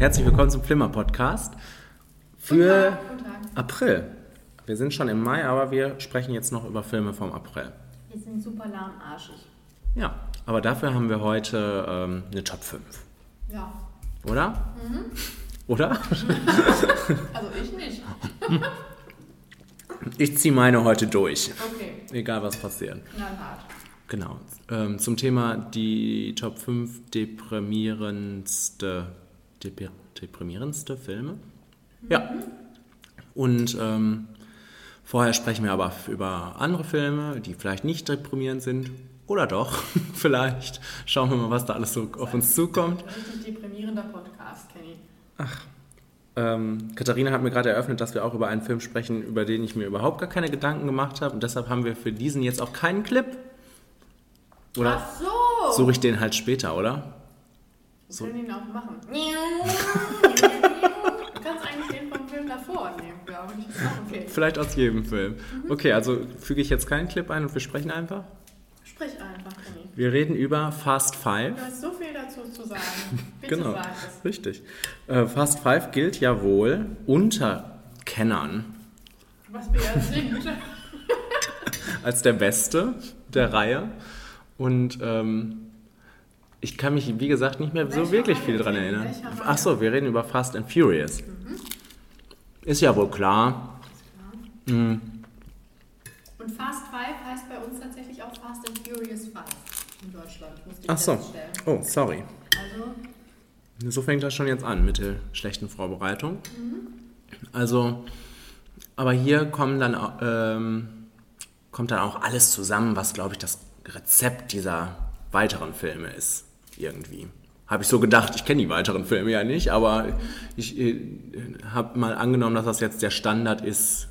Herzlich willkommen zum Flimmer Podcast für Guten Tag. April. Wir sind schon im Mai, aber wir sprechen jetzt noch über Filme vom April. Wir sind super lahmarschig. Ja, aber dafür haben wir heute ähm, eine Top 5, Ja. oder? Oder? Also ich nicht. Ich ziehe meine heute durch, Okay. egal was passiert. Knallhart. Genau. Ähm, zum Thema die Top 5 deprimierendste, depri- deprimierendste Filme. Ja. Und ähm, vorher sprechen wir aber über andere Filme, die vielleicht nicht deprimierend sind. Oder doch, vielleicht. Schauen wir mal, was da alles so auf uns zukommt. Richtig deprimierender Podcast, Kenny. Ähm, Katharina hat mir gerade eröffnet, dass wir auch über einen Film sprechen, über den ich mir überhaupt gar keine Gedanken gemacht habe. Und deshalb haben wir für diesen jetzt auch keinen Clip. Oder Ach so. suche ich den halt später, oder? Wir können ihn auch machen. du kannst eigentlich den vom Film davor nehmen, glaube ich. Okay. Vielleicht aus jedem Film. Okay, also füge ich jetzt keinen Clip ein und wir sprechen einfach. Sprich einfach, Kenny. Wir reden über Fast Five. Du hast so viel dazu zu sagen. Bitte Genau, sag es. richtig. Äh, Fast Five gilt ja wohl unter Kennern Was wir ja sind. als der beste der Reihe. Und ähm, ich kann mich, wie gesagt, nicht mehr so wirklich viel dran erinnern. Ach so, wir reden über Fast and Furious. Ist ja wohl klar. Und Fast Five heißt bei uns tatsächlich auch Fast and Furious 5 in Deutschland. Ach so. Oh, sorry. Also, So fängt das schon jetzt an mit der schlechten Vorbereitung. Also, aber hier kommen dann, ähm, kommt dann auch alles zusammen, was, glaube ich, das Rezept dieser weiteren Filme ist. Irgendwie. Habe ich so gedacht. Ich kenne die weiteren Filme ja nicht, aber ich äh, habe mal angenommen, dass das jetzt der Standard ist,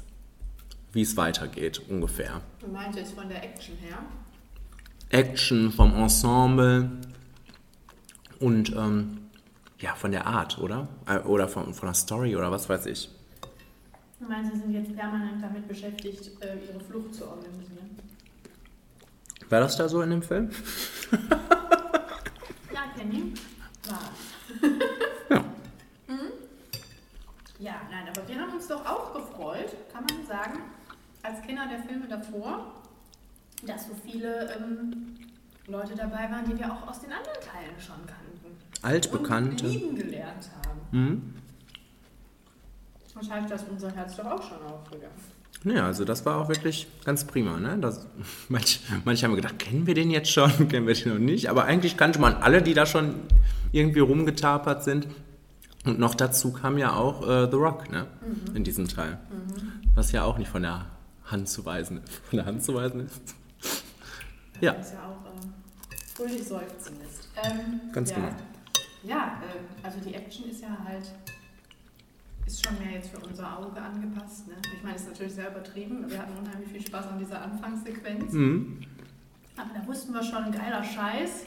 wie es weitergeht, ungefähr. du meinst jetzt von der Action her. Action vom Ensemble und ähm, ja, von der Art, oder? Äh, Oder von, von der Story oder was weiß ich. Du meinst, sie sind jetzt permanent damit beschäftigt, äh, ihre Flucht zu organisieren? War das da so in dem Film? Ja, Kenny. War. Ja. Ja, nein, aber wir haben uns doch auch gefreut, kann man sagen, als Kinder der Filme davor, dass so viele ähm, Leute dabei waren, die wir auch aus den anderen Teilen schon kannten. Altbekannte. Und lieben gelernt haben. Mhm. Heißt, dass unser Herz doch auch schon aufgegangen. Ja, also das war auch wirklich ganz prima. Ne? Das, manch, manche haben gedacht, kennen wir den jetzt schon, kennen wir den noch nicht. Aber eigentlich kannte man alle, die da schon irgendwie rumgetapert sind. Und noch dazu kam ja auch äh, The Rock ne? in diesem Teil. Was ja auch nicht von der Hand zu weisen, von der Hand zu weisen ist. Ja. Das ja auch ähm, fröhlich seufzen. Ähm, Ganz ja. genau. Ja, äh, also die Action ist ja halt, ist schon mehr jetzt für unser Auge angepasst. Ne? Ich meine, ist natürlich sehr übertrieben. Wir hatten unheimlich viel Spaß an dieser Anfangssequenz. Mhm. Aber da wussten wir schon, geiler Scheiß.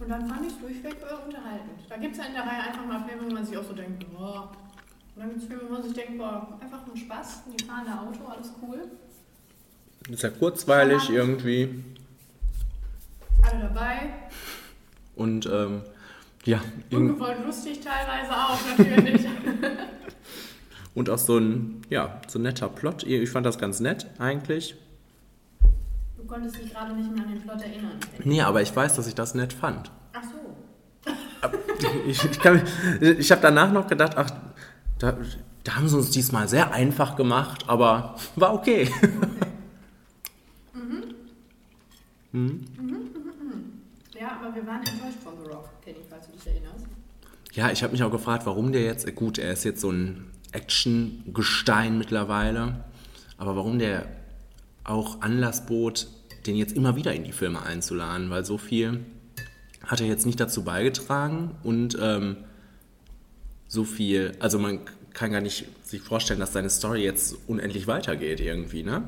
Und dann fand ich es durchweg äh, unterhaltend. Da gibt es ja in der Reihe einfach mal Filme, wo man sich auch so denkt, boah. Und dann gibt es Filme, wo man sich denkt, boah, einfach nur Spaß. Die fahren da Auto, alles cool. Ist ja kurzweilig irgendwie. Alle dabei. Und ähm, ja, Ungewollt lustig teilweise auch, natürlich. und auch so ein, ja, so ein netter Plot. Ich fand das ganz nett eigentlich. Du konntest dich gerade nicht mehr an den Plot erinnern. Nee, aber ich weiß, dass ich das nett fand. Ach so. Ich, ich, ich habe danach noch gedacht, ach, da, da haben sie uns diesmal sehr einfach gemacht, aber war okay. Ja, aber wir waren enttäuscht von The Rock, Kenny, falls du dich erinnerst. Ja, ich habe mich auch gefragt, warum der jetzt, gut, er ist jetzt so ein Action-Gestein mittlerweile, aber warum der auch Anlass bot, den jetzt immer wieder in die Filme einzuladen, weil so viel hat er jetzt nicht dazu beigetragen und ähm, so viel, also man kann gar nicht sich vorstellen, dass seine Story jetzt unendlich weitergeht irgendwie, ne?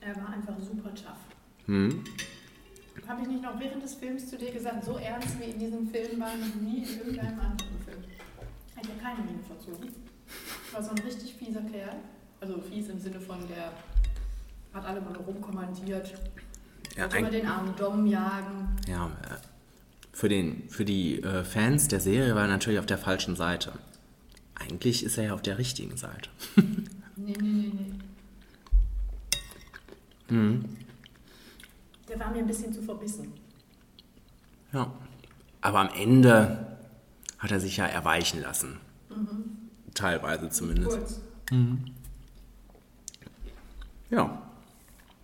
Er war einfach super tough. Hm. Habe ich nicht noch während des Films zu dir gesagt, so ernst wie in diesem Film war noch nie in irgendeinem anderen Film. Hat ja keine Miene verzogen. War so ein richtig fieser Kerl. Also fies im Sinne von, der hat alle mal rumkommandiert. Ja, immer den armen Dom jagen. Ja, äh, für, den, für die äh, Fans der Serie war er natürlich auf der falschen Seite. Eigentlich ist er ja auf der richtigen Seite. Nee, nee, nee, nee. Mhm. Der war mir ein bisschen zu verbissen. Ja. Aber am Ende hat er sich ja erweichen lassen. Teilweise zumindest. Kurz. Ja.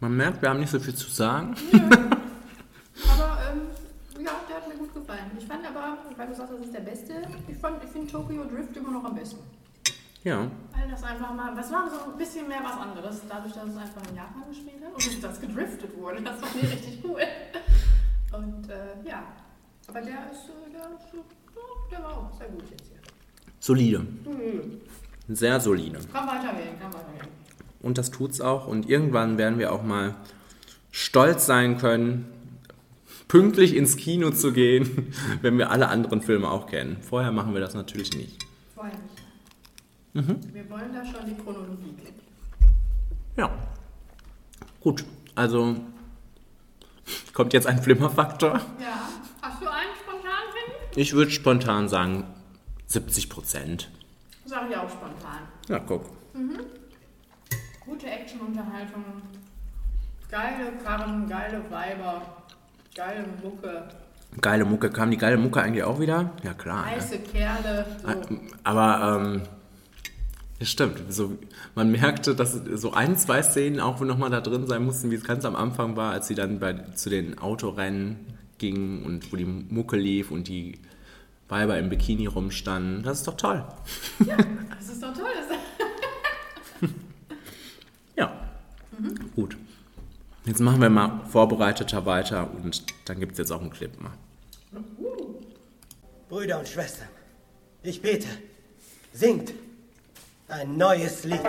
Man merkt, wir haben nicht so viel zu sagen. Aber ähm, ja, der hat mir gut gefallen. Ich fand aber, weil du sagst, das ist der beste, ich, fand- ich finde Tokyo Drift immer noch am besten. Ja. Weil das einfach mal, das war so ein bisschen mehr was anderes, dadurch, dass es einfach in Japan gespielt hat und dass gedriftet wurde. Das fand ich richtig cool. Und äh, ja, aber der ist, äh, der, der war auch sehr gut jetzt hier. Solide. Mhm. Sehr solide. Kann weitergehen, kann weitergehen. Und das tut's auch. Und irgendwann werden wir auch mal stolz sein können, pünktlich ins Kino zu gehen, wenn wir alle anderen Filme auch kennen. Vorher machen wir das natürlich nicht. Vorher nicht. Mhm. Wir wollen da schon die Chronologie gehen. Ja. Gut, also kommt jetzt ein Flimmerfaktor. Ja, hast du einen spontan finden? Ich würde spontan sagen 70 Prozent. Sag ich auch spontan. Ja, guck. Gute Actionunterhaltung, geile Karren, geile Weiber, geile Mucke, Geile Mucke. Kam die geile Mucke eigentlich auch wieder? Ja, klar. Ne? heiße Kerle. So. Aber ähm, das stimmt. So, man merkte, dass so ein, zwei Szenen auch nochmal da drin sein mussten, wie es ganz am Anfang war, als sie dann bei, zu den Autorennen gingen und wo die Mucke lief und die Weiber im Bikini rumstanden. Das ist doch toll. Ja, das ist doch toll. Ja. Gut. Jetzt machen wir mal vorbereiteter weiter und dann gibt es jetzt auch einen Clip mal. Brüder und Schwestern, ich bete, singt ein neues Lied.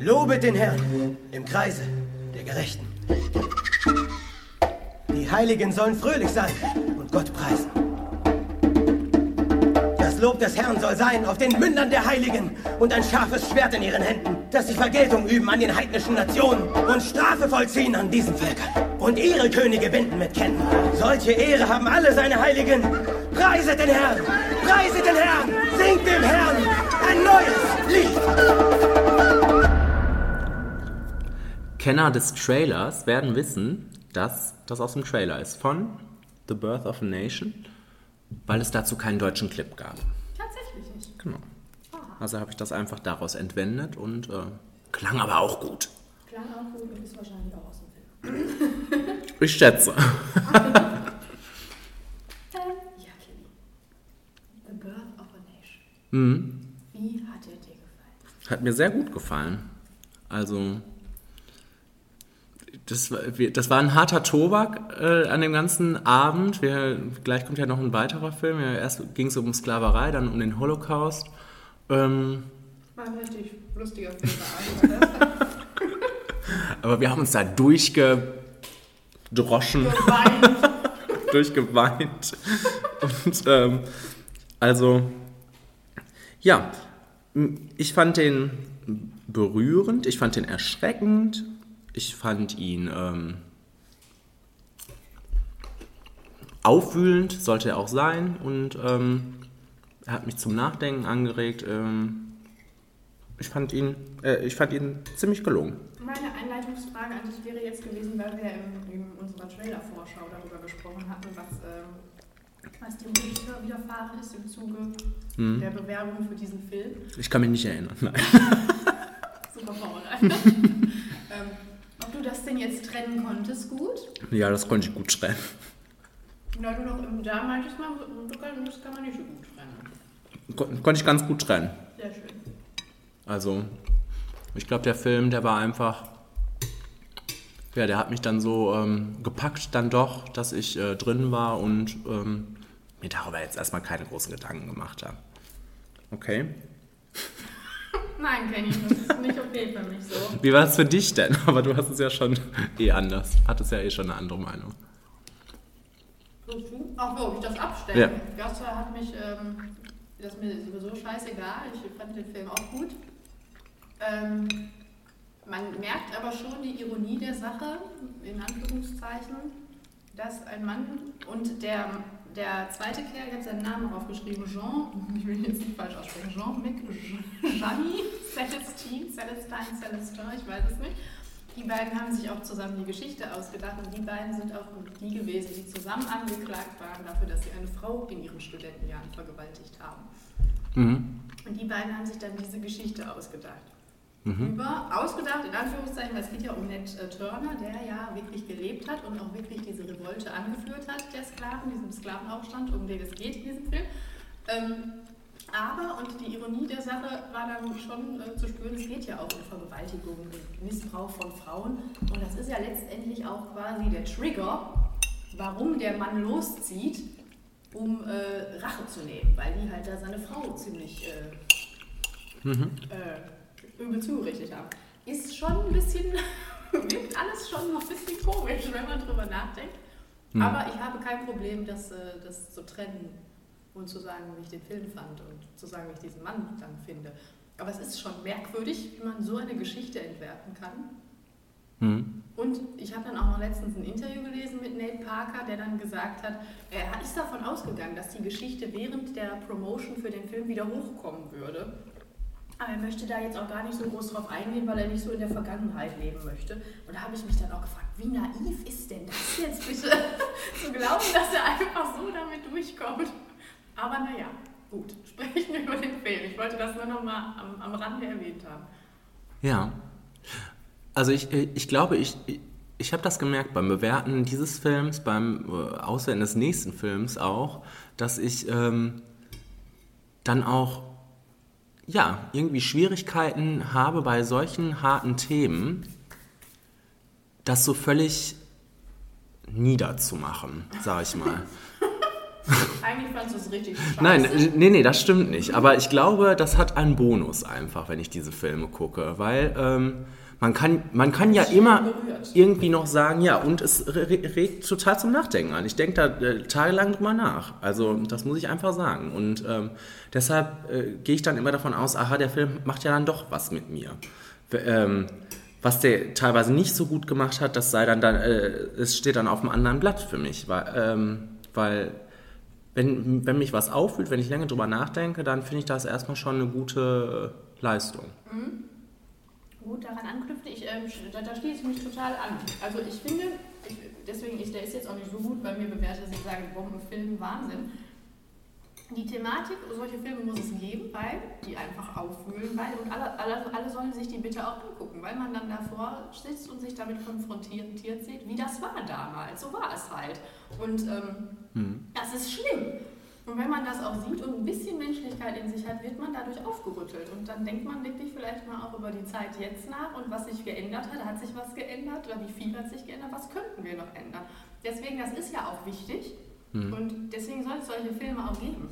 Lobet den Herrn im Kreise der Gerechten. Die Heiligen sollen fröhlich sein und Gott preisen. Das Lob des Herrn soll sein auf den Mündern der Heiligen und ein scharfes Schwert in ihren Händen, dass sie Vergeltung üben an den heidnischen Nationen und Strafe vollziehen an diesen Völkern und ihre Könige binden mit Ketten. Solche Ehre haben alle seine Heiligen. Preiset den Herrn! Preiset den Herrn! Singt dem Herrn ein neues Lied! Kenner des Trailers werden wissen, dass das aus dem Trailer ist von The Birth of a Nation, weil es dazu keinen deutschen Clip gab. tatsächlich nicht. Genau. Also habe ich das einfach daraus entwendet und äh, klang aber auch gut. Klang auch gut und ist wahrscheinlich auch aus dem Film. Ich schätze. Ähm, ja, Kelly. The Birth of a Nation. Mhm. Wie hat er dir gefallen? Hat mir sehr gut gefallen. Also, das, das war ein harter Tobak äh, an dem ganzen Abend. Wir, gleich kommt ja noch ein weiterer Film. Ja, erst ging es um Sklaverei, dann um den Holocaust. Ähm, War ein richtig lustiger Film aber wir haben uns da durchgedroschen, Geweint. durchgeweint. Und ähm, also, ja, ich fand den berührend, ich fand den erschreckend, ich fand ihn ähm, aufwühlend, sollte er auch sein, und ähm, er hat mich zum Nachdenken angeregt. Ähm, ich, fand ihn, äh, ich fand ihn ziemlich gelungen. Meine Einleitungsfrage an dich wäre jetzt gewesen, weil wir in, in unserer Trailer-Vorschau darüber gesprochen hatten, was, ähm, was dem Regisseur widerfahren ist im Zuge Hm. der Bewerbung für diesen Film. Ich kann mich nicht erinnern. Nein. Super vorbereitet. ähm, ob du das denn jetzt trennen konntest, gut? Ja, das konnte ich gut schreiben. Na, du noch im da meintest kann- das kann man nicht so gut trennen. Kon konnte ich ganz gut trennen. Sehr schön. Also, ich glaube, der Film, der war einfach. Ja, der hat mich dann so ähm, gepackt, dann doch, dass ich äh, drin war und ähm, mir darüber jetzt erstmal keine großen Gedanken gemacht habe. Okay. Nein, Kenny, das ist nicht okay für mich so. Wie war es für dich denn? Aber du hast es ja schon eh anders. Hattest ja eh schon eine andere Meinung. Ach so, ob ich das abstelle? Ja. Das hat mich, ähm, das ist mir sowieso scheißegal. Ich fand den Film auch gut. Ähm, Man merkt aber schon die Ironie der Sache, in Anführungszeichen, dass ein Mann und der, der zweite Kerl, ich habe seinen Namen aufgeschrieben, Jean, ich will jetzt nicht falsch aussprechen, Jean-Mick, Gianni, Celestine, Celestine, Celestin, ich weiß es nicht. Die beiden haben sich auch zusammen die Geschichte ausgedacht und die beiden sind auch die gewesen, die zusammen angeklagt waren dafür, dass sie eine Frau in ihren Studentenjahren vergewaltigt haben. Mhm. Und die beiden haben sich dann diese Geschichte ausgedacht. Mhm. Über, ausgedacht, in Anführungszeichen, weil es geht ja um Ned äh, Turner, der ja wirklich gelebt hat und auch wirklich diese Revolte angeführt hat, der Sklaven, diesen Sklavenaufstand, um den es geht in diesem Film. Ähm, aber, und die Ironie der Sache war dann schon äh, zu spüren, es geht ja auch um Vergewaltigung Missbrauch von Frauen. Und das ist ja letztendlich auch quasi der Trigger, warum der Mann loszieht, um äh, Rache zu nehmen, weil die halt da seine Frau ziemlich äh, mhm. Übel zugerichtet haben. Ist schon ein bisschen, wirkt alles schon noch ein bisschen komisch, wenn man drüber nachdenkt. Mhm. Aber ich habe kein Problem, das, äh, das zu trennen und zu sagen, wie ich den Film fand und zu sagen, wie ich diesen Mann dann finde. Aber es ist schon merkwürdig, wie man so eine Geschichte entwerfen kann. Mhm. Und ich habe dann auch noch letztens ein Interview gelesen mit Nate Parker, der dann gesagt hat, er ist davon ausgegangen, dass die Geschichte während der Promotion für den Film wieder hochkommen würde. Aber er möchte da jetzt auch gar nicht so groß drauf eingehen, weil er nicht so in der Vergangenheit leben möchte. Und da habe ich mich dann auch gefragt, wie naiv ist denn das jetzt bitte, zu glauben, dass er einfach so damit durchkommt? Aber naja, gut, sprechen wir über den Film. Ich wollte das nur noch mal am, am Rande erwähnt haben. Ja, also ich, ich glaube, ich, ich habe das gemerkt beim Bewerten dieses Films, beim äh, Auswählen des nächsten Films auch, dass ich ähm, dann auch ja, irgendwie Schwierigkeiten habe bei solchen harten Themen, das so völlig niederzumachen, sage ich mal. Eigentlich fandest du es richtig scheiße. Nein, nee, nee, das stimmt nicht. Aber ich glaube, das hat einen Bonus einfach, wenn ich diese Filme gucke. Weil ähm, man, kann, man kann ja immer irgendwie noch sagen, ja, und es regt total zum Nachdenken an. Ich denke da äh, tagelang drüber nach. Also das muss ich einfach sagen. Und ähm, deshalb äh, gehe ich dann immer davon aus, aha, der Film macht ja dann doch was mit mir. Ähm, was der teilweise nicht so gut gemacht hat, das sei dann, dann äh, es steht dann auf einem anderen Blatt für mich, weil, ähm, weil wenn, wenn mich was auffühlt, wenn ich länger drüber nachdenke, dann finde ich das erstmal schon eine gute Leistung. Mhm. Gut, daran anknüpfen, ich, ähm, da, da, schließe ich mich total an. Also ich finde, ich, deswegen, ich, der ist jetzt auch nicht so gut bei mir bewertet, dass ich sage, Bombenfilm, Wahnsinn die Thematik, solche Filme muss es geben, weil die einfach aufwühlen, weil und alle, alle, alle sollen sich die bitte auch angucken, weil man dann davor sitzt und sich damit konfrontiert sieht, wie das war damals. So war es halt. Und ähm, mhm. das ist schlimm. Und wenn man das auch sieht und ein bisschen Menschlichkeit in sich hat, wird man dadurch aufgerüttelt. Und dann denkt man wirklich vielleicht mal auch über die Zeit jetzt nach und was sich geändert hat. Hat sich was geändert oder wie viel hat sich geändert? Was könnten wir noch ändern? Deswegen, das ist ja auch wichtig. Mhm. Und deswegen soll es solche Filme auch geben.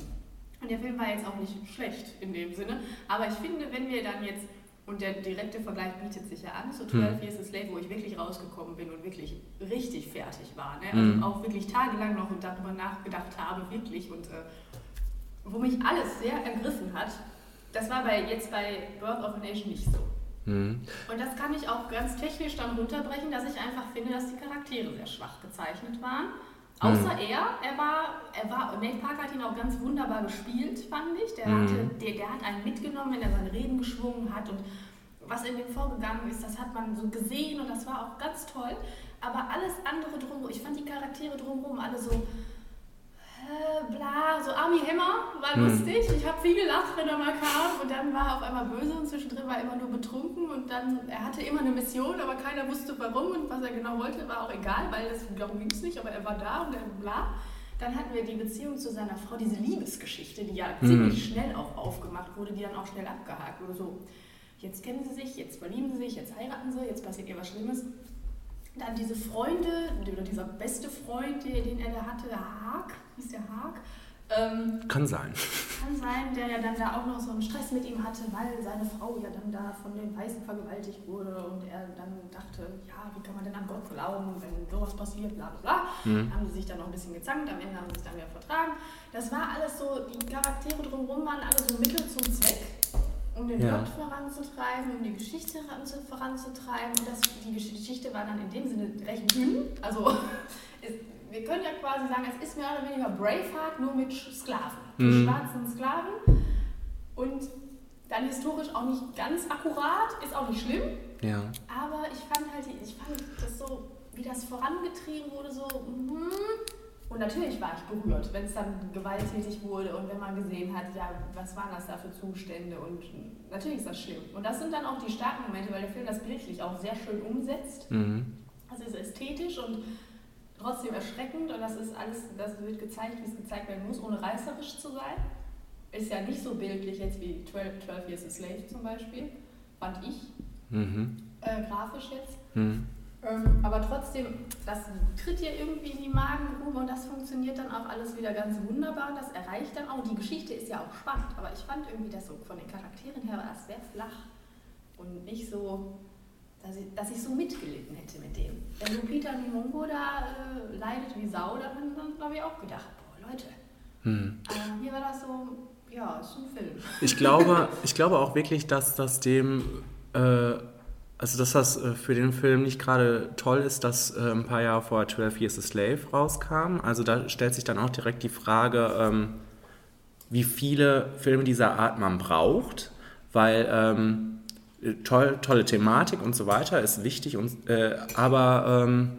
Und der Film war jetzt auch nicht schlecht in dem Sinne. Aber ich finde, wenn wir dann jetzt, und der direkte Vergleich bietet sich ja an, zu 12 mhm. Years a Slave, wo ich wirklich rausgekommen bin und wirklich richtig fertig war. Ne? Also mhm. auch wirklich tagelang noch und darüber nachgedacht habe, wirklich. Und äh, wo mich alles sehr ergriffen hat, das war bei, jetzt bei Birth of a Nation nicht so. Mhm. Und das kann ich auch ganz technisch dann runterbrechen, dass ich einfach finde, dass die Charaktere sehr schwach gezeichnet waren Außer mhm. er, er war, er war, Nate Parker hat ihn auch ganz wunderbar gespielt, fand ich. Der, mhm. hatte, der, der hat einen mitgenommen, wenn er seine Reden geschwungen hat und was in dem vorgegangen ist, das hat man so gesehen und das war auch ganz toll. Aber alles andere drumherum, ich fand die Charaktere drumherum alle so, äh, bla, so Army Hammer war hm. lustig. Ich habe viel gelacht, wenn er mal kam und dann war er auf einmal böse und zwischendrin war er immer nur betrunken und dann, er hatte immer eine Mission, aber keiner wusste warum und was er genau wollte, war auch egal, weil das, darum ging es nicht, aber er war da und er bla. Dann hatten wir die Beziehung zu seiner Frau, diese Liebesgeschichte, die ja hm. ziemlich schnell auch aufgemacht wurde, die dann auch schnell abgehakt wurde. So, jetzt kennen sie sich, jetzt verlieben sie sich, jetzt heiraten sie, jetzt passiert ihr was Schlimmes. Dann diese Freunde, oder dieser beste Freund, den er da hatte, der Haag, hieß der Haag. Ähm, kann sein. Kann sein, der ja dann da auch noch so einen Stress mit ihm hatte, weil seine Frau ja dann da von den Weißen vergewaltigt wurde und er dann dachte, ja, wie kann man denn an Gott glauben, wenn sowas passiert, bla bla bla. Mhm. Haben sie sich dann noch ein bisschen gezankt, am Ende haben sie es dann wieder vertragen. Das war alles so, die Charaktere drumherum waren alle so Mittel zum Zweck. um den Ja. Plot voranzutreiben, um die Geschichte ran- voranzutreiben. Und das, die Gesch- Geschichte war dann in dem Sinne recht dünn. Also es, wir können ja quasi sagen, es ist mehr oder weniger Braveheart, nur mit Sklaven. Mit Mhm. schwarzen Sklaven. Und dann historisch auch nicht ganz akkurat, ist auch nicht schlimm. Ja. Aber ich fand halt, ich fand das so, wie das vorangetrieben wurde, so, mhm. Und natürlich war ich berührt, wenn es dann gewalttätig wurde und wenn man gesehen hat, ja, was waren das da für Zustände und natürlich ist das schlimm. Und das sind dann auch die starken Momente, weil der Film das bildlich auch sehr schön umsetzt. Mhm. Das ist ästhetisch und trotzdem erschreckend und das ist alles, das wird gezeigt, wie es gezeigt werden muss, ohne reißerisch zu sein. Ist ja nicht so bildlich jetzt wie 12, 12 Years a Slave zum Beispiel, fand ich, Mhm. äh, grafisch jetzt. Mhm. Ähm, aber trotzdem, das tritt dir irgendwie in die Magengrube und das funktioniert dann auch alles wieder ganz wunderbar und das erreicht dann auch. Die Geschichte ist ja auch spannend, aber ich fand irgendwie, dass so von den Charakteren her war das sehr flach und nicht so, dass ich, dass ich so mitgelitten hätte mit dem. Wenn Lupita Nyong'o da äh, leidet wie Sau, dann dann glaube ich auch gedacht, boah Leute, Mhm. äh, mir war das so, ja, ist ein Film. Ich glaube, ich glaube auch wirklich, dass das dem, äh, also dass das äh, für den Film nicht gerade toll ist, dass äh, ein paar Jahre vor 12 Years a Slave rauskam. Also da stellt sich dann auch direkt die Frage, ähm, wie viele Filme dieser Art man braucht, weil ähm, toll, tolle Thematik und so weiter ist wichtig, und, äh, aber ähm,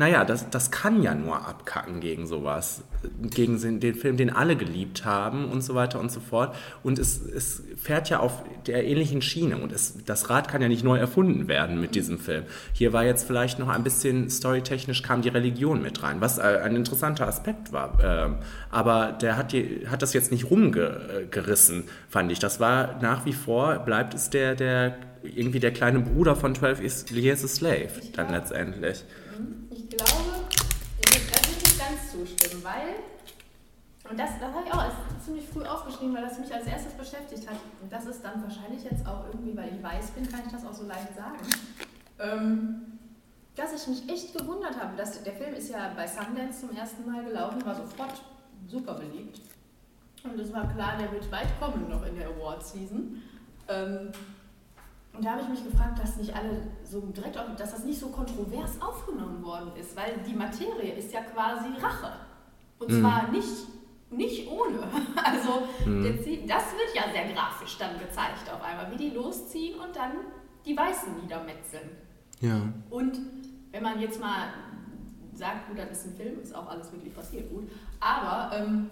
naja, das, das kann ja nur abkacken gegen sowas. Gegen den Film, den alle geliebt haben und so weiter und so fort. Und es, es fährt ja auf der ähnlichen Schiene. Und es, das Rad kann ja nicht neu erfunden werden mit diesem Film. Hier war jetzt vielleicht noch ein bisschen storytechnisch kam die Religion mit rein, was äh, ein interessanter Aspekt war. Ähm, aber der hat, die, hat das jetzt nicht rumgerissen, fand ich. Das war nach wie vor, bleibt es der, der irgendwie der kleine Bruder von 12 Years a Slave dann letztendlich. Ich glaube, ich würde nicht ganz zustimmen, weil, und das, das habe ich auch ziemlich früh aufgeschrieben, weil das mich als erstes beschäftigt hat. Und das ist dann wahrscheinlich jetzt auch irgendwie, weil ich weiß bin, kann ich das auch so leicht sagen. Ähm, dass ich mich echt gewundert habe. Dass, der Film ist ja bei Sundance zum ersten Mal gelaufen, war sofort super beliebt. Und es war klar, der wird weit kommen noch in der Award-Season. Ähm, und da habe ich mich gefragt, dass nicht alle so direkt, auf, dass das nicht so kontrovers aufgenommen worden ist, weil die Materie ist ja quasi Rache. Und Mhm. zwar nicht, nicht ohne. Also Mhm. das wird ja sehr grafisch dann gezeigt auf einmal, wie die losziehen und dann die Weißen niedermetzeln. Ja. Und wenn man jetzt mal sagt, gut, das ist ein Film, ist auch alles wirklich passiert, gut, aber ähm,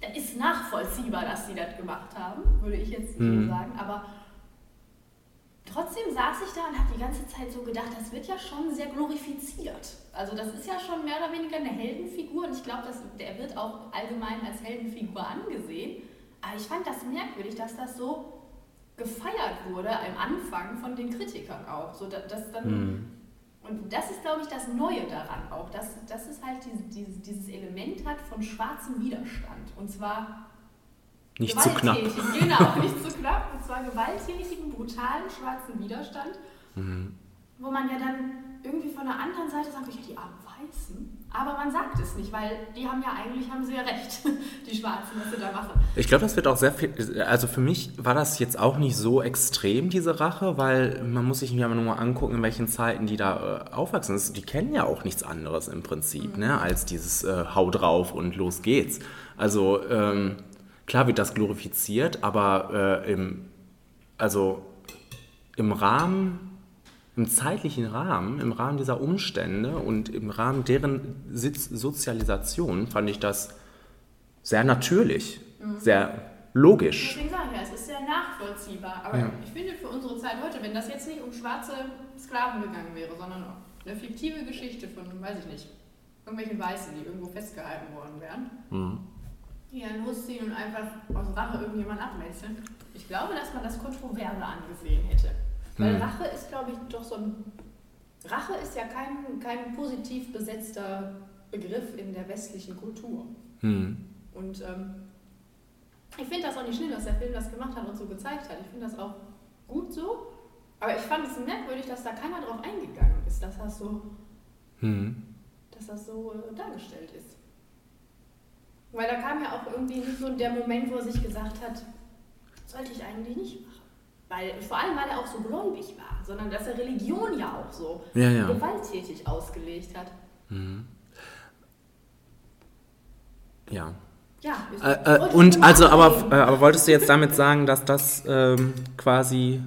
da ist nachvollziehbar, dass sie das gemacht haben, würde ich jetzt Mhm. sagen, aber trotzdem saß ich da und habe die ganze Zeit so gedacht, das wird ja schon sehr glorifiziert. Also das ist ja schon mehr oder weniger eine Heldenfigur und ich glaube, der wird auch allgemein als Heldenfigur angesehen. Aber ich fand das merkwürdig, dass das so gefeiert wurde am Anfang von den Kritikern auch. So, dass, dann, Mhm. Und das ist, glaube ich, das Neue daran auch, dass, dass es halt dieses, dieses, dieses Element hat von schwarzem Widerstand. Und zwar Nicht zu knapp. Genau, nicht zu knapp. Und zwar gewalttätigen, brutalen, schwarzen Widerstand. Mhm. Wo man ja dann irgendwie von der anderen Seite sagt, ja, die armen Weißen. Aber man sagt es nicht, weil die haben ja eigentlich, haben sie ja recht, die Schwarzen, was sie da machen. Ich glaube, das wird auch sehr viel. Also für mich war das jetzt auch nicht so extrem, diese Rache, weil man muss sich ja nur mal angucken, in welchen Zeiten die da äh, aufwachsen. Das- Die kennen ja auch nichts anderes im Prinzip, ne, als dieses äh, Hau drauf und los geht's. Also ähm, klar wird das glorifiziert, aber äh, im, also im Rahmen im zeitlichen Rahmen, im Rahmen dieser Umstände und im Rahmen deren Sozialisation fand ich das sehr natürlich, sehr logisch. Deswegen sage ich ja, es ist sehr nachvollziehbar. Aber Ja. ich finde für unsere Zeit heute, wenn das jetzt nicht um schwarze Sklaven gegangen wäre, sondern um eine fiktive Geschichte von, weiß ich nicht, irgendwelchen Weißen, die irgendwo festgehalten worden wären, Mhm. Dann losziehen und einfach aus Rache irgendjemand abmetzeln. Ich glaube, dass man das kontroverser angesehen hätte. Weil Mhm. Rache ist, glaube ich, doch so ein. Rache ist ja kein, kein positiv besetzter Begriff in der westlichen Kultur. Hm. Und ähm, ich finde das auch nicht schlimm, dass der Film das gemacht hat und so gezeigt hat. Ich finde das auch gut so. Aber ich fand es merkwürdig, dass da keiner drauf eingegangen ist, dass das so, Hm. dass das so äh, dargestellt ist. Weil da kam ja auch irgendwie nicht so der Moment, wo er sich gesagt hat, sollte ich eigentlich nicht machen. Weil, vor allem, weil er auch so gläubig war, sondern dass er Religion ja auch so Ja, ja. gewalttätig ausgelegt hat. Ja. Ja, ich Äh, äh, und nur also, aber, äh, aber wolltest du jetzt damit sagen, dass das ähm, quasi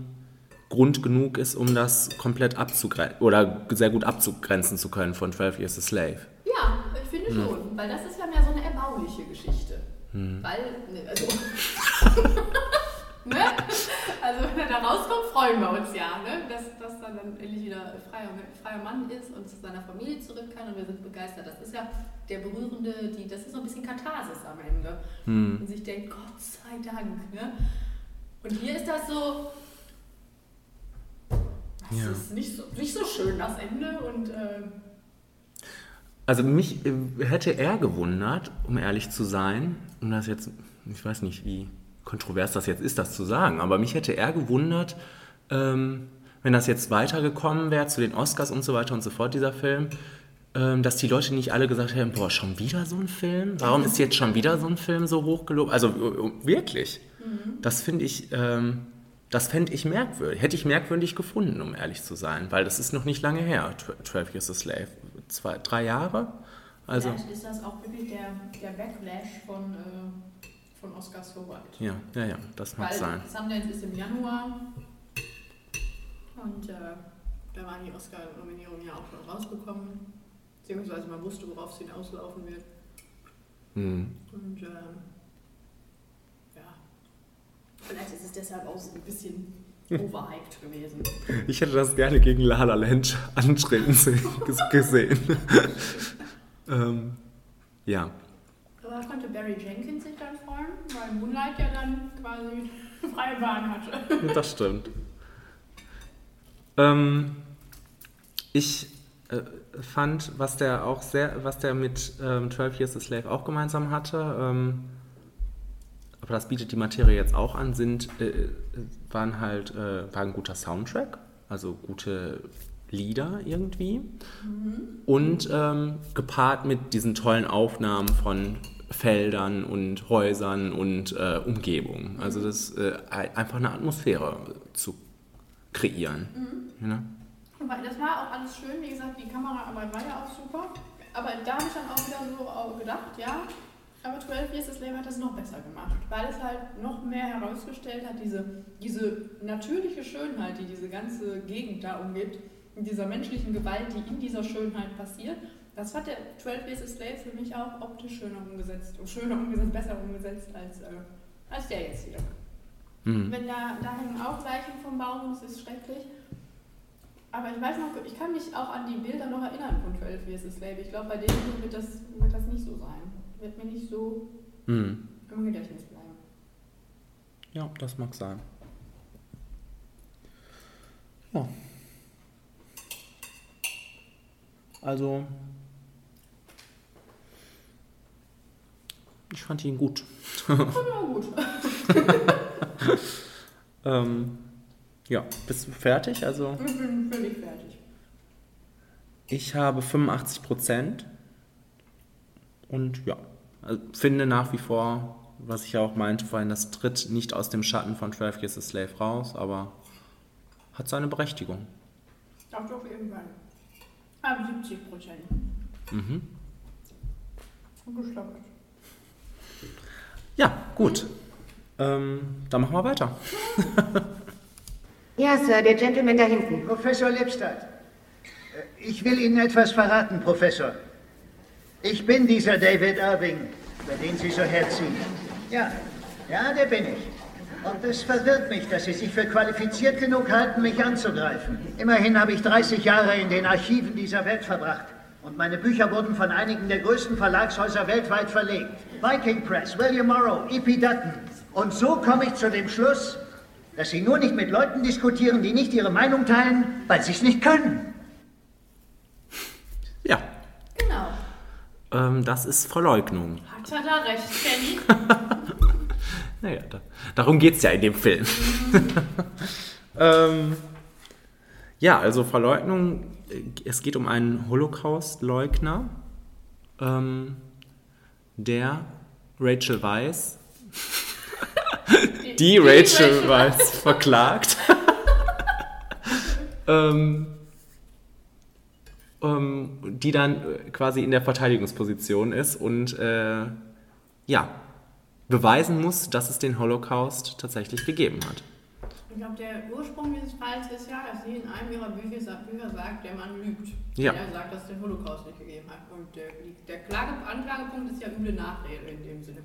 Grund genug ist, um das komplett abzugrenzen oder sehr gut abzugrenzen zu können von 12 Years a Slave? Ja, finde Hm. schon, weil das ist ja mehr so eine erbauliche Geschichte. Weil, ne, also, ne? also wenn er da rauskommt, freuen wir uns ja, ne? dass, dass er dann endlich wieder freier, freier Mann ist und zu seiner Familie zurück kann und wir sind begeistert. Das ist ja der berührende, die, das ist so ein bisschen Katharsis am Ende. Und sich denkt, Gott sei Dank. Ne? Und hier ist das so, das Ja. ist nicht so, nicht so schön, das Ende und... ähm, Also mich äh, hätte er gewundert, um ehrlich zu sein, um das jetzt, ich weiß nicht, wie kontrovers das jetzt ist, das zu sagen, aber mich hätte er gewundert, ähm, wenn das jetzt weitergekommen wäre zu den Oscars und so weiter und so fort, dieser Film, ähm, dass die Leute nicht alle gesagt hätten, boah, schon wieder so ein Film? Warum ist jetzt schon wieder so ein Film so hochgelobt? Also äh, wirklich, das finde ich, ähm, das fände ich merkwürdig, hätte ich merkwürdig gefunden, um ehrlich zu sein, weil das ist noch nicht lange her, Tw- 12 Years a Slave, zwei, drei Jahre. Also, Vielleicht ist das auch wirklich der, der Backlash von, äh, von Oscars so weit. ja, ja, ja, das mag Weil sein. Sundance ist im Januar und äh, da waren die Oscar-Nominierungen ja auch schon rausgekommen. Beziehungsweise man wusste, worauf es hinauslaufen wird. Hm. Und äh, ja, vielleicht ist es deshalb auch so ein bisschen overhyped gewesen. Ich hätte das gerne gegen La La Land antreten se- ges- gesehen. ähm, ja. Aber konnte Barry Jenkins sich dann freuen, weil Moonlight ja dann quasi freie Bahn hatte. Das stimmt. Ähm, ich äh, fand, was der auch sehr, was der mit ähm, 12 Years a Slave auch gemeinsam hatte, ähm, aber das bietet die Materie jetzt auch an, sind, äh, waren halt, äh, war ein guter Soundtrack, also gute Lieder irgendwie. Und ähm, gepaart mit diesen tollen Aufnahmen von Feldern und Häusern und äh, Umgebungen. Also das äh, ein- einfach eine Atmosphäre zu kreieren. Ne? Aber Das war auch alles schön, wie gesagt, die Kameraarbeit war ja auch super. Aber da habe ich dann auch wieder so auch gedacht, ja, aber 12 Years a Slave hat das noch besser gemacht, weil es halt noch mehr herausgestellt hat, diese, diese natürliche Schönheit, die diese ganze Gegend da umgibt, und dieser menschlichen Gewalt, die in dieser Schönheit passiert. Das hat der 12 Years a Slave für mich auch optisch schöner umgesetzt, schöner umgesetzt, besser umgesetzt als, äh, als der jetzt hier. Mhm. Wenn da, da hängen auch Leichen vom Baum, das ist schrecklich. Aber ich weiß noch, ich kann mich auch an die Bilder noch erinnern von 12 Years a Slave. Ich glaube, bei denen wird das, wird das nicht so sein. Wird mir nicht so Mhm. im Gedächtnis bleiben. Ja, das mag sein. Ja. Also, ich fand ihn gut. Aber gut. Ähm, ja, bist du fertig? Also, Ich bin völlig fertig. ich habe 85 Prozent und ja, finde nach wie vor, was ich ja auch meinte vorhin, das tritt nicht aus dem Schatten von 12 Years a Slave raus, aber hat seine Berechtigung. Doch, doch, irgendwann. Aber 70 Prozent. Mhm. Geschlappert. Ja, gut. Ähm, dann machen wir weiter. Ja, Sir, der Gentleman da hinten. Professor Lipstadt, äh, ich will Ihnen etwas verraten, Professor. Ich bin dieser David Irving, über den Sie so herziehen. Ja, ja, der bin ich. Und es verwirrt mich, dass Sie sich für qualifiziert genug halten, mich anzugreifen. Immerhin habe ich 30 Jahre in den Archiven dieser Welt verbracht. Und meine Bücher wurden von einigen der größten Verlagshäuser weltweit verlegt. Viking Press, William Morrow, E.P. Dutton. Und so komme ich zu dem Schluss, dass Sie nur nicht mit Leuten diskutieren, die nicht ihre Meinung teilen, weil sie es nicht können. Ja, Genau. Ähm, das ist Verleugnung. Hat er da recht, Kenny? Naja, da, darum geht es ja in dem Film. ähm, ja, also Verleugnung, äh, es geht um einen Holocaust-Leugner, ähm, der Rachel Weisz, die Rachel Weisz verklagt. ähm, ähm, die dann äh, quasi in der Verteidigungsposition ist und äh, ja, beweisen muss, dass es den Holocaust tatsächlich gegeben hat. Ich glaube, der Ursprung dieses Falls ist ja, dass sie in einem ihrer Bücher, Bücher sagt, der Mann lügt. Ja. Er sagt, dass es den Holocaust nicht gegeben hat. Und der, der Klage, Anklagepunkt ist ja üble Nachrede in dem Sinne.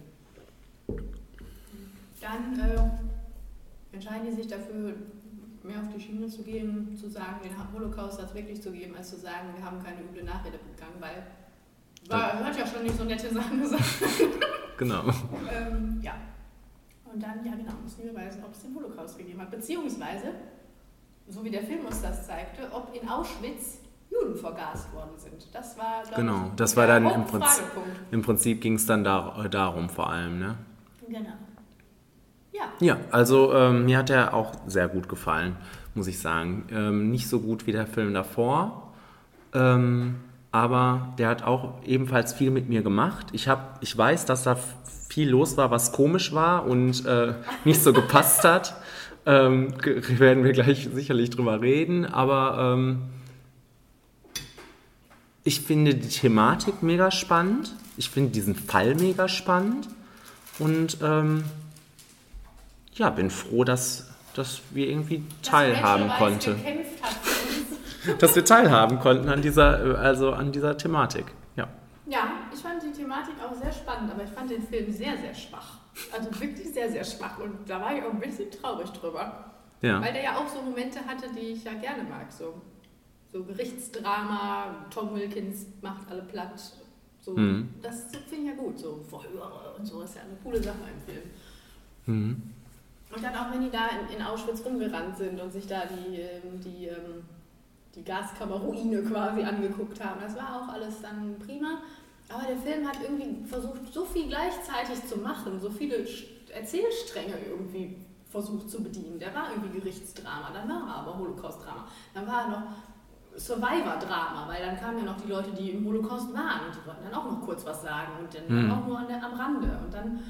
Dann äh, entscheiden die sich dafür, mehr auf die Schiene zu gehen, zu sagen, den Holocaust hat es wirklich zu geben, als zu sagen, wir haben keine üble Nachrede begangen, weil war, hat ja schon nicht so nette Sachen gesagt. Genau. ähm, ja. Und dann, ja genau, müssen wir beweisen, ob es den Holocaust gegeben hat. Beziehungsweise, so wie der Film uns das zeigte, ob in Auschwitz Juden vergast worden sind. Das war, Genau, ich, das war der dann im Prinzip, im Prinzip ging es dann da, äh, darum vor allem, ne? Genau. Ja. Ja, also ähm, mir hat er auch sehr gut gefallen, muss ich sagen. Ähm, nicht so gut wie der Film davor, ähm, aber der hat auch ebenfalls viel mit mir gemacht. Ich, hab, ich weiß, dass da viel los war, was komisch war und äh, nicht so gepasst hat. Ähm, werden wir gleich sicherlich drüber reden, aber ähm, ich finde die Thematik mega spannend. Ich finde diesen Fall mega spannend und ähm, ja, bin froh, dass, dass wir irgendwie teilhaben Dass konnten. Dass wir teilhaben konnten an dieser, also an dieser Thematik. Ja. Ja, ich fand die Thematik auch sehr spannend, aber ich fand den Film sehr, sehr schwach. Also wirklich sehr, sehr schwach. Und da war ich auch ein bisschen traurig drüber. Ja. Weil der ja auch so Momente hatte, die ich ja gerne mag. So, so Gerichtsdrama, Tom Wilkins macht alle platt. So, Mhm. Das finde ich ja gut. So Verhöre und so ist ja eine coole Sache im Film. Mhm. Und dann auch, wenn die da in, in Auschwitz rumgerannt sind und sich da die, ähm, die, ähm, die Gaskammerruine quasi angeguckt haben. Das war auch alles dann prima. Aber der Film hat irgendwie versucht, so viel gleichzeitig zu machen, so viele Erzählstränge irgendwie versucht zu bedienen. Der war irgendwie Gerichtsdrama, dann war er aber Holocaust-Drama. Dann war er noch Survivor-Drama, weil dann kamen ja noch die Leute, die im Holocaust waren und die wollten dann auch noch kurz was sagen und dann Mhm. auch nur an der, am Rande. Und dann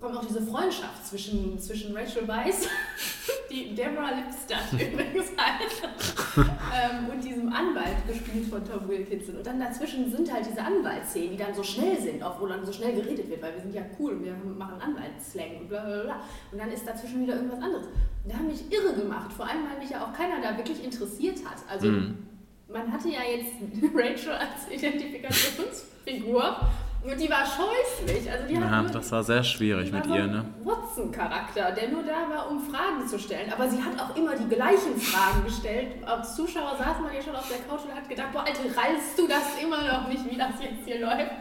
kommt auch diese Freundschaft zwischen, zwischen Rachel Weisz, die Deborah Lipstadt übrigens heißt, ähm, und diesem Anwalt, gespielt von Tom Wilkinson. Und dann dazwischen sind halt diese Anwaltsszenen, die dann so schnell sind, obwohl dann so schnell geredet wird, weil wir sind ja cool und wir machen Anwaltsslang und bla bla bla. Und dann ist dazwischen wieder irgendwas anderes. Und da haben mich irre gemacht, vor allem, weil mich ja auch keiner da wirklich interessiert hat. Also Mhm. man hatte ja jetzt Rachel als Identifikationsfigur die war scheußlich. Also die ja, nur, das war sehr schwierig mit ihr, ne? Watson-Charakter, der nur da war, um Fragen zu stellen. Aber sie hat auch immer die gleichen Fragen gestellt. Als Zuschauer saß man ja schon auf der Couch und hat gedacht, boah, Alter, rallst du das immer noch nicht, wie das jetzt hier läuft?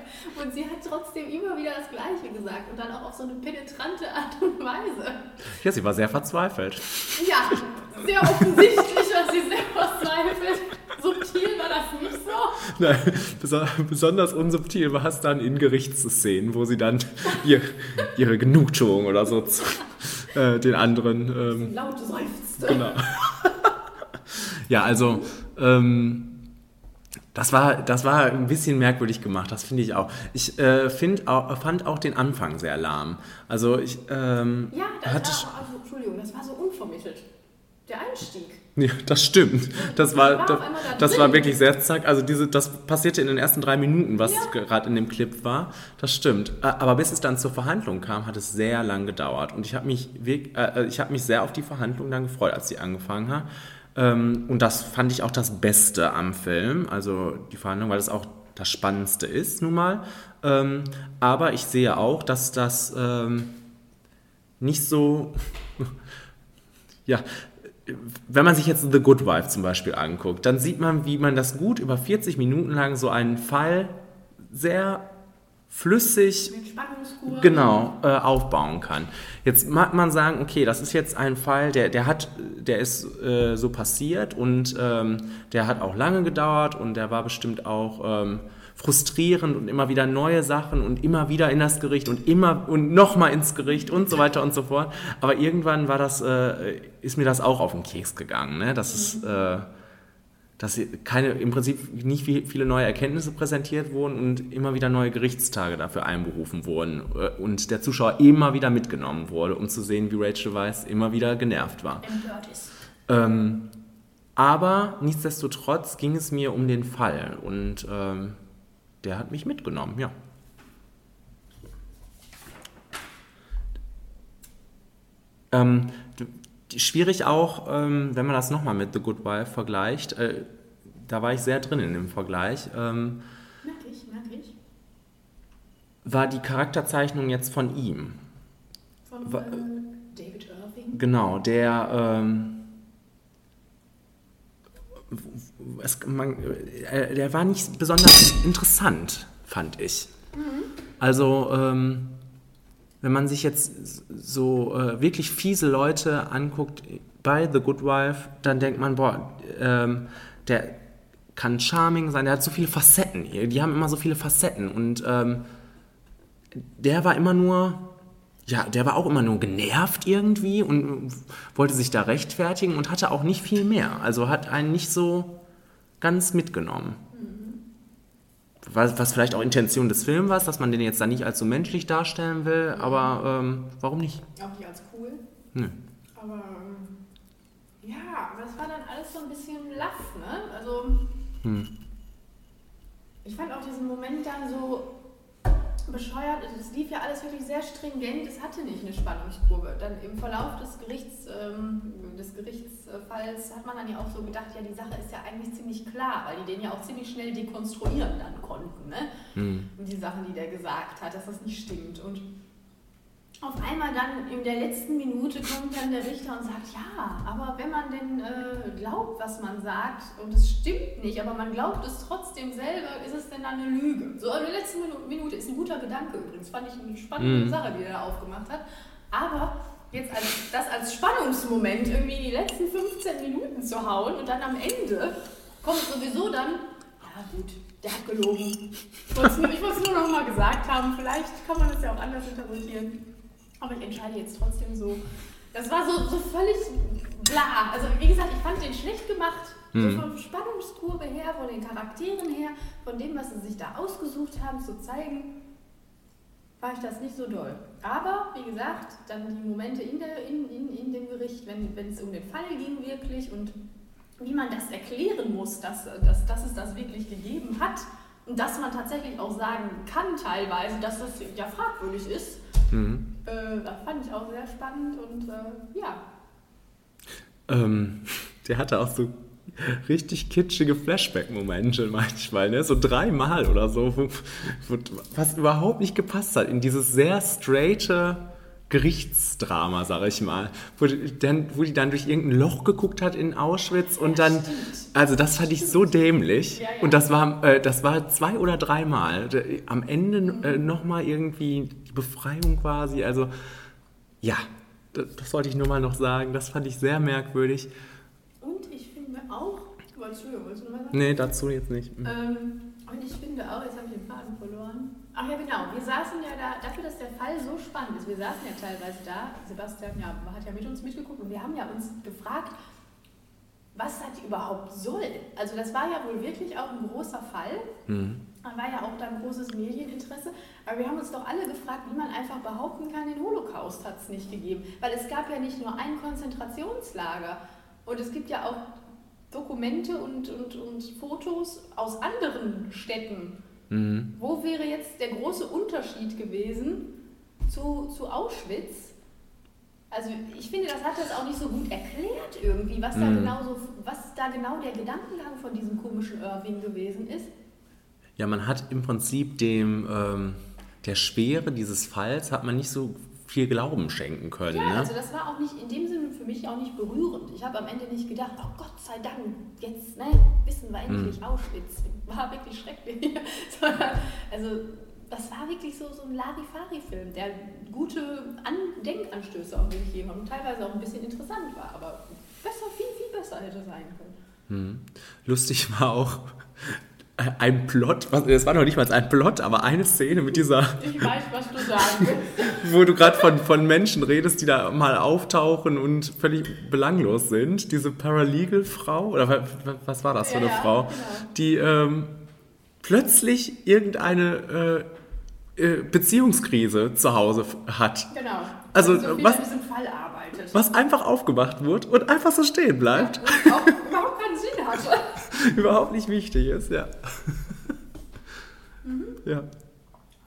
Und sie hat trotzdem immer wieder das Gleiche gesagt und dann auch auf so eine penetrante Art und Weise. Ja, sie war sehr verzweifelt. Ja, sehr offensichtlich, dass sie sehr verzweifelt. Subtil war das nicht so. Nein, beso- besonders unsubtil war es dann in Gerichtsszenen, wo sie dann ihr, ihre Genugtuung oder so zu, äh, den anderen. Ähm, Laut seufzte. genau. ja, also. Ähm, das war, das war ein bisschen merkwürdig gemacht, das finde ich auch. Ich äh, find auch, fand auch den Anfang sehr lahm. Also ich ähm, Ja, das hatte, war, also, Entschuldigung, das war so unvermittelt. Der Einstieg. Ja, das stimmt. Das war, das, das war wirklich sehr zack. Also diese, das passierte in den ersten drei Minuten, was Ja. gerade in dem Clip war. Das stimmt. Aber bis es dann zur Verhandlung kam, hat es sehr lang gedauert. Und ich habe mich, äh, ich habe mich sehr auf die Verhandlung dann gefreut, als sie angefangen hat. Ähm, Und das fand ich auch das Beste am Film, also die Verhandlung, weil es auch das Spannendste ist, nun mal. Ähm, Aber ich sehe auch, dass das ähm, nicht so ja, wenn man sich jetzt The Good Wife zum Beispiel anguckt, dann sieht man, wie man das gut über 40 Minuten lang so einen Fall sehr flüssig genau äh, aufbauen kann. Jetzt mag man sagen, okay, das ist jetzt ein Fall, der, der hat, der ist äh, so passiert und ähm, der hat auch lange gedauert und der war bestimmt auch ähm, frustrierend und immer wieder neue Sachen und immer wieder in das Gericht und immer und nochmal ins Gericht und so weiter und so fort. Aber irgendwann war das, äh, ist mir das auch auf den Keks gegangen. Ne? Das ist, äh, dass keine, im Prinzip nicht viele neue Erkenntnisse präsentiert wurden und immer wieder neue Gerichtstage dafür einberufen wurden äh, und der Zuschauer immer wieder mitgenommen wurde, um zu sehen, wie Rachel Weisz immer wieder genervt war. Ähm, aber nichtsdestotrotz ging es mir um den Fall und ähm, der hat mich mitgenommen, ja. Ähm, schwierig auch, ähm, wenn man das nochmal mit The Good Wife vergleicht. Äh, da war ich sehr drin in dem Vergleich. Ähm, merk ich, merk ich. War die Charakterzeichnung jetzt von ihm? Von äh, David Irving? Genau, der. Ähm, es, man, äh, der war nicht besonders interessant, fand ich. Mhm. Also, ähm, wenn man sich jetzt so äh, wirklich fiese Leute anguckt bei The Good Wife, dann denkt man, boah, ähm, der kann charming sein, der hat so viele Facetten die haben immer so viele Facetten und ähm, der war immer nur, ja, der war auch immer nur genervt irgendwie und wollte sich da rechtfertigen und hatte auch nicht viel mehr, also hat einen nicht so ganz mitgenommen was, was vielleicht auch Intention des Films war, dass man den jetzt da nicht als so menschlich darstellen will, aber ähm, warum nicht? Auch nicht als cool. Nö. Aber ähm, ja, aber es war dann alles so ein bisschen laff, ne? Also hm. ich fand auch diesen Moment dann so bescheuert. Es lief ja alles wirklich sehr stringent. Es hatte nicht eine Spannungskurve. Dann im Verlauf des, Gerichts, ähm, des Gerichtsfalls hat man dann ja auch so gedacht, ja, die Sache ist ja eigentlich ziemlich klar, weil die den ja auch ziemlich schnell dekonstruieren dann konnten. Ne? Mhm. Und die Sachen, die der gesagt hat, dass das nicht stimmt. Und auf einmal dann in der letzten Minute kommt dann der Richter und sagt, ja, aber wenn man denn äh, glaubt, was man sagt und es stimmt nicht, aber man glaubt es trotzdem selber, ist es denn dann eine Lüge? So in der letzten Minute ist ein guter Gedanke übrigens, fand ich eine spannende mhm. Sache, die er da aufgemacht hat. Aber jetzt als, das als Spannungsmoment irgendwie in die letzten 15 Minuten zu hauen und dann am Ende kommt sowieso dann, ja gut, der hat gelogen. Ich wollte es nur noch mal gesagt haben, vielleicht kann man es ja auch anders interpretieren. Aber ich entscheide jetzt trotzdem so. Das war so, so völlig bla. Also wie gesagt, ich fand den schlecht gemacht. Mhm. So vom Spannungskurve her, von den Charakteren her, von dem, was sie sich da ausgesucht haben zu zeigen, war ich das nicht so doll. Aber wie gesagt, dann die Momente in, der, in, in, in dem Gericht, wenn, wenn es um den Fall ging wirklich und wie man das erklären muss, dass, dass, dass es das wirklich gegeben hat und dass man tatsächlich auch sagen kann teilweise, dass das ja fragwürdig ist. Mhm. Äh, das fand ich auch sehr spannend und äh, ja. Ähm, der hatte auch so richtig kitschige Flashback-Momente manchmal, ne? so dreimal oder so, wo, wo, was überhaupt nicht gepasst hat in dieses sehr straighte Gerichtsdrama, sag ich mal, wo die, dann, wo die dann durch irgendein Loch geguckt hat in Auschwitz und dann, also das fand ich so dämlich ja, ja. und das war, äh, das war zwei oder dreimal. Am Ende äh, nochmal irgendwie die Befreiung quasi, also ja, das, das wollte ich nur mal noch sagen, das fand ich sehr merkwürdig. Und ich finde auch, du, wolltest du noch mal sagen? Nee, dazu jetzt nicht. Mhm. Ähm, und ich finde auch, jetzt habe ich den Faden verloren. Ach ja, genau. Wir saßen ja da, dafür, dass der Fall so spannend ist, wir saßen ja teilweise da, Sebastian ja, hat ja mit uns mitgeguckt und wir haben ja uns gefragt, was das überhaupt soll. Also das war ja wohl wirklich auch ein großer Fall. Mhm. Da war ja auch dann großes Medieninteresse. Aber wir haben uns doch alle gefragt, wie man einfach behaupten kann, den Holocaust hat es nicht gegeben. Weil es gab ja nicht nur ein Konzentrationslager. Und es gibt ja auch Dokumente und, und, und Fotos aus anderen Städten. Mhm. Wo wäre jetzt der große Unterschied gewesen zu, zu Auschwitz? Also ich finde, das hat das auch nicht so gut erklärt irgendwie, was, mhm. da, genau so, was da genau der Gedankengang von diesem komischen Irving gewesen ist. Ja, man hat im Prinzip dem, ähm, der Schwere dieses Falls, hat man nicht so viel Glauben schenken können. Ja, ne? also das war auch nicht in dem Sinne für mich auch nicht berührend. Ich habe am Ende nicht gedacht, oh Gott sei Dank, jetzt ne, wissen wir endlich mhm. Auschwitz. War wirklich schrecklich. also das war wirklich so, so ein Larifari-Film, der gute An Denkanstöße auch gegeben hat und teilweise auch ein bisschen interessant war, aber besser, viel, viel besser hätte sein können. Mhm. Lustig war auch, ein Plot, was- es war noch nicht mal ein Plot, aber eine Szene mit dieser, Ich weiß, was du sagen willst. wo du gerade von, von Menschen redest, die da mal auftauchen und völlig belanglos sind. Diese Paralegal-Frau, oder wa- wa- was war das für Ja, eine ja, Frau, genau. die ähm, plötzlich irgendeine äh, äh, Beziehungskrise zu Hause hat. Genau. Also, so viel was- Fall arbeitet. Was einfach aufgemacht wird und einfach so stehen bleibt. Und auch überhaupt keinen Sinn hatte. Überhaupt nicht wichtig ist, ja. Mhm. Ja.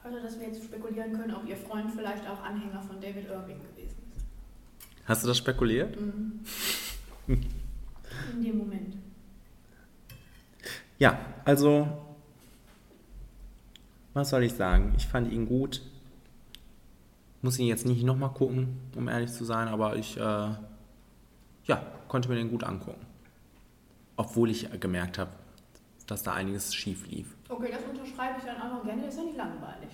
Also, dass wir jetzt spekulieren können, ob ihr Freund vielleicht auch Anhänger von David Irving gewesen ist. Hast du das spekuliert? In dem Moment. Ja, also, was soll ich sagen? Ich fand ihn gut. Muss ihn jetzt nicht nochmal gucken, um ehrlich zu sein, aber ich, äh, ja, konnte mir den gut angucken. Obwohl ich gemerkt habe, dass da einiges schief lief. Okay, das unterschreibe ich dann auch noch gerne. Ist ja nicht langweilig.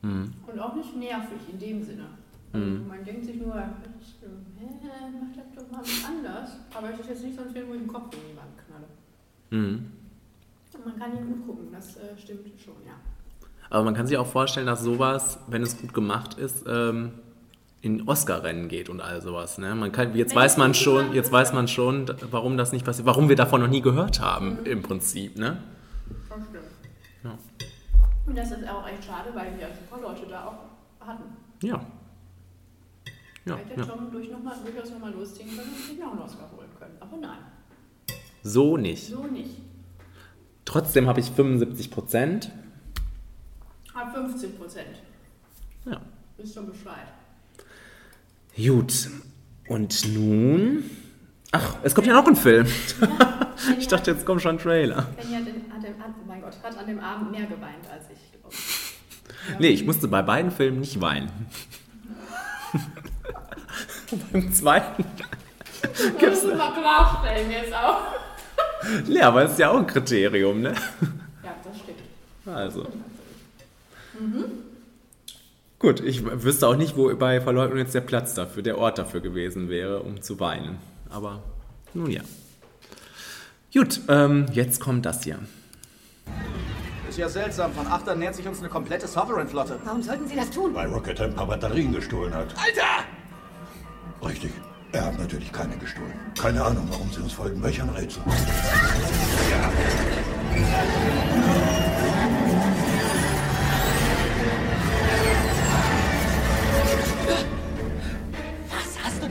Mhm. Und auch nicht nervig in dem Sinne. Also Man denkt sich nur, das, äh, hä, mach das doch mal anders. Aber es ist jetzt nicht so ein Film, wo ich den Kopf gegen die Wand knalle. Mhm. Und man kann ihn gut gucken, das äh, stimmt schon, ja. Aber man kann sich auch vorstellen, dass sowas, wenn es gut gemacht ist, ähm, in Oscar-Rennen geht und all sowas. Ne? Man kann, jetzt weiß man schon, jetzt weiß man schon, warum das nicht passiert, warum wir davon noch nie gehört haben, im Prinzip. Ne? Das stimmt. Ja. Und das ist auch echt schade, weil wir super Leute da auch hatten. Ja. Ja, Hätte ja. Tom durch noch mal, durchaus nochmal losziehen können und sich auch einen Oscar holen können. Aber nein, So nicht. so nicht. Trotzdem habe ich 75 Prozent. Ab 15 Prozent. Ja. Wisst schon Bescheid. Gut. Und nun. Ach, es kommt ja noch ein Film. Ich dachte, jetzt kommt schon ein Trailer. Penny hat, in, hat, im, hat, mein Gott, hat an dem Abend mehr geweint als ich. glaub. Nee, ich musste bei beiden Filmen nicht weinen. Beim zweiten. Das muss man klarstellen jetzt auch. Ja, aber es ist ja auch ein Kriterium, ne? Ja, das stimmt. Also. Gut, ich wüsste auch nicht, wo bei Verleugnung jetzt der Platz dafür, der Ort dafür gewesen wäre, um zu weinen. Aber nun ja. Gut, ähm, jetzt kommt das hier. Ist ja seltsam, von Achtern nähert sich uns eine komplette Sovereign-Flotte. Warum sollten Sie das tun? Weil Rocket ein paar Batterien gestohlen hat. Alter! Richtig. Er hat natürlich keine gestohlen. Keine Ahnung, warum sie uns folgen. Welch ein Rätsel. Was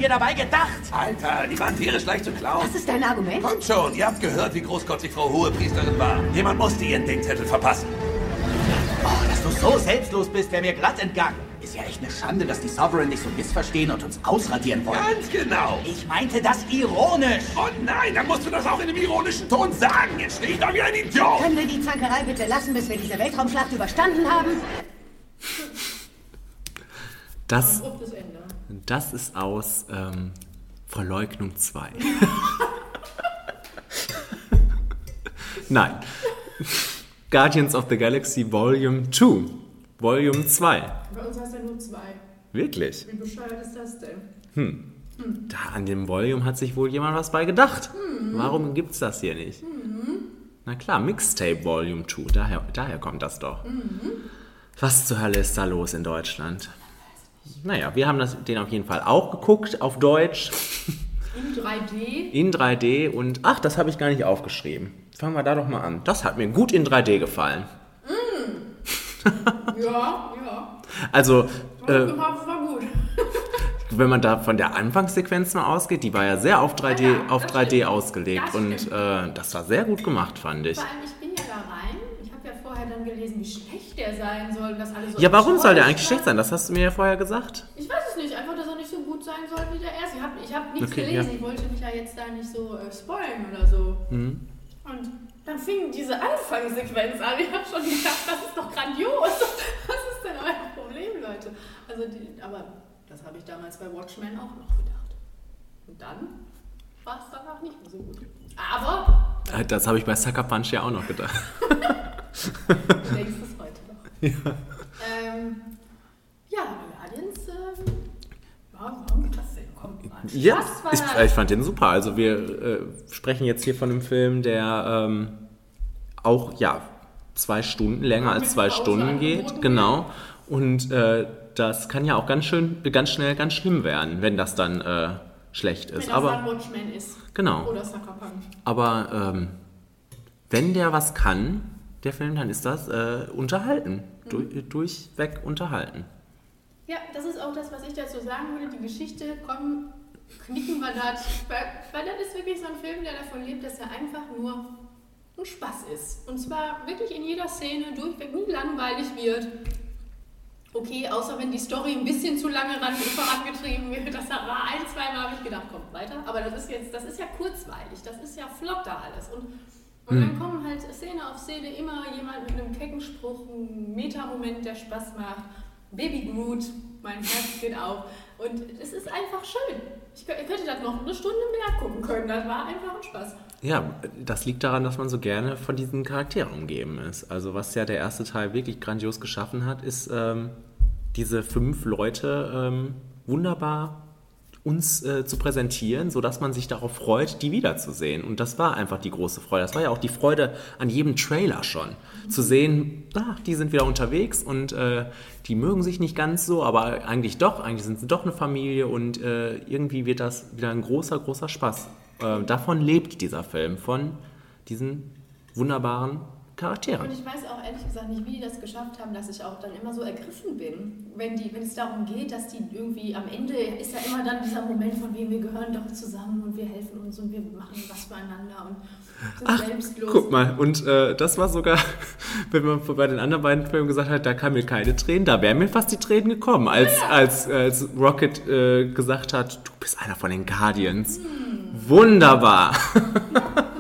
dir dabei gedacht? Alter, die waren tierisch leicht zu klauen. Das ist dein Argument? Kommt schon, ihr habt gehört, wie großkotzig Frau Hohepriesterin war. Jemand musste ihren Denkzettel verpassen. Oh, dass du so selbstlos bist, wäre mir glatt entgangen. Ist ja echt eine Schande, dass die Sovereign dich so missverstehen und uns ausradieren wollen. Ganz genau. Ich meinte das ironisch. Oh nein, dann musst du das auch in einem ironischen Ton sagen. Jetzt stehe ich da wie ein Idiot. Können wir die Zankerei bitte lassen, bis wir diese Weltraumschlacht überstanden haben? Das, Auf das Das ist aus ähm, Verleugnung 2. Nein. Guardians of the Galaxy Volume 2. Volume 2. Bei uns heißt er nur zwei. Wirklich? Wie bescheuert ist das denn? Da an dem Volume hat sich wohl jemand was bei gedacht. Warum gibt's das hier nicht? Na klar, Mixtape Volume 2, daher, daher kommt das doch. Was zur Hölle ist da los in Deutschland? Naja, wir haben das, den auf jeden Fall auch geguckt, auf Deutsch, In 3D. in 3D und ach, das habe ich gar nicht aufgeschrieben. Fangen wir da doch mal an. Das hat mir gut in 3D gefallen. Ja, ja. Also, äh, war gut. wenn man da von der Anfangssequenz mal ausgeht, die war ja sehr auf 3D, Ja, auf das 3D stimmt. ausgelegt Das und äh, das war sehr gut gemacht, fand ich. Vor allem, ich bin ja da rein. Ich vorher dann gelesen, wie schlecht der sein soll. Dass alle so Ja, warum soll der eigentlich schlecht sein? Das hast du mir ja vorher gesagt. Ich weiß es nicht. Einfach, dass er nicht so gut sein soll wie der erste. Ich habe ich hab nichts Okay, gelesen. ja. Ich wollte mich ja jetzt da nicht so äh, spoilen oder so. Mhm. Und dann fing diese Anfangssequenz an. Ich habe schon gedacht, das ist doch grandios. Was ist denn euer Problem, Leute? Also, die, aber das habe ich damals bei Watchmen auch noch gedacht. Und dann war es danach nicht mehr so gut. Aber Das habe ich bei Sucker Punch ja auch noch gedacht. du denkst es heute noch. Ja, ähm, ja Guardians ähm, war, war ein guter Film. Komm, war ein Ja, ich, ich fand den super. Also wir äh, sprechen jetzt hier von einem Film, der ähm, auch ja zwei Stunden länger als mit zwei Stunden geht, genau. Und äh, das kann ja auch ganz schön, ganz schnell, ganz schlimm werden, wenn das dann äh, schlecht Wenn ist. das Aber dann Watchmen ist. genau. Oder Sucker Punch. Aber ähm, wenn der was kann, der Film, dann ist das äh, unterhalten. Du, durchweg unterhalten. Ja, das ist auch das, was ich dazu sagen würde. Die Geschichte, komm, knicken wir das. Weil, weil das ist wirklich so ein Film, der davon lebt, dass er einfach nur ein Spaß ist. Und zwar wirklich in jeder Szene durchweg nie langweilig wird. Okay, außer wenn die Story ein bisschen zu lange ran, vorangetrieben wird. Das war ein, zwei Mal, habe ich gedacht, kommt weiter. Aber das ist jetzt, das ist ja kurzweilig, das ist ja flotter alles. Und, und dann kommen halt Szene auf Szene immer jemand mit einem kecken Spruch, ein Meta-Moment, der Spaß macht. Baby Groot, mein Herz geht auf. Und es ist einfach schön. Ich, kö- ihr könntet das noch eine Stunde mehr gucken können. Das war einfach ein Spaß. Ja, das liegt daran, dass man so gerne von diesen Charakteren umgeben ist. Also was ja der erste Teil wirklich grandios geschaffen hat, ist ähm, diese fünf Leute ähm, wunderbar uns äh, zu präsentieren, sodass man sich darauf freut, die wiederzusehen. Und das war einfach die große Freude. Das war ja auch die Freude an jedem Trailer schon. Zu sehen, ach, die sind wieder unterwegs und äh, die mögen sich nicht ganz so, aber eigentlich doch, eigentlich sind sie doch eine Familie und äh, irgendwie wird das wieder ein großer, großer Spaß. Äh, davon lebt dieser Film, von diesen wunderbaren Charakteren. Und ich weiß auch ehrlich gesagt nicht, wie die das geschafft haben, dass ich auch dann immer so ergriffen bin. Wenn, die, wenn es darum geht, dass die irgendwie am Ende ist ja immer dann dieser Moment von wem wir gehören doch zusammen und wir helfen uns und wir machen was füreinander und sind Ach, selbstlos. guck mal, und äh, das war sogar, wenn man bei den anderen beiden Filmen gesagt hat, da kamen mir keine Tränen, da wären mir fast die Tränen gekommen, als, als, als Rocket äh, gesagt hat, du bist einer von den Guardians. Wunderbar.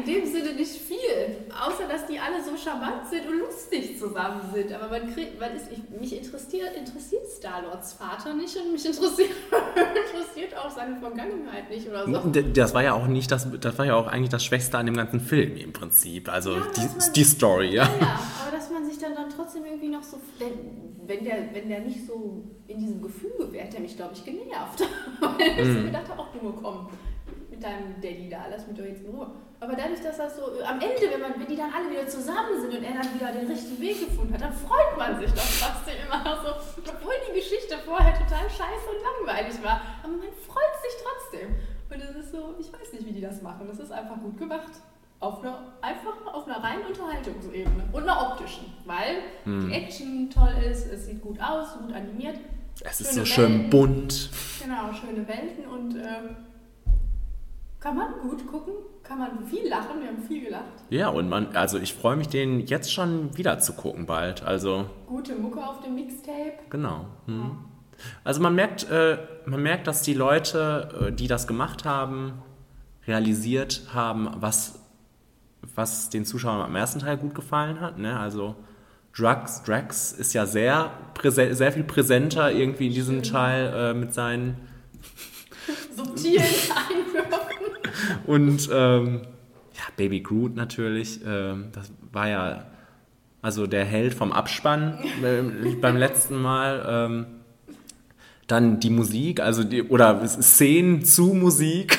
in dem Sinne nicht viel, außer dass die alle so charmant sind und lustig zusammen sind. Aber man kriegt, man ist, ich, mich interessiert, interessiert Star-Lords Vater nicht und mich interessiert, interessiert auch seine Vergangenheit nicht oder so. Das war ja auch nicht das, das war ja auch eigentlich das Schwächste an dem ganzen Film im Prinzip. Also Ja, die, man- die Story, ja. Ja, aber dass man sich dann, dann trotzdem irgendwie noch so, wenn, wenn, der, wenn der nicht so in diesem Gefüge wäre, hätte er mich, glaube ich, genervt. Weil ich so gedacht habe, ach du, komm, mit deinem Daddy da, lass mich doch jetzt in Ruhe. Aber dadurch, dass das so, am Ende, wenn, man, wenn die dann alle wieder zusammen sind und er dann wieder den richtigen Weg gefunden hat, dann freut man sich doch trotzdem immer noch so, obwohl die Geschichte vorher total scheiße und langweilig war. Aber man freut sich trotzdem. Und es ist so, ich weiß nicht, wie die das machen. Das ist einfach gut gemacht. Auf einer, einfach auf einer reinen Unterhaltungsebene und einer optischen, weil die Action toll ist, es sieht gut aus, gut animiert. Es ist so schön Welten. bunt. Genau, schöne Welten und ähm, kann man gut gucken, kann man viel lachen, wir haben viel gelacht. Ja, und man, also ich freue mich, den jetzt schon wieder zu gucken bald. Also Gute Mucke auf dem Mixtape. Genau. Hm. Also man merkt, äh, man merkt, dass die Leute, äh, die das gemacht haben, realisiert haben, was, was den Zuschauern am ersten Teil gut gefallen hat. Ne? Also Drax, Drax ist ja sehr, präse sehr viel präsenter irgendwie in diesem Teil äh, mit seinen Subtilen Einwürfen. Und ähm, ja, Baby Groot natürlich. Ähm, das war ja also der Held vom Abspann beim letzten Mal. Ähm, dann die Musik, also die, oder Szenen zu Musik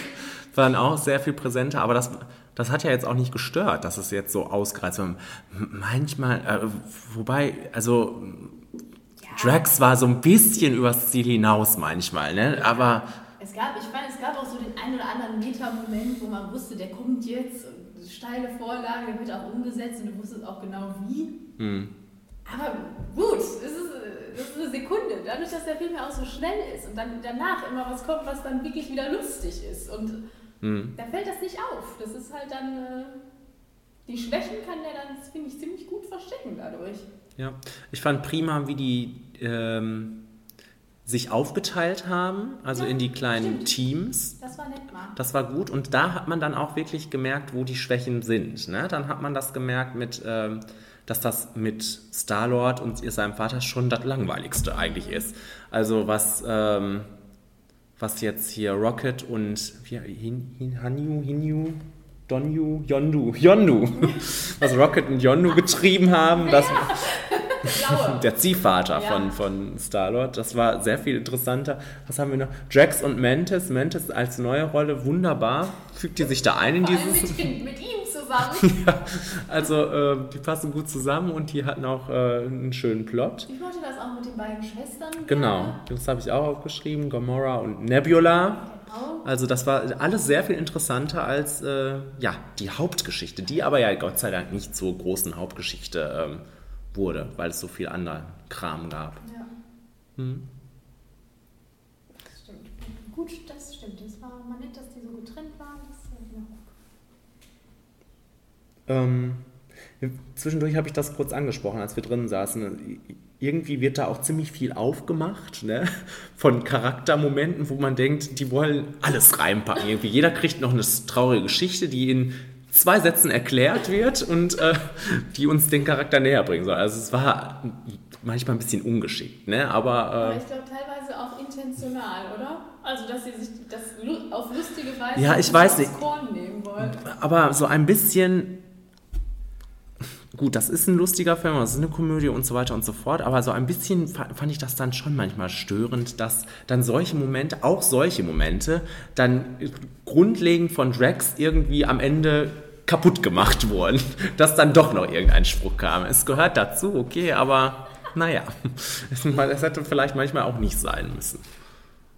waren auch sehr viel präsenter, aber das, das hat ja jetzt auch nicht gestört, dass es jetzt so ausgereizt war. Manchmal, äh, wobei, also Drax war so ein bisschen übers Ziel hinaus manchmal, ne? Aber Es gab, ich fand, es gab auch so den einen oder anderen Meta-Moment, wo man wusste, der kommt jetzt, und steile Vorlage, der wird auch umgesetzt und du wusstest auch genau wie. Aber gut, es ist, das ist eine Sekunde. Dadurch, dass der Film ja auch so schnell ist und dann danach immer was kommt, was dann wirklich wieder lustig ist. Und da fällt das nicht auf. Das ist halt dann. Äh, die Schwächen kann der dann, finde ich, ziemlich gut verstecken dadurch. Ja, ich fand prima, wie die ähm, sich aufgeteilt haben, also Ja, in die kleinen stimmt. Teams. Das war nett mal. Das war gut und da hat man dann auch wirklich gemerkt, wo die Schwächen sind. Ne? Dann hat man das gemerkt, mit, ähm, dass das mit Star-Lord und seinem Vater schon das Langweiligste eigentlich ist. Also was, ähm, was jetzt hier Rocket und wie, Hin, Hin, Hanyu, Hinyu, Donyu, Yondu, Yondu, was Rocket und Yondu getrieben haben, das, blaue. der Ziehvater Ja. von, von Star-Lord. Das war sehr viel interessanter. Was haben wir noch? Drax und Mantis. Mantis als neue Rolle, wunderbar. Fügt die sich da ein in Vor dieses... mit, ihm- mit ihm zusammen. Also, äh, die passen gut zusammen und die hatten auch äh, einen schönen Plot. Ich wollte das auch mit den beiden Schwestern. Genau, gerne. das habe ich auch aufgeschrieben. Gamora und Nebula. Genau. Also das war alles sehr viel interessanter als äh, ja, die Hauptgeschichte, die aber ja Gott sei Dank nicht zur großen Hauptgeschichte ähm, wurde, weil es so viel anderer Kram gab. Ja. Hm. Das stimmt. Gut, das stimmt. Das war mal nett, dass die so getrennt waren. Das ist ja wieder Ähm, zwischendurch habe ich das kurz angesprochen, als wir drin saßen. Irgendwie wird da auch ziemlich viel aufgemacht, ne? von Charaktermomenten, wo man denkt, die wollen alles reinpacken. Irgendwie jeder kriegt noch eine traurige Geschichte, die in zwei Sätzen erklärt wird und äh, die uns den Charakter näher bringen soll. Also es war manchmal ein bisschen ungeschickt, ne? aber Aber äh, ich glaube teilweise auch intentional, oder? Also, dass sie sich das auf lustige Weise Ja, ich weiß nicht. Korn nehmen wollen. aber so ein bisschen. Gut, das ist ein lustiger Film, das ist eine Komödie und so weiter und so fort, aber so ein bisschen fa- fand ich das dann schon manchmal störend, dass dann solche Momente, auch solche Momente, dann grundlegend von Drax irgendwie am Ende kaputt gemacht wurden, dass dann doch noch irgendein Spruch kam. Es gehört dazu, okay, aber naja, es hätte vielleicht manchmal auch nicht sein müssen.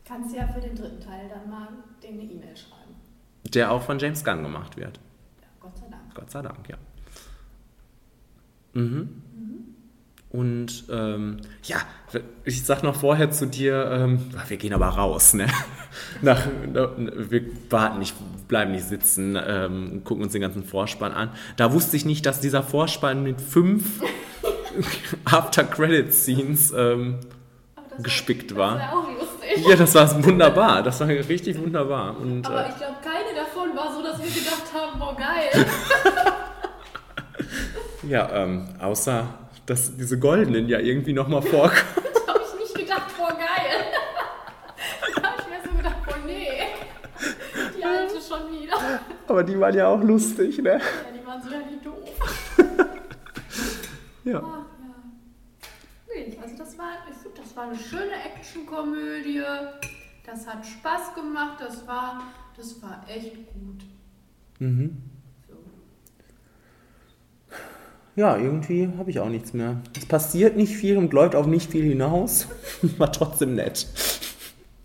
Kannst du ja für den dritten Teil dann mal denen eine E-Mail schreiben. Der auch von James Gunn gemacht wird. Ja, Gott sei Dank. Gott sei Dank, ja. Mhm. Und ähm, ja, ich sag noch vorher zu dir, ähm, wir gehen aber raus, ne? Nach, wir warten nicht, bleiben nicht sitzen, ähm, gucken uns den ganzen Vorspann an. Da wusste ich nicht, dass dieser Vorspann mit fünf After-Credit-Scenes ähm, gespickt war, war. Das war auch lustig. Ja, das war wunderbar. Das war richtig wunderbar. Und, Aber äh, ich glaube, keine davon war so, dass wir gedacht haben, boah, geil. ja, ähm, außer, dass diese goldenen ja irgendwie nochmal vorkommen. Da habe ich nicht gedacht, boah, geil. Da habe ich mir so gedacht, boah, nee. Die alte schon wieder. Aber die waren ja auch lustig, ne? Ja, die waren so richtig doof. Ja. Ah, ja. Nee, also das war, ich find, das war eine schöne Actionkomödie. Das hat Spaß gemacht. Das war, das war echt gut. Mhm. So. Ja, irgendwie habe ich auch nichts mehr. Es passiert nicht viel und läuft auf nicht viel hinaus. War trotzdem nett.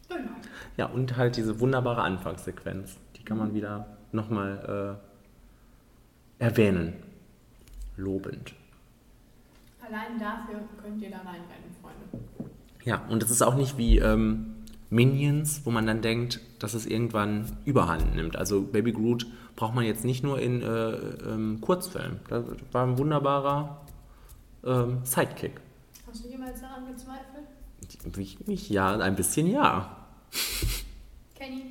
Genau. Ja, und halt diese wunderbare Anfangssequenz. Die kann man wieder nochmal äh, erwähnen. Lobend. Allein dafür könnt ihr da reinrennen, Freunde. Ja, und es ist auch nicht wie ähm, Minions, wo man dann denkt, dass es irgendwann Überhand nimmt. Also Baby Groot braucht man jetzt nicht nur in äh, ähm, Kurzfilmen. Das war ein wunderbarer ähm, Sidekick. Hast du jemals daran gezweifelt? Ich, ich, ja, ein bisschen ja. Kenny?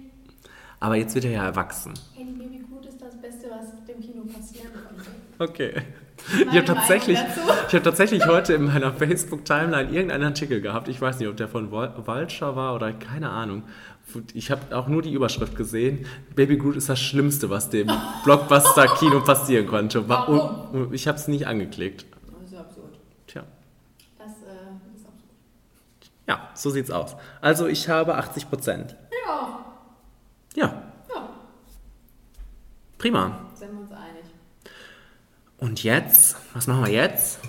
Aber jetzt wird er ja erwachsen. Kenny Baby Groot ist das Beste, was dem Kino passieren konnte. Okay. Meine Ich habe tatsächlich, ich hab tatsächlich heute in meiner Facebook-Timeline irgendeinen Artikel gehabt. Ich weiß nicht, ob der von Wal- Walcher war oder keine Ahnung. Ich habe auch nur die Überschrift gesehen. Baby Groot ist das Schlimmste, was dem Blockbuster-Kino passieren konnte. Wa- Warum? Und ich habe es nicht angeklickt. Das ist absurd. Tja. Das äh, ist absurd. Ja, so sieht's aus. Also ich habe 80 Prozent. Ja, Ja, ja, prima. sind wir uns einig. Und jetzt? Was machen wir jetzt?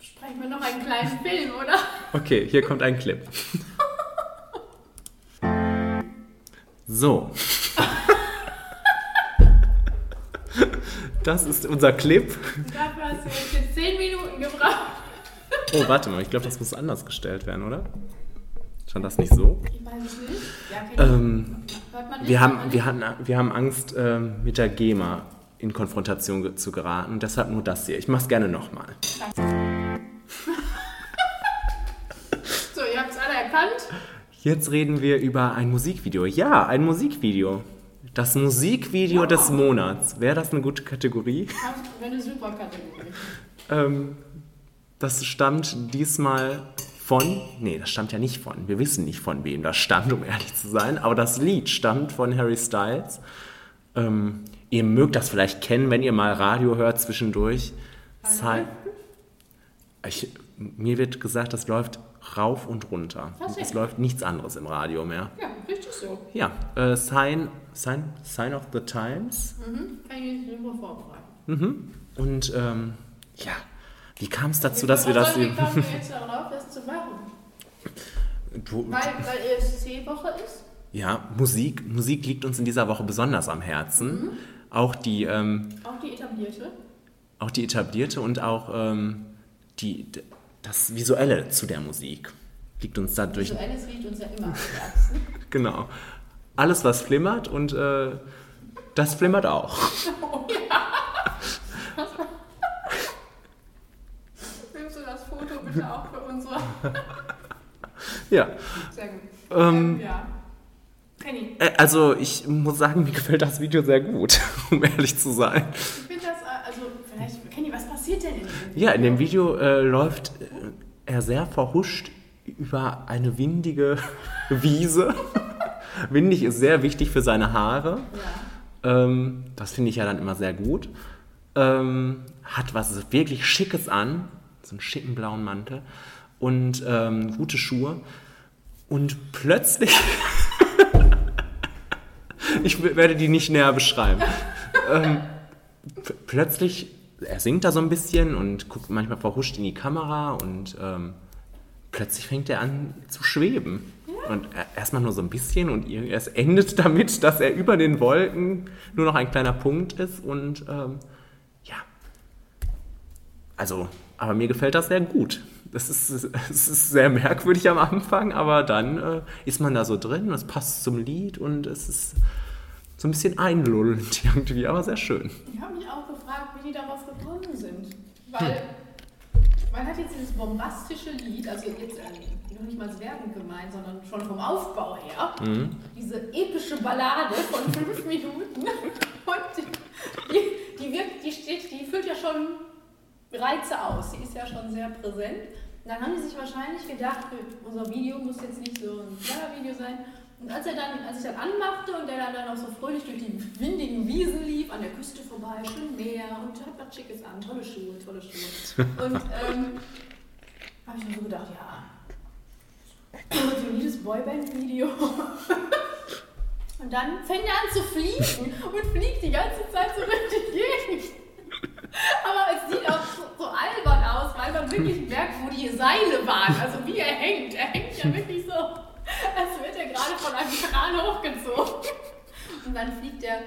Sprechen wir noch einen kleinen Film, oder? Okay, hier kommt ein Clip. So. Das ist unser Clip. Dafür hast du jetzt 10 Minuten gebraucht. Oh, warte mal, ich glaube, das muss anders gestellt werden, oder? Stand das nicht so? Ich weiß es nicht. Ja. Ähm, wir, haben, wir, hatten, wir haben Angst, ähm, mit der GEMA in Konfrontation zu geraten. Deshalb nur das hier. Ich mach's gerne nochmal. So, ihr habt es alle erkannt. Jetzt reden wir über ein Musikvideo. Ja, ein Musikvideo. Das Musikvideo des Monats. Wäre das eine gute Kategorie? Wäre eine super Kategorie. Ähm, das stammt diesmal von. Nee, das stammt ja nicht von. Wir wissen nicht von wem das stammt, um ehrlich zu sein. Aber das Lied stammt von Harry Styles. Ähm, ihr mögt das vielleicht kennen, wenn ihr mal Radio hört zwischendurch. Ich, mir wird gesagt, das läuft rauf und runter. Tatsächlich? Es läuft nichts anderes im Radio mehr. Ja, richtig so. Ja, äh, Sign, Sign, Sign of the Times. Mhm. Kann ich mich nur vorbereiten. Mhm. Und ähm, ja, wie kam es dazu, dass wir das... Wie kamen wir jetzt darauf, das zu machen? Du, Weil, weil ESC-Woche ist? ja, Musik, Musik liegt uns in dieser Woche besonders am Herzen. Auch die, ähm, Auch die etablierte? auch die etablierte und auch ähm, die, das Visuelle zu der Musik liegt uns dadurch. Visuelles liegt uns ja immer am Herzen. Genau. Alles, was flimmert und äh, das flimmert auch. Nimmst du das Foto bitte auch für unsere... Ja. Sehr gut. Ähm, ja. Penny, äh, also ich muss sagen, mir gefällt das Video sehr gut, um ehrlich zu sein. ich finde das, äh, also vielleicht, Penny, was passiert denn in dem Ja, in dem Video äh, läuft er sehr verhuscht über eine windige Wiese. Windig ist sehr wichtig für seine Haare. Ähm, das finde ich ja dann immer sehr gut. Ähm, hat was wirklich Schickes an, so einen schicken blauen Mantel und ähm, gute Schuhe. Und plötzlich, ich werde die nicht näher beschreiben, ähm, plötzlich, er singt da so ein bisschen und guckt manchmal verhuscht in die Kamera und ähm, plötzlich fängt er an zu schweben. Und er- erstmal nur so ein bisschen und es endet damit, dass er über den Wolken nur noch ein kleiner Punkt ist und ähm, ja. Also, aber mir gefällt das sehr gut. Das ist, es ist sehr merkwürdig am Anfang, aber dann äh, ist man da so drin, es passt zum Lied und es ist so ein bisschen einlullend irgendwie, aber sehr schön. Ich habe mich auch gefragt, wie die darauf gekommen sind. Weil man hat jetzt dieses bombastische Lied, also jetzt äh, noch nicht mal Werbung gemeint, sondern schon vom Aufbau her, diese epische Ballade von fünf Minuten. Und die, die, wirkt, die, steht, die füllt ja schon Reize aus. Sie ist ja schon sehr präsent. Und dann haben die sich wahrscheinlich gedacht, unser Video muss jetzt nicht so ein Video sein. Und als er dann, als ich dann anmachte und der dann auch so fröhlich durch die windigen Wiesen lief, an der Küste vorbei, schön Meer und hat was Schickes an, tolle Schuhe, tolle Schuhe. Und ähm, habe ich mir so gedacht, ja, so ein jedes Boyband-Video. Und dann fängt er an zu fliegen und fliegt die ganze Zeit so durch die Gegend. Aber es sieht auch so, so albern aus, weil man wirklich merkt, wo die Seile waren. Also wie er hängt. Er hängt ja wirklich so, als wird er gerade von einem Kran hochgezogen. Und dann fliegt er,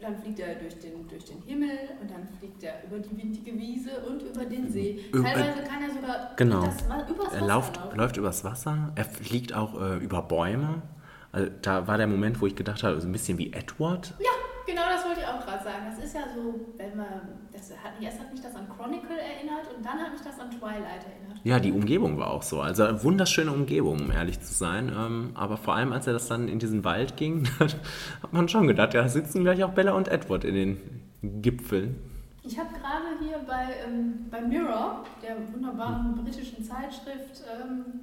dann fliegt er durch den, durch den Himmel und dann fliegt er über die windige Wiese und über den See. Über- Teilweise kann er sogar Genau. das, übers Er Wasser läuft, laufen. läuft übers Wasser, er fliegt auch äh, über Bäume. Also, da war der Moment, wo ich gedacht habe, so ein bisschen wie Edward. Ja, genau das wollte ich auch gerade sagen. Das ist ja so, wenn man, das hat, erst hat mich das an Chronicle erinnert und dann hat mich das an Twilight erinnert. Ja, die Umgebung war auch so. Also eine wunderschöne Umgebung, um ehrlich zu sein. Ähm, aber vor allem, als er das dann in diesen Wald ging, hat man schon gedacht, ja, da sitzen gleich auch Bella und Edward in den Gipfeln. Ich habe gerade hier bei, ähm, bei Mirror, der wunderbaren britischen Zeitschrift, ähm,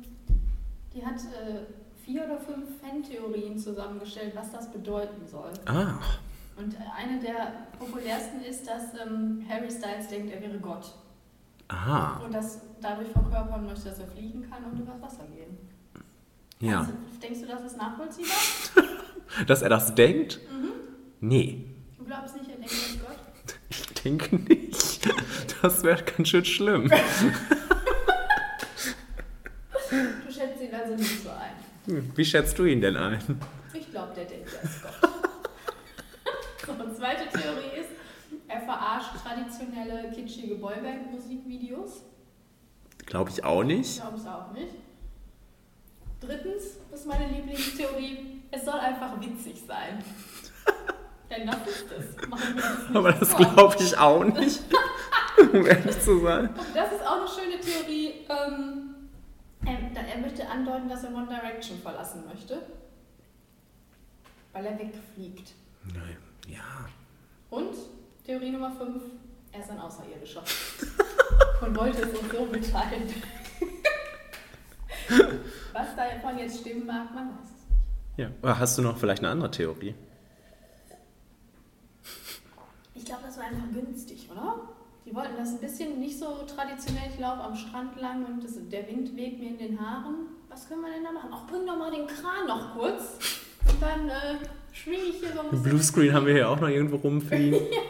die hat äh, vier oder fünf Fan-Theorien zusammengestellt, was das bedeuten soll. Ah, Und äh, eine der populärsten ist, dass ähm, Harry Styles denkt, er wäre Gott. aha, Und das dadurch verkörpern möchte, dass er fliegen kann und übers Wasser gehen. ja. Also, denkst du, das ist nachvollziehbar? Dass er das denkt? Nee, Du glaubst nicht, er denkt, er ist Gott? ich denke nicht. Das wäre ganz schön schlimm. Du schätzt ihn also nicht so ein. Hm, Wie schätzt du ihn denn ein? Ich glaube, der denkt, er ist Gott. so, und zweite Theorie ist, er verarscht traditionelle, kitschige Boyband-Musikvideos. Glaube ich auch Ich nicht. glaube es auch nicht. Drittens, das ist meine Lieblingstheorie, es soll einfach witzig sein. Denn das ist es. Machen wir uns nicht Aber das glaube ich auch nicht. Um ehrlich zu sein. Das ist auch eine schöne Theorie. Ähm, er, er möchte andeuten, dass er One Direction verlassen möchte. Weil er wegfliegt. Ja. Und Theorie Nummer 5, er ist ein Außerirdischer. Und wollte es uns so mitteilen. Was davon jetzt stimmen mag, man weiß es nicht. ja. Aber Hast du noch vielleicht eine andere Theorie? Ich glaube, das war einfach günstig, oder? Die wollten das ein bisschen nicht so traditionell, ich laufe am Strand lang und das, der Wind weht mir in den Haaren. Was können wir denn da machen? Ach, bring doch mal den Kran noch kurz. Und dann äh, schwinge ich hier so ein bisschen. Bluescreen haben wir hier auch noch irgendwo rumfliegen. ja,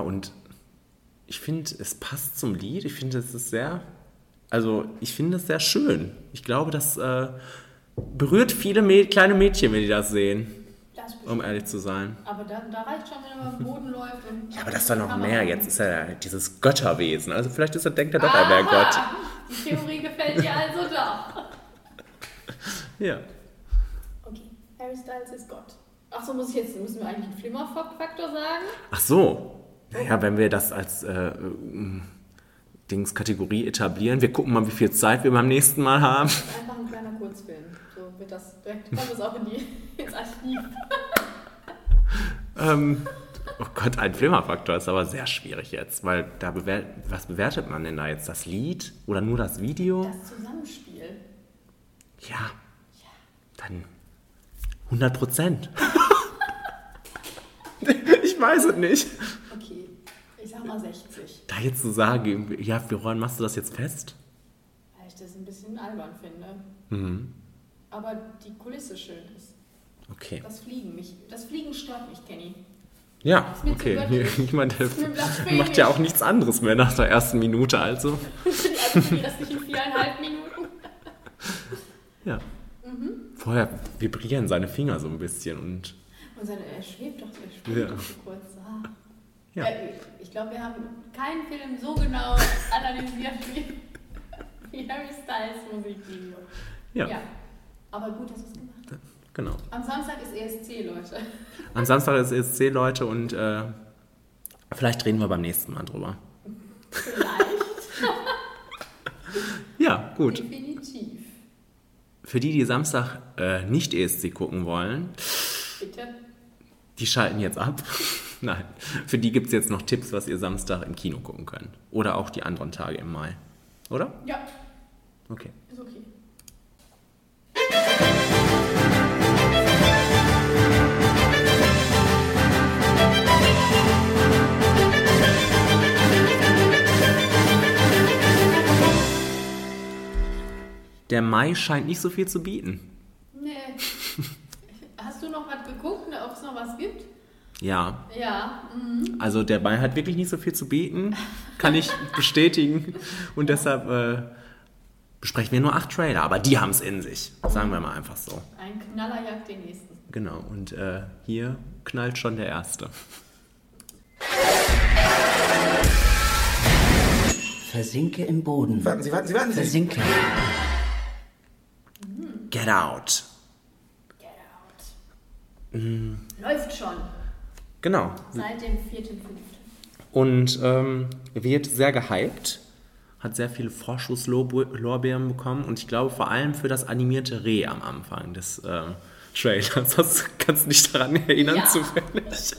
und ich finde, es passt zum Lied. Ich finde, es ist sehr, also ich finde es sehr schön. Ich glaube, das äh, berührt viele Mä kleine Mädchen, wenn die das sehen, Das um ehrlich zu sein. Aber da, da reicht schon, wenn er auf dem Boden läuft. Und Ja, aber das ist doch noch mehr. Jetzt ist er dieses Götterwesen. Also vielleicht ist er, denkt er doch, er wäre Gott. Aha, Die Theorie gefällt dir also doch. Ja. Okay, Harry Styles ist Gott. Ach so, muss ich jetzt, müssen wir eigentlich einen Flimmerfaktor sagen? Ach so. Naja, wenn wir das als äh, ähm, Dings Kategorie etablieren, wir gucken mal, wie viel Zeit wir beim nächsten Mal haben. Einfach ein kleiner Kurzfilm. So wird das, direkt kommt das auch in die, ins Archiv. Ähm, oh Gott, ein Flimmerfaktor ist aber sehr schwierig jetzt, weil da bewer was bewertet man denn da jetzt? Das Lied oder nur das Video? Das Zusammenspiel. Ja, dann 100 Prozent. ich weiß es nicht. Okay, ich sag mal 60, Da jetzt zu sagen, ja, woran machst du das jetzt fest? weil ich das ein bisschen albern finde. Mhm. Aber die Kulisse schön ist. Okay. Das Fliegen, mich, das Fliegen stört mich, Kenny. Ja, okay. Ich meine, der macht ja auch nichts anderes mehr nach der ersten Minute, also. Also für die restlichen viereinhalb Minuten. Ja. Mhm. Vorher vibrieren seine Finger so ein bisschen und Und seine, er schwebt doch, er schwebt Ja. doch so kurz. Ja. Ich glaube, wir haben keinen Film so genau analysiert wie, wie Harry Styles Musikvideo. ja, Ja. Aber gut, dass du es gemacht hast. genau. Am Samstag ist ESC, Leute. Am Samstag ist ESC, Leute, und äh, vielleicht reden wir beim nächsten Mal drüber. Vielleicht. Ja, gut. Definitiv. Für die, die Samstag äh, nicht ESC gucken wollen, Bitte. die schalten jetzt ab. Nein, für die gibt es jetzt noch Tipps, was ihr Samstag im Kino gucken könnt. Oder auch die anderen Tage im Mai. Oder? Ja, Okay. ist okay. Der Mai scheint nicht so viel zu bieten. Nee. Hast du noch was geguckt, ob es noch was gibt? Ja, Ja. Mhm. also der Mai hat wirklich nicht so viel zu bieten. Kann ich bestätigen. Und deshalb äh, besprechen wir nur acht Trailer. Aber die haben es in sich. Sagen wir mal einfach so. Ein Knaller jagt den nächsten. Genau. Und äh, hier knallt schon der erste. Versinke im Boden. Warten Sie, warten Sie, warten Sie. Versinke. Get out. Get out. Läuft schon. Genau. Seit dem 4.5. Und ähm, wird sehr gehypt. Hat sehr viele Vorschusslorbeeren bekommen. Und ich glaube vor allem für das animierte Reh am Anfang des äh, Trailers. Das kannst du dich daran erinnern, Ja. zufällig.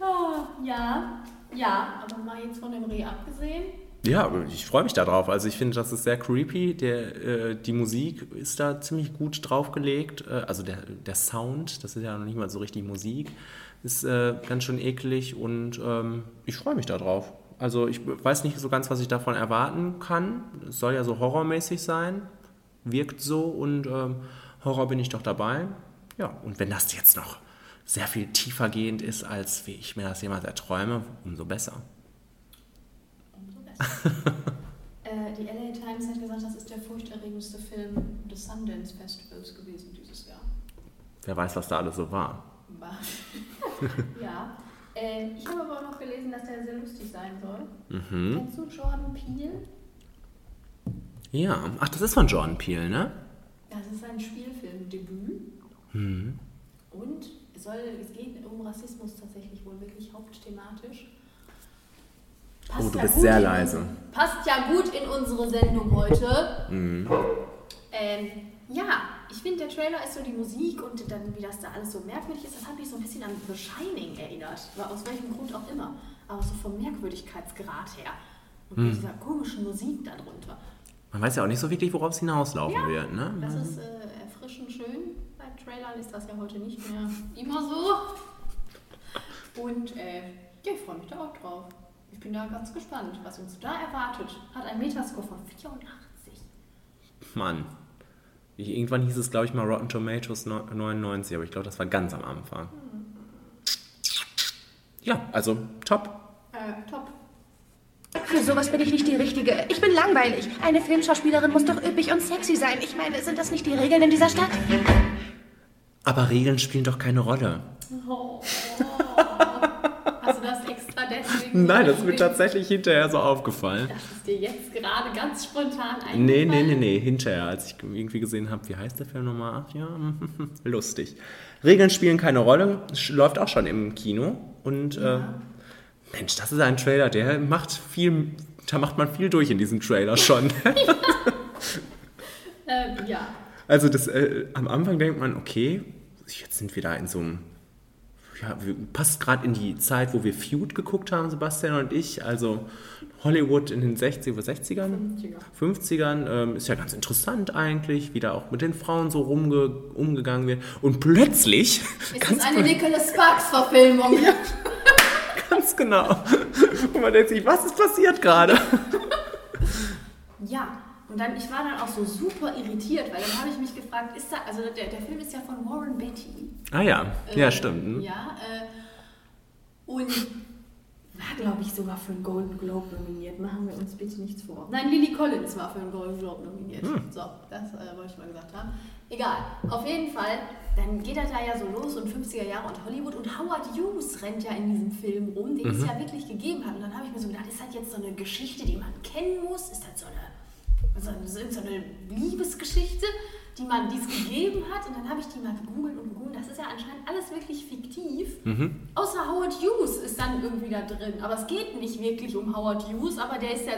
Ah, ja, ja, aber mal jetzt von dem Reh abgesehen. Ja, ich freue mich darauf. Also ich finde, das ist sehr creepy. Der, äh, die Musik ist da ziemlich gut draufgelegt. Äh, also der, der Sound, das ist ja noch nicht mal so richtig Musik, ist äh, ganz schön eklig und ähm, ich freue mich darauf. Also ich weiß nicht so ganz, was ich davon erwarten kann. Es soll ja so horrormäßig sein, wirkt so und ähm, Horror bin ich doch dabei. Ja, und wenn das jetzt noch sehr viel tiefergehend ist, als wie ich mir das jemals erträume, umso besser. Äh, die LA Times hat gesagt, das ist der furchterregendste Film des Sundance Festivals gewesen dieses Jahr. Wer weiß, was da alles so war. War- ja. Äh, ich habe aber auch noch gelesen, dass der sehr lustig sein soll. Mhm. Kennst du Jordan Peele? Ja, ach, das ist von Jordan Peele, ne? Das ist sein Spielfilmdebüt. Mhm. Und es, soll, es geht um Rassismus tatsächlich wohl wirklich hauptthematisch. Oh, du ja bist sehr in leise. unsere- Passt ja gut in unsere Sendung heute. Mhm. Ähm, ja, ich finde, der Trailer ist so die Musik und dann, wie das da alles so merkwürdig ist, das hat mich so ein bisschen an The Shining erinnert. Aus welchem Grund auch immer. Aber so vom Merkwürdigkeitsgrad her. Und Mhm. mit dieser komischen Musik darunter. Man weiß ja auch nicht so wirklich, worauf es hinauslaufen Ja, wird, ne? Das ist äh, erfrischend schön. Bei Trailern ist das ja heute nicht mehr immer so. Und äh, ja, ich freue mich da auch drauf. Ich bin da ganz gespannt, was uns da erwartet. Hat ein Metascore von 84. Mann. Ich- Irgendwann hieß es, glaube ich, mal Rotten Tomatoes no- 99, aber ich glaube, das war ganz am Anfang. Ja, also top. Äh, top. Für sowas bin ich nicht die Richtige. Ich bin langweilig. Eine Filmschauspielerin muss doch üppig und sexy sein. Ich meine, sind das nicht die Regeln in dieser Stadt? Aber Regeln spielen doch keine Rolle. Oh. Hast du das extra deswegen? Nein, das ist mir tatsächlich hinterher so aufgefallen. Das ist dir jetzt gerade ganz spontan Nee, nee, eingefallen? nee, nee, hinterher, als ich irgendwie gesehen habe, wie heißt der Film nochmal? Ach ja, lustig. Regeln spielen keine Rolle, läuft auch schon im Kino. Und äh, Mensch, das ist ein Trailer, der macht viel, da macht man viel durch in diesem Trailer schon. Ähm, ja. Also das, äh, am Anfang denkt man, okay, jetzt sind wir da in so einem, ja, passt gerade in die Zeit, wo wir Feud geguckt haben, Sebastian und ich, also Hollywood in den 60er, 60ern, 50ern, ähm, ist ja ganz interessant eigentlich, wie da auch mit den Frauen so rumge umgegangen wird. Und plötzlich, Ist das eine Nicholas Sparks-Verfilmung? ganz genau, und man denkt sich, was ist passiert gerade? Ja, und dann, ich war dann auch so super irritiert, weil dann habe ich mich gefragt, ist da, also der, der Film ist ja von Warren Beatty. Ah ja, ja Äh, stimmt. hm. Ja, äh, und war, glaube ich, sogar für einen Golden Globe nominiert. Machen wir uns bitte nichts vor. Nein, Lily Collins war für einen Golden Globe nominiert. Hm. So, das äh, wollte ich mal gesagt haben. Egal, auf jeden Fall, dann geht er da ja so los und 50er Jahre und Hollywood und Howard Hughes rennt ja in diesem Film rum, den es Mhm. ja wirklich gegeben hat. Und dann habe ich mir so gedacht, ist das jetzt so eine Geschichte, die man kennen muss? Ist das so eine, so eine, so eine Liebesgeschichte, die man dies gegeben hat? Und dann habe ich die mal gegoogelt und gegoogelt. Das ist ja anscheinend alles wirklich fiktiv. Mhm. Außer Howard Hughes ist dann irgendwie da drin. Aber es geht nicht wirklich um Howard Hughes, aber der ist ja,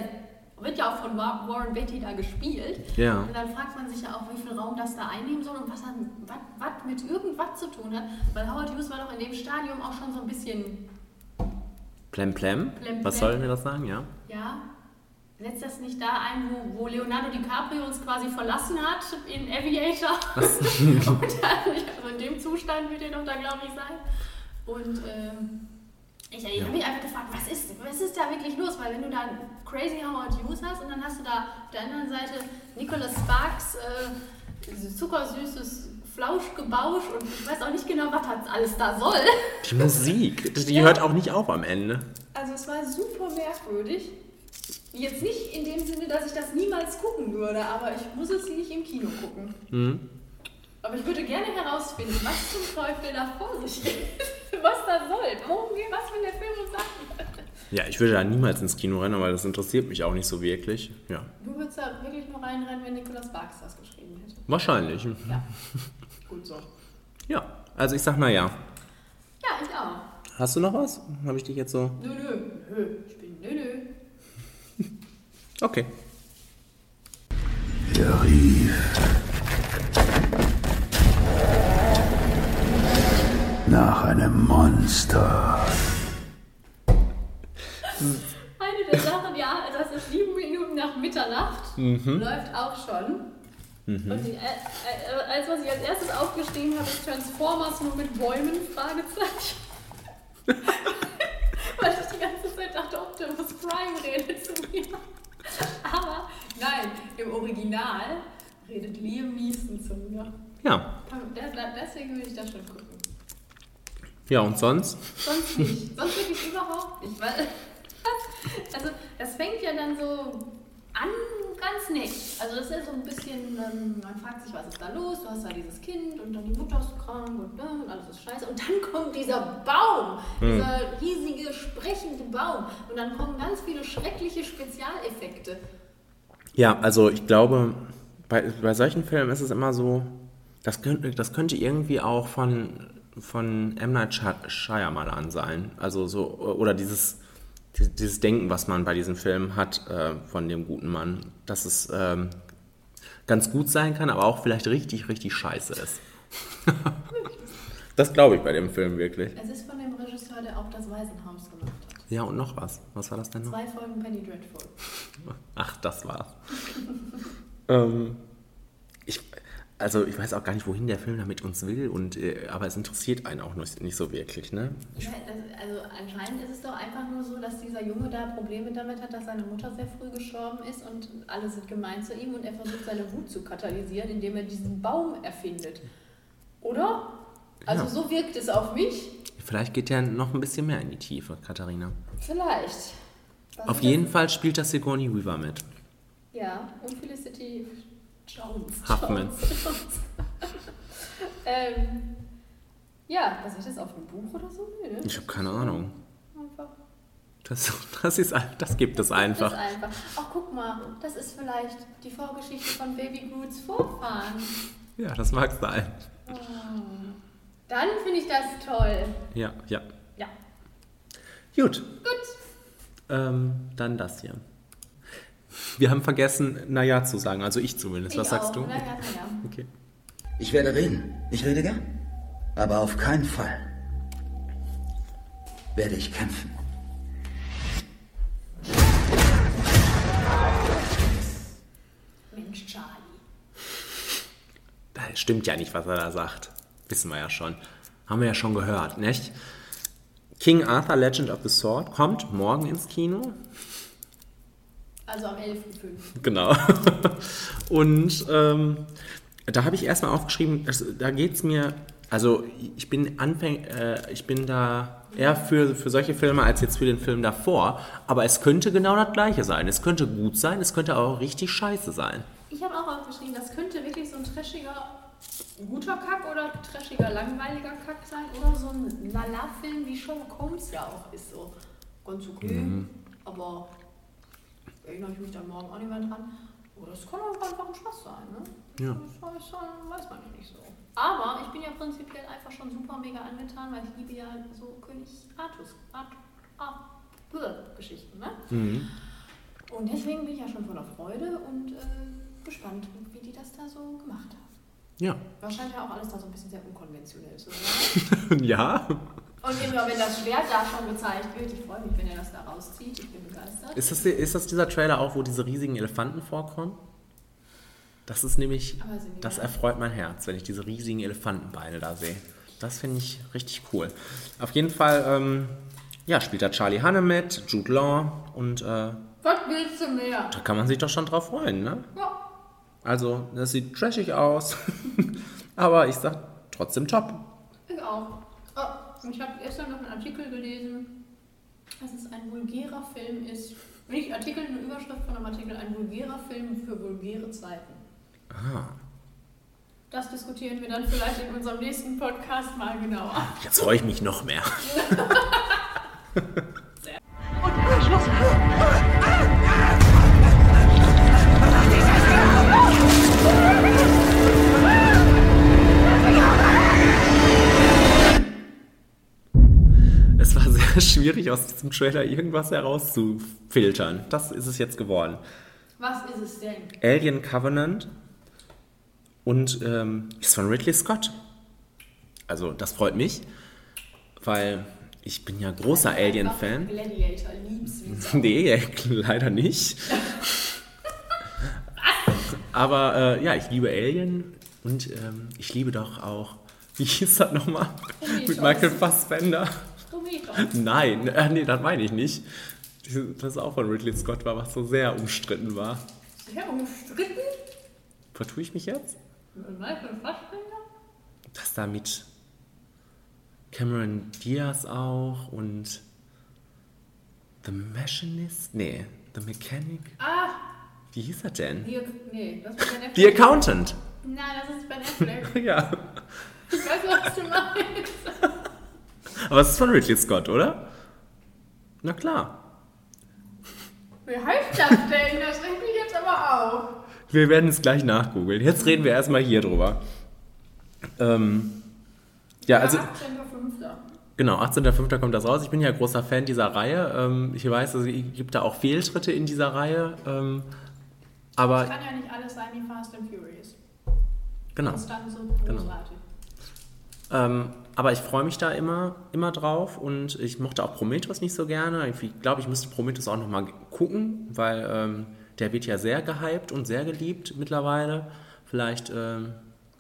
wird ja auch von Wa- Warren Beatty da gespielt. Ja. Und dann fragt man sich ja auch, wie viel Raum das da einnehmen soll und was, hat, was, was mit irgendwas zu tun hat. Weil Howard Hughes war doch in dem Stadium auch schon so ein bisschen, Plem Plem, Plem, was Plem. soll mir das sagen, ja? ja, setzt das nicht da ein, wo, wo Leonardo DiCaprio uns quasi verlassen hat in Aviator? und also in dem Zustand wird er doch da, glaube ich, sein. Und ähm, ich, ich habe mich einfach gefragt, was ist, was ist da wirklich los? Weil wenn du da Crazy Howard Hughes hast und dann hast du da auf der anderen Seite Nicholas Sparks, äh, zuckersüßes Flauschgebausch und ich weiß auch nicht genau, was das alles da soll. Die Musik, die Ja. hört auch nicht auf am Ende. Also es war super merkwürdig. Jetzt nicht in dem Sinne, dass ich das niemals gucken würde, aber ich muss es nicht im Kino gucken. Mhm. Aber ich würde gerne herausfinden, was zum Teufel da vor sich geht. Was da soll. Worum geht, was will der Film uns sagen? Ja, ich würde da niemals ins Kino rennen, weil das interessiert mich auch nicht so wirklich. Ja, Du würdest da wirklich nur reinrennen, wenn Nicolas Sparks das geschrieben hätte. wahrscheinlich. Ja. Gut so. Ja, also ich sag na ja. Ja, ich auch. Hast du noch was? Habe ich dich jetzt so... Nö, nö, nö. Ich bin nö, nö. Okay. Er rief nach einem Monster. Eine der Sachen, ja, das ist sieben Minuten nach Mitternacht. Mhm. Läuft auch schon. Mhm. Und die, äh, äh, als was ich als erstes aufgeschrieben habe, ist Transformers nur mit Bäumen, Fragezeichen. Weil ich die ganze Zeit dachte, Optimus Prime redet zu mir. Aber nein, im Original redet Liam Neeson zu mir. Ja. Deswegen will ich das schon gucken. Ja, und sonst? Sonst nicht. Sonst wirklich überhaupt nicht. Weil also das fängt ja dann so an ganz nett. Also das ist ja so ein bisschen, ähm, man fragt sich, was ist da los? Du hast da dieses Kind und dann die Mutter ist krank und, ne, und alles ist scheiße. Und dann kommt dieser Baum, Hm. dieser riesige sprechende Baum. Und dann kommen ganz viele schreckliche Spezialeffekte. Ja, also ich glaube, bei, bei solchen Filmen ist es immer so, das könnte, das könnte irgendwie auch von, von M. Night Shy- Shyamalan sein. Also so, oder dieses, dieses Denken, was man bei diesen Filmen hat äh, von dem guten Mann, dass es ähm, ganz gut sein kann, aber auch vielleicht richtig, richtig scheiße ist. das glaube ich bei dem Film wirklich. Es ist von dem Regisseur, der auch das Waisenhaus gemacht hat. Ja, und noch was. Was war das denn noch? Zwei Folgen Penny Dreadful. Ach, das war's. ähm, also ich weiß auch gar nicht, wohin der Film damit uns will, und, äh, aber es interessiert einen auch nicht, nicht so wirklich, ne? Ja, das, also anscheinend ist es doch einfach nur so, dass dieser Junge da Probleme damit hat, dass seine Mutter sehr früh gestorben ist und alle sind gemein zu ihm und er versucht seine Wut zu katalysieren, indem er diesen Baum erfindet. Oder? Also Ja. so wirkt es auf mich. Vielleicht geht der noch ein bisschen mehr in die Tiefe, Katharina. Vielleicht. Was Auf jeden? Fall spielt das Sigourney Weaver mit. Ja, und Felicity Jones. Huffman. Jones. ähm, ja, was ist das auf einem Buch oder so? Nee, ne? Ich habe keine Ahnung. Einfach. Das, das, ist, das gibt es einfach. Das ist einfach. Ach, guck mal, das ist vielleicht die Vorgeschichte von Baby Groots Vorfahren. Ja, das mag sein. Oh. Dann finde ich das toll. Ja, ja. Ja. Gut, Gut. ähm, dann das hier. Wir haben vergessen, naja zu sagen, also ich zumindest. Was Ich sagst auch. du? Na ja, na ja. Okay. Ich werde reden. Ich rede gern. Aber auf keinen Fall werde ich kämpfen. Mensch, Charlie. Das stimmt ja nicht, was er da sagt. Wissen wir ja schon. Haben wir ja schon gehört, nicht? King Arthur Legend of the Sword kommt morgen ins Kino. Also am 11.05. Genau. Und ähm, da habe ich erstmal aufgeschrieben, das, da geht es mir, also ich bin Anfäng, äh, ich bin da eher für, für solche Filme als jetzt für den Film davor, aber es könnte genau das gleiche sein. Es könnte gut sein, es könnte auch richtig scheiße sein. Ich habe auch aufgeschrieben, das könnte wirklich so ein trashiger, guter Kack oder trashiger, langweiliger Kack sein oder so ein Lala-Film, wie Sherlock Holmes ja auch ist. So ganz okay, Mhm. aber erinnere ich mich dann morgen auch nicht mehr dran. Oder es kann auch einfach ein Spaß sein, ne? Ja. Das weiß, weiß man ja nicht so. Aber ich bin ja prinzipiell einfach schon super mega angetan, weil ich liebe ja so König Artus, Art, Art, Geschichten, ne? Mhm. Und deswegen bin ich ja schon voller Freude und äh, gespannt, wie die das da so gemacht haben. Ja. Wahrscheinlich auch alles da so ein bisschen sehr unkonventionell zu sein. ja. Und immer wenn das Schwert da schon gezeigt wird, ich freue mich, wenn er das da rauszieht. Ich bin begeistert. Ist das, ist das dieser Trailer auch, wo diese riesigen Elefanten vorkommen? Das ist nämlich, das da? erfreut mein Herz, wenn ich diese riesigen Elefantenbeine da sehe. Das finde ich richtig cool. Auf jeden Fall, ähm, ja, spielt da Charlie Hanne mit, Jude Law und äh, Was willst du mehr? da kann man sich doch schon drauf freuen, ne? Ja. Also, das sieht trashig aus, aber ich sag trotzdem top. Ich auch. Oh, ich habe gestern noch einen Artikel gelesen, dass es ein vulgärer Film ist. Nicht Artikel, eine Überschrift von einem Artikel, ein vulgärer Film für vulgäre Zeiten. Ah, Das diskutieren wir dann vielleicht in unserem nächsten Podcast mal genauer. jetzt freue ich mich noch mehr. Es war sehr schwierig, aus diesem Trailer irgendwas herauszufiltern. Das ist es jetzt geworden. Was ist es denn? Alien Covenant und ähm, ist von Ridley Scott. Also das freut mich, weil ich bin ja großer Alien-Fan. Gladiator, lieb's wie Nee, leider nicht. Aber äh, ja, ich liebe Alien und ähm, ich liebe doch auch, wie hieß das nochmal? Mit Michael Fassbender. Nein, äh, nee, das meine ich nicht. Das auch von Ridley Scott war, was so sehr umstritten war. Sehr umstritten. Vertue ich mich jetzt? Michael Fassbender? Das da mit Cameron Diaz auch und The Machinist? Nee, The Mechanic? Ah, Wie hieß er denn? die, nee, das ist bei Netflix. The Accountant. Nein, das ist bei Netflix. ja. Ich weiß, was du meinst. Aber es ist von Ridley Scott, oder? Na klar. Wie heißt das denn? Das regt mich jetzt aber auf. Wir werden es gleich nachgoogeln. Jetzt reden wir erstmal hier drüber. Ähm, ja, also. 18.05. Genau, 18.05. kommt das raus. Ich bin ja großer Fan dieser Reihe. Ähm, ich weiß, es gibt da auch Fehltritte in dieser Reihe. Ähm, aber Es kann ja nicht alles sein wie Fast and Furious. genau. Das ist dann so Genau. großartig. Ähm, aber ich freue mich da immer, immer drauf und ich mochte auch Prometheus nicht so gerne. Ich glaube, ich müsste Prometheus auch nochmal gucken, weil ähm, der wird ja sehr gehypt und sehr geliebt mittlerweile. Vielleicht ähm,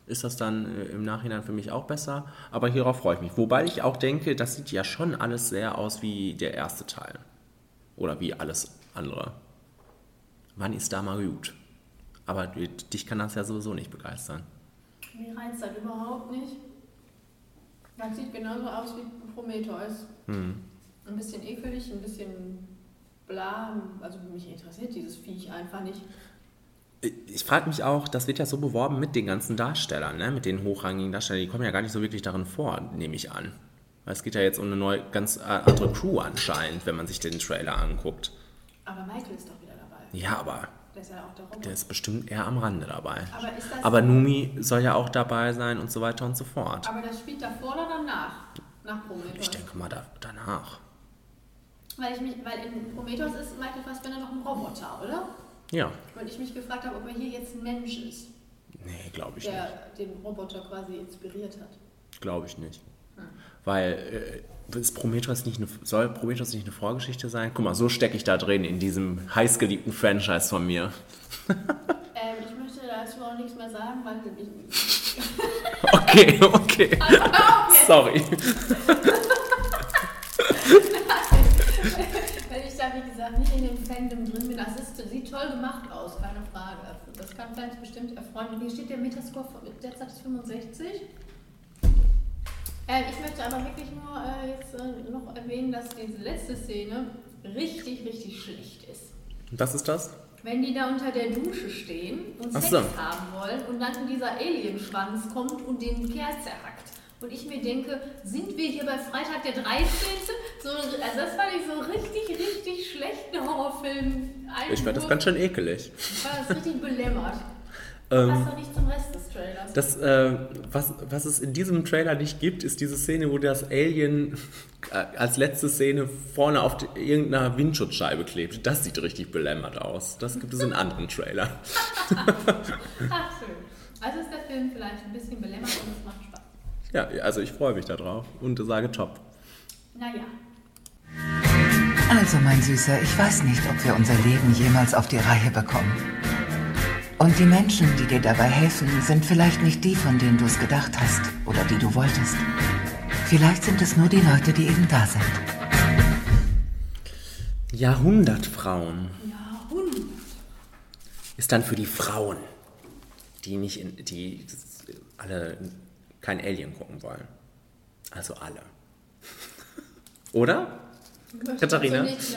ist das dann äh, im Nachhinein für mich auch besser. Aber hierauf freue ich mich. Wobei ich auch denke, das sieht ja schon alles sehr aus wie der erste Teil. Oder wie alles andere. Wann ist da mal gut? Aber dich kann das ja sowieso nicht begeistern. Mir reizt das überhaupt nicht. Das sieht genauso aus wie Prometheus. Hm. Ein bisschen ekelig, ein bisschen bla. Also mich interessiert dieses Viech einfach nicht. Ich frage mich auch, das wird ja so beworben mit den ganzen Darstellern, ne? mit den hochrangigen Darstellern, die kommen ja gar nicht so wirklich darin vor, nehme ich an. Weil es geht ja jetzt um eine neue, ganz andere Crew anscheinend, wenn man sich den Trailer anguckt. Aber Michael ist doch wieder dabei. Ja, aber der ist ja auch der Der ist bestimmt eher am Rande dabei. Aber, ist das aber Numi soll ja auch dabei sein und so weiter und so fort. Aber das spielt davor oder danach? Nach Prometheus? Ich denke mal da, danach. Weil, ich mich, weil in Prometheus ist Michael Fassbender noch ein Roboter, oder? Ja. Und ich mich gefragt habe, ob er hier jetzt ein Mensch ist. Nee, glaube ich der nicht. Der den Roboter quasi inspiriert hat. Glaube ich nicht. Hm. Weil äh, ist Prometheus nicht eine, soll Prometheus nicht eine Vorgeschichte sein? Guck mal, so stecke ich da drin in diesem heißgeliebten Franchise von mir. ähm, ich möchte dazu auch nichts mehr sagen, weil ich. okay, okay. Sorry. da, wie gesagt, nicht in dem Fandom drin bin. Das ist, sieht toll gemacht aus, keine Frage. Das kann vielleicht bestimmt erfreuen. Hier steht der Metascore derzeit ist 65. Äh, ich möchte aber wirklich nur äh, jetzt äh, noch erwähnen, dass diese letzte Szene richtig, richtig schlecht ist. Was ist das? Wenn die da unter der Dusche stehen und Sex so. haben wollen und dann dieser Alienschwanz kommt und den Kerl zerhackt. Und ich mir denke, sind wir hier bei Freitag der 13.? So, also das fand ich so richtig, richtig schlechten Horrorfilm. Ich fand das ganz schön ekelig. Ich fand das richtig belämmert. Ähm, Passt doch nicht zum Rest des Trailers. Das, äh, was, was es in diesem Trailer nicht gibt, ist diese Szene, wo das Alien äh, als letzte Szene vorne auf die, irgendeiner Windschutzscheibe klebt. Das sieht richtig belämmert aus. Das gibt es in anderen Trailern. Ach, schön. Also ist der Film vielleicht ein bisschen belämmert und es macht Spaß. Ja, also ich freue mich darauf und sage top. Naja. Also, mein Süßer, ich weiß nicht, ob wir unser Leben jemals auf die Reihe bekommen. Und die Menschen, die dir dabei helfen, sind vielleicht nicht die, von denen du es gedacht hast oder die du wolltest. Vielleicht sind es nur die Leute, die eben da sind. Jahrhundertfrauen. Jahrhundert. Ist dann für die Frauen, die nicht in, die alle kein Alien gucken wollen. Also alle. Oder? Katharina? nichts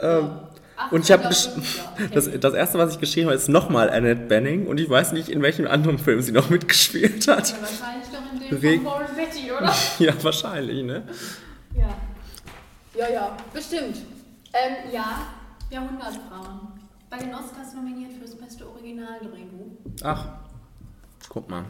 ähm, und ich habe das, das erste, was ich geschrieben habe, ist nochmal Annette Benning und ich weiß nicht, in welchem anderen Film sie noch mitgespielt hat. Ja, wahrscheinlich doch in dem Re von Betty, oder? ja, wahrscheinlich, ne? Ja. Ja, ja, bestimmt. Ähm, ja, Jahrhundertfrauen. Bei den Oscars nominiert fürs beste Originaldrehbuch. Ach, guck mal.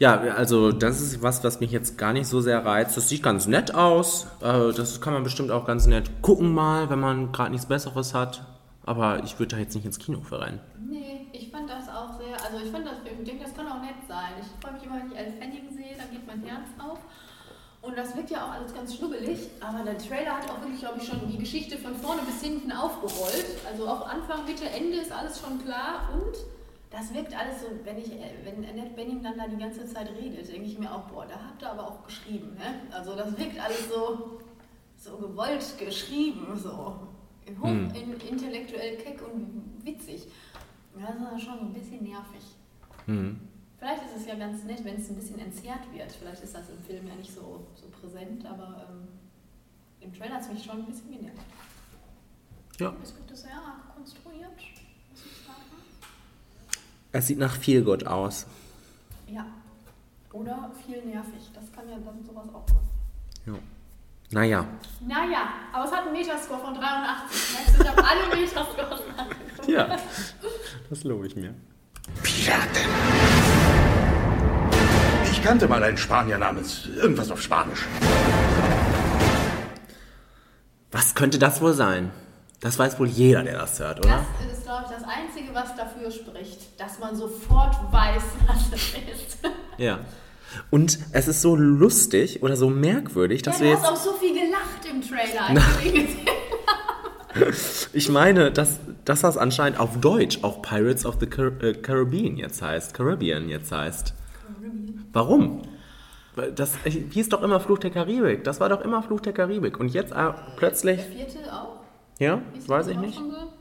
Ja, also das ist was, was mich jetzt gar nicht so sehr reizt. Das sieht ganz nett aus. Äh, das kann man bestimmt auch ganz nett gucken mal, wenn man gerade nichts Besseres hat. Aber ich würde da jetzt nicht ins Kino verrennen. Nee, ich fand das auch sehr, also ich fand das, ich denke, das kann auch nett sein. Ich freue mich immer, wenn ich Elle Fanning sehe, dann geht mein Herz auf. Und das wirkt ja auch alles ganz schnubbelig, aber der Trailer hat auch wirklich, glaube ich, schon die Geschichte von vorne bis hinten aufgerollt. Also auch Anfang, Mitte, Ende ist alles schon klar und das wirkt alles so, wenn ich, wenn Annette Benning dann da die ganze Zeit redet, denke ich mir auch, boah, da habt ihr aber auch geschrieben, ne? Also das wirkt alles so, so gewollt geschrieben, so hoch, hm. in, intellektuell keck und witzig. Das ist schon so ein bisschen nervig. Hm. Vielleicht ist es ja ganz nett, wenn es ein bisschen entzerrt wird. Vielleicht ist das im Film ja nicht so, so präsent, aber ähm, im Trailer hat es mich schon ein bisschen genervt. Ja. Es gibt es sehr arg konstruiert. Es sieht nach viel gut aus. Ja. Oder viel nervig. Das kann ja dann sowas auch passen. Ja. Naja. Naja, aber es hat einen Metascore von 83. Merkst du, ich habe alle Metascores angeguckt. Ja, das lobe ich mir. Piraten. Ich kannte mal einen Spanier namens irgendwas auf Spanisch. Was könnte das wohl sein? Das weiß wohl jeder, der das hört, oder? Das ist, glaube ich, das Einzige, was dafür spricht, dass man sofort weiß, was es ist. Ja. Und es ist so lustig oder so merkwürdig, dass ja, wir jetzt... Du hast auch so viel gelacht im Trailer, als wir ihn gesehen haben. Ich meine, dass, dass das anscheinend auf Deutsch auch Pirates of the Car äh, Caribbean jetzt heißt. Caribbean jetzt heißt. Warum? Weil Das hieß doch immer Fluch der Karibik. Das war doch immer Fluch der Karibik. Und jetzt äh, plötzlich. Der vierte auch? Ja, Hieß weiß ich nicht. so?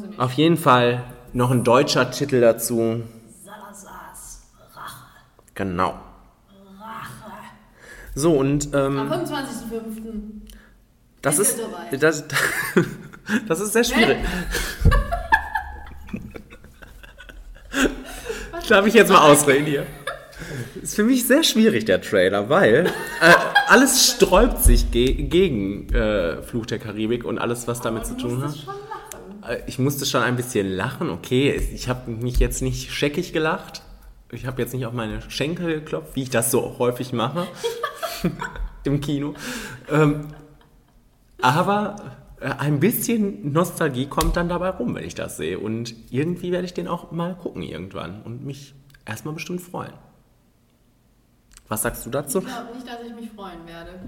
Nicht. Auf jeden Fall noch ein deutscher Titel dazu. Salazars Rache. Genau. Rache. So, und Am ähm, 25.05. das ist ist. Das, das ist sehr schwierig. Darf ich jetzt mal ausreden hier? Ist für mich sehr schwierig, der Trailer, weil äh, alles sträubt sich ge gegen äh, Fluch der Karibik und alles, was damit zu tun hat. Äh, Ich musste schon ein bisschen lachen, okay. Ich habe mich jetzt nicht scheckig gelacht. Ich habe jetzt nicht auf meine Schenkel geklopft, wie ich das so häufig mache im Kino. Ähm, aber äh, ein bisschen Nostalgie kommt dann dabei rum, wenn ich das sehe. Und irgendwie werde ich den auch mal gucken irgendwann und mich erstmal bestimmt freuen. Was sagst du dazu? Ich glaube nicht, dass ich mich freuen werde.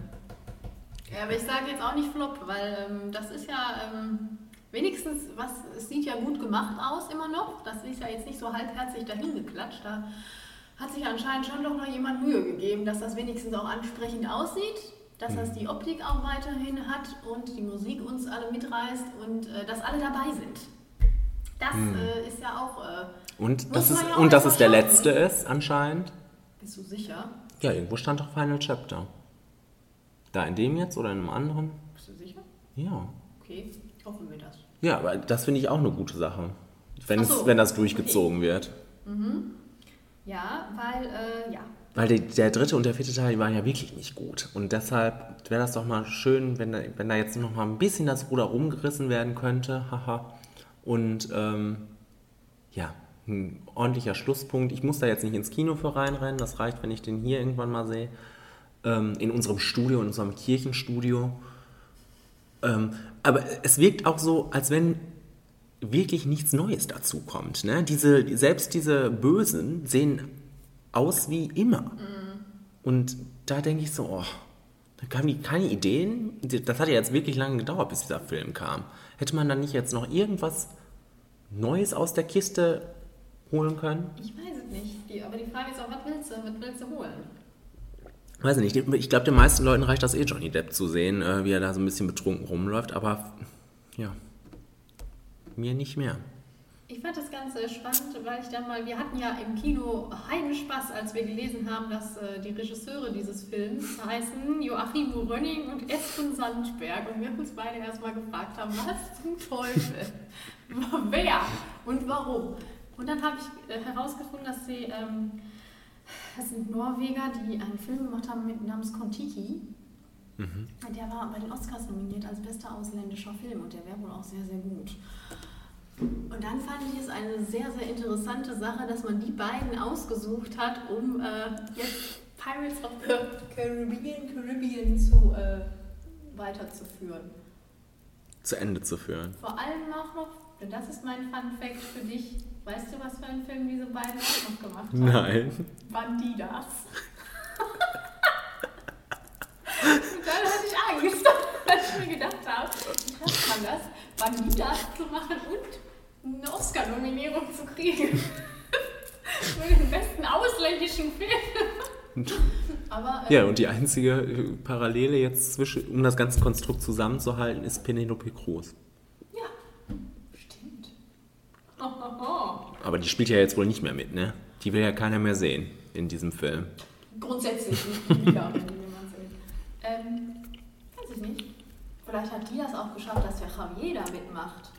Ja, aber ich sage jetzt auch nicht Flop, weil ähm, das ist ja ähm, wenigstens, was, es sieht ja gut gemacht aus immer noch. Das ist ja jetzt nicht so halbherzig dahin geklatscht. Da hat sich anscheinend schon doch noch jemand Mühe gegeben, dass das wenigstens auch ansprechend aussieht, dass das die Optik auch weiterhin hat und die Musik uns alle mitreißt und äh, dass alle dabei sind. Das Hm. äh, ist ja auch. Äh, Und das ist, ja und dass es der letzte ist, anscheinend. Bist du sicher? Ja, irgendwo stand doch Final Chapter. Da in dem jetzt oder in einem anderen? Bist du sicher? Ja. Okay, hoffen wir das. Ja, aber das finde ich auch eine gute Sache. Wenn, so, wenn das durchgezogen wird. Mhm. Ja, weil, äh, ja. Weil der, der dritte und der vierte Teil die waren ja wirklich nicht gut. Und deshalb wäre das doch mal schön, wenn da, wenn da jetzt noch mal ein bisschen das Ruder rumgerissen werden könnte. Haha. Und ähm, ja, ein ordentlicher Schlusspunkt. Ich muss da jetzt nicht ins Kino für reinrennen. Das reicht, wenn ich den hier irgendwann mal sehe. Ähm, in unserem Studio, in unserem Kirchenstudio. Ähm, aber es wirkt auch so, als wenn wirklich nichts Neues dazu kommt. Ne? Diese, selbst diese Bösen sehen aus wie immer. Und da denke ich so, oh, da kamen die keine Ideen. Das hat ja jetzt wirklich lange gedauert, bis dieser Film kam. Hätte man dann nicht jetzt noch irgendwas Neues aus der Kiste holen können? Ich weiß es nicht. Die, aber die Frage ist auch, was willst du, was willst du holen? Weiß ich nicht. Ich glaube, den meisten Leuten reicht das eh, Johnny Depp zu sehen, äh, wie er da so ein bisschen betrunken rumläuft. Aber ja, mir nicht mehr. Ich fand das Ganze spannend, weil ich dann mal, wir hatten ja im Kino Heidenspaß, als wir gelesen haben, dass äh, die Regisseure dieses Films heißen Joachim Rönning und Espen Sandberg. Und wir uns beide erstmal gefragt haben, was zum Teufel? Wer und warum? Und dann habe ich äh, herausgefunden, dass sie, ähm, das sind Norweger, die einen Film gemacht haben mit namens Kontiki. Mhm. Der war bei den Oscars nominiert als bester ausländischer Film und der wäre wohl auch sehr, sehr gut. Und dann fand ich es eine sehr, sehr interessante Sache, dass man die beiden ausgesucht hat, um äh, jetzt Pirates of the Caribbean, Caribbean zu äh, weiterzuführen. Zu Ende zu führen. Vor allem auch noch, denn das ist mein Fun Fact für dich. Weißt du, was für einen Film diese beiden auch noch gemacht haben? Nein. Bandidas. Und dann hatte ich Angst, als ich mir gedacht habe, wie schafft man das, Bandidas zu machen und eine Oscar-Nominierung zu kriegen. Für den besten ausländischen Film. Aber, äh, Ja, und die einzige äh, Parallele jetzt zwischen, um das ganze Konstrukt zusammenzuhalten, ist Penelope Cruz. Oh, oh, oh. Aber die spielt ja jetzt wohl nicht mehr mit, ne? Die will ja keiner mehr sehen in diesem Film. Grundsätzlich nicht wieder, wenn jemand sieht. Ähm, weiß ich nicht. Vielleicht hat die das auch geschafft, dass der Javier da mitmacht.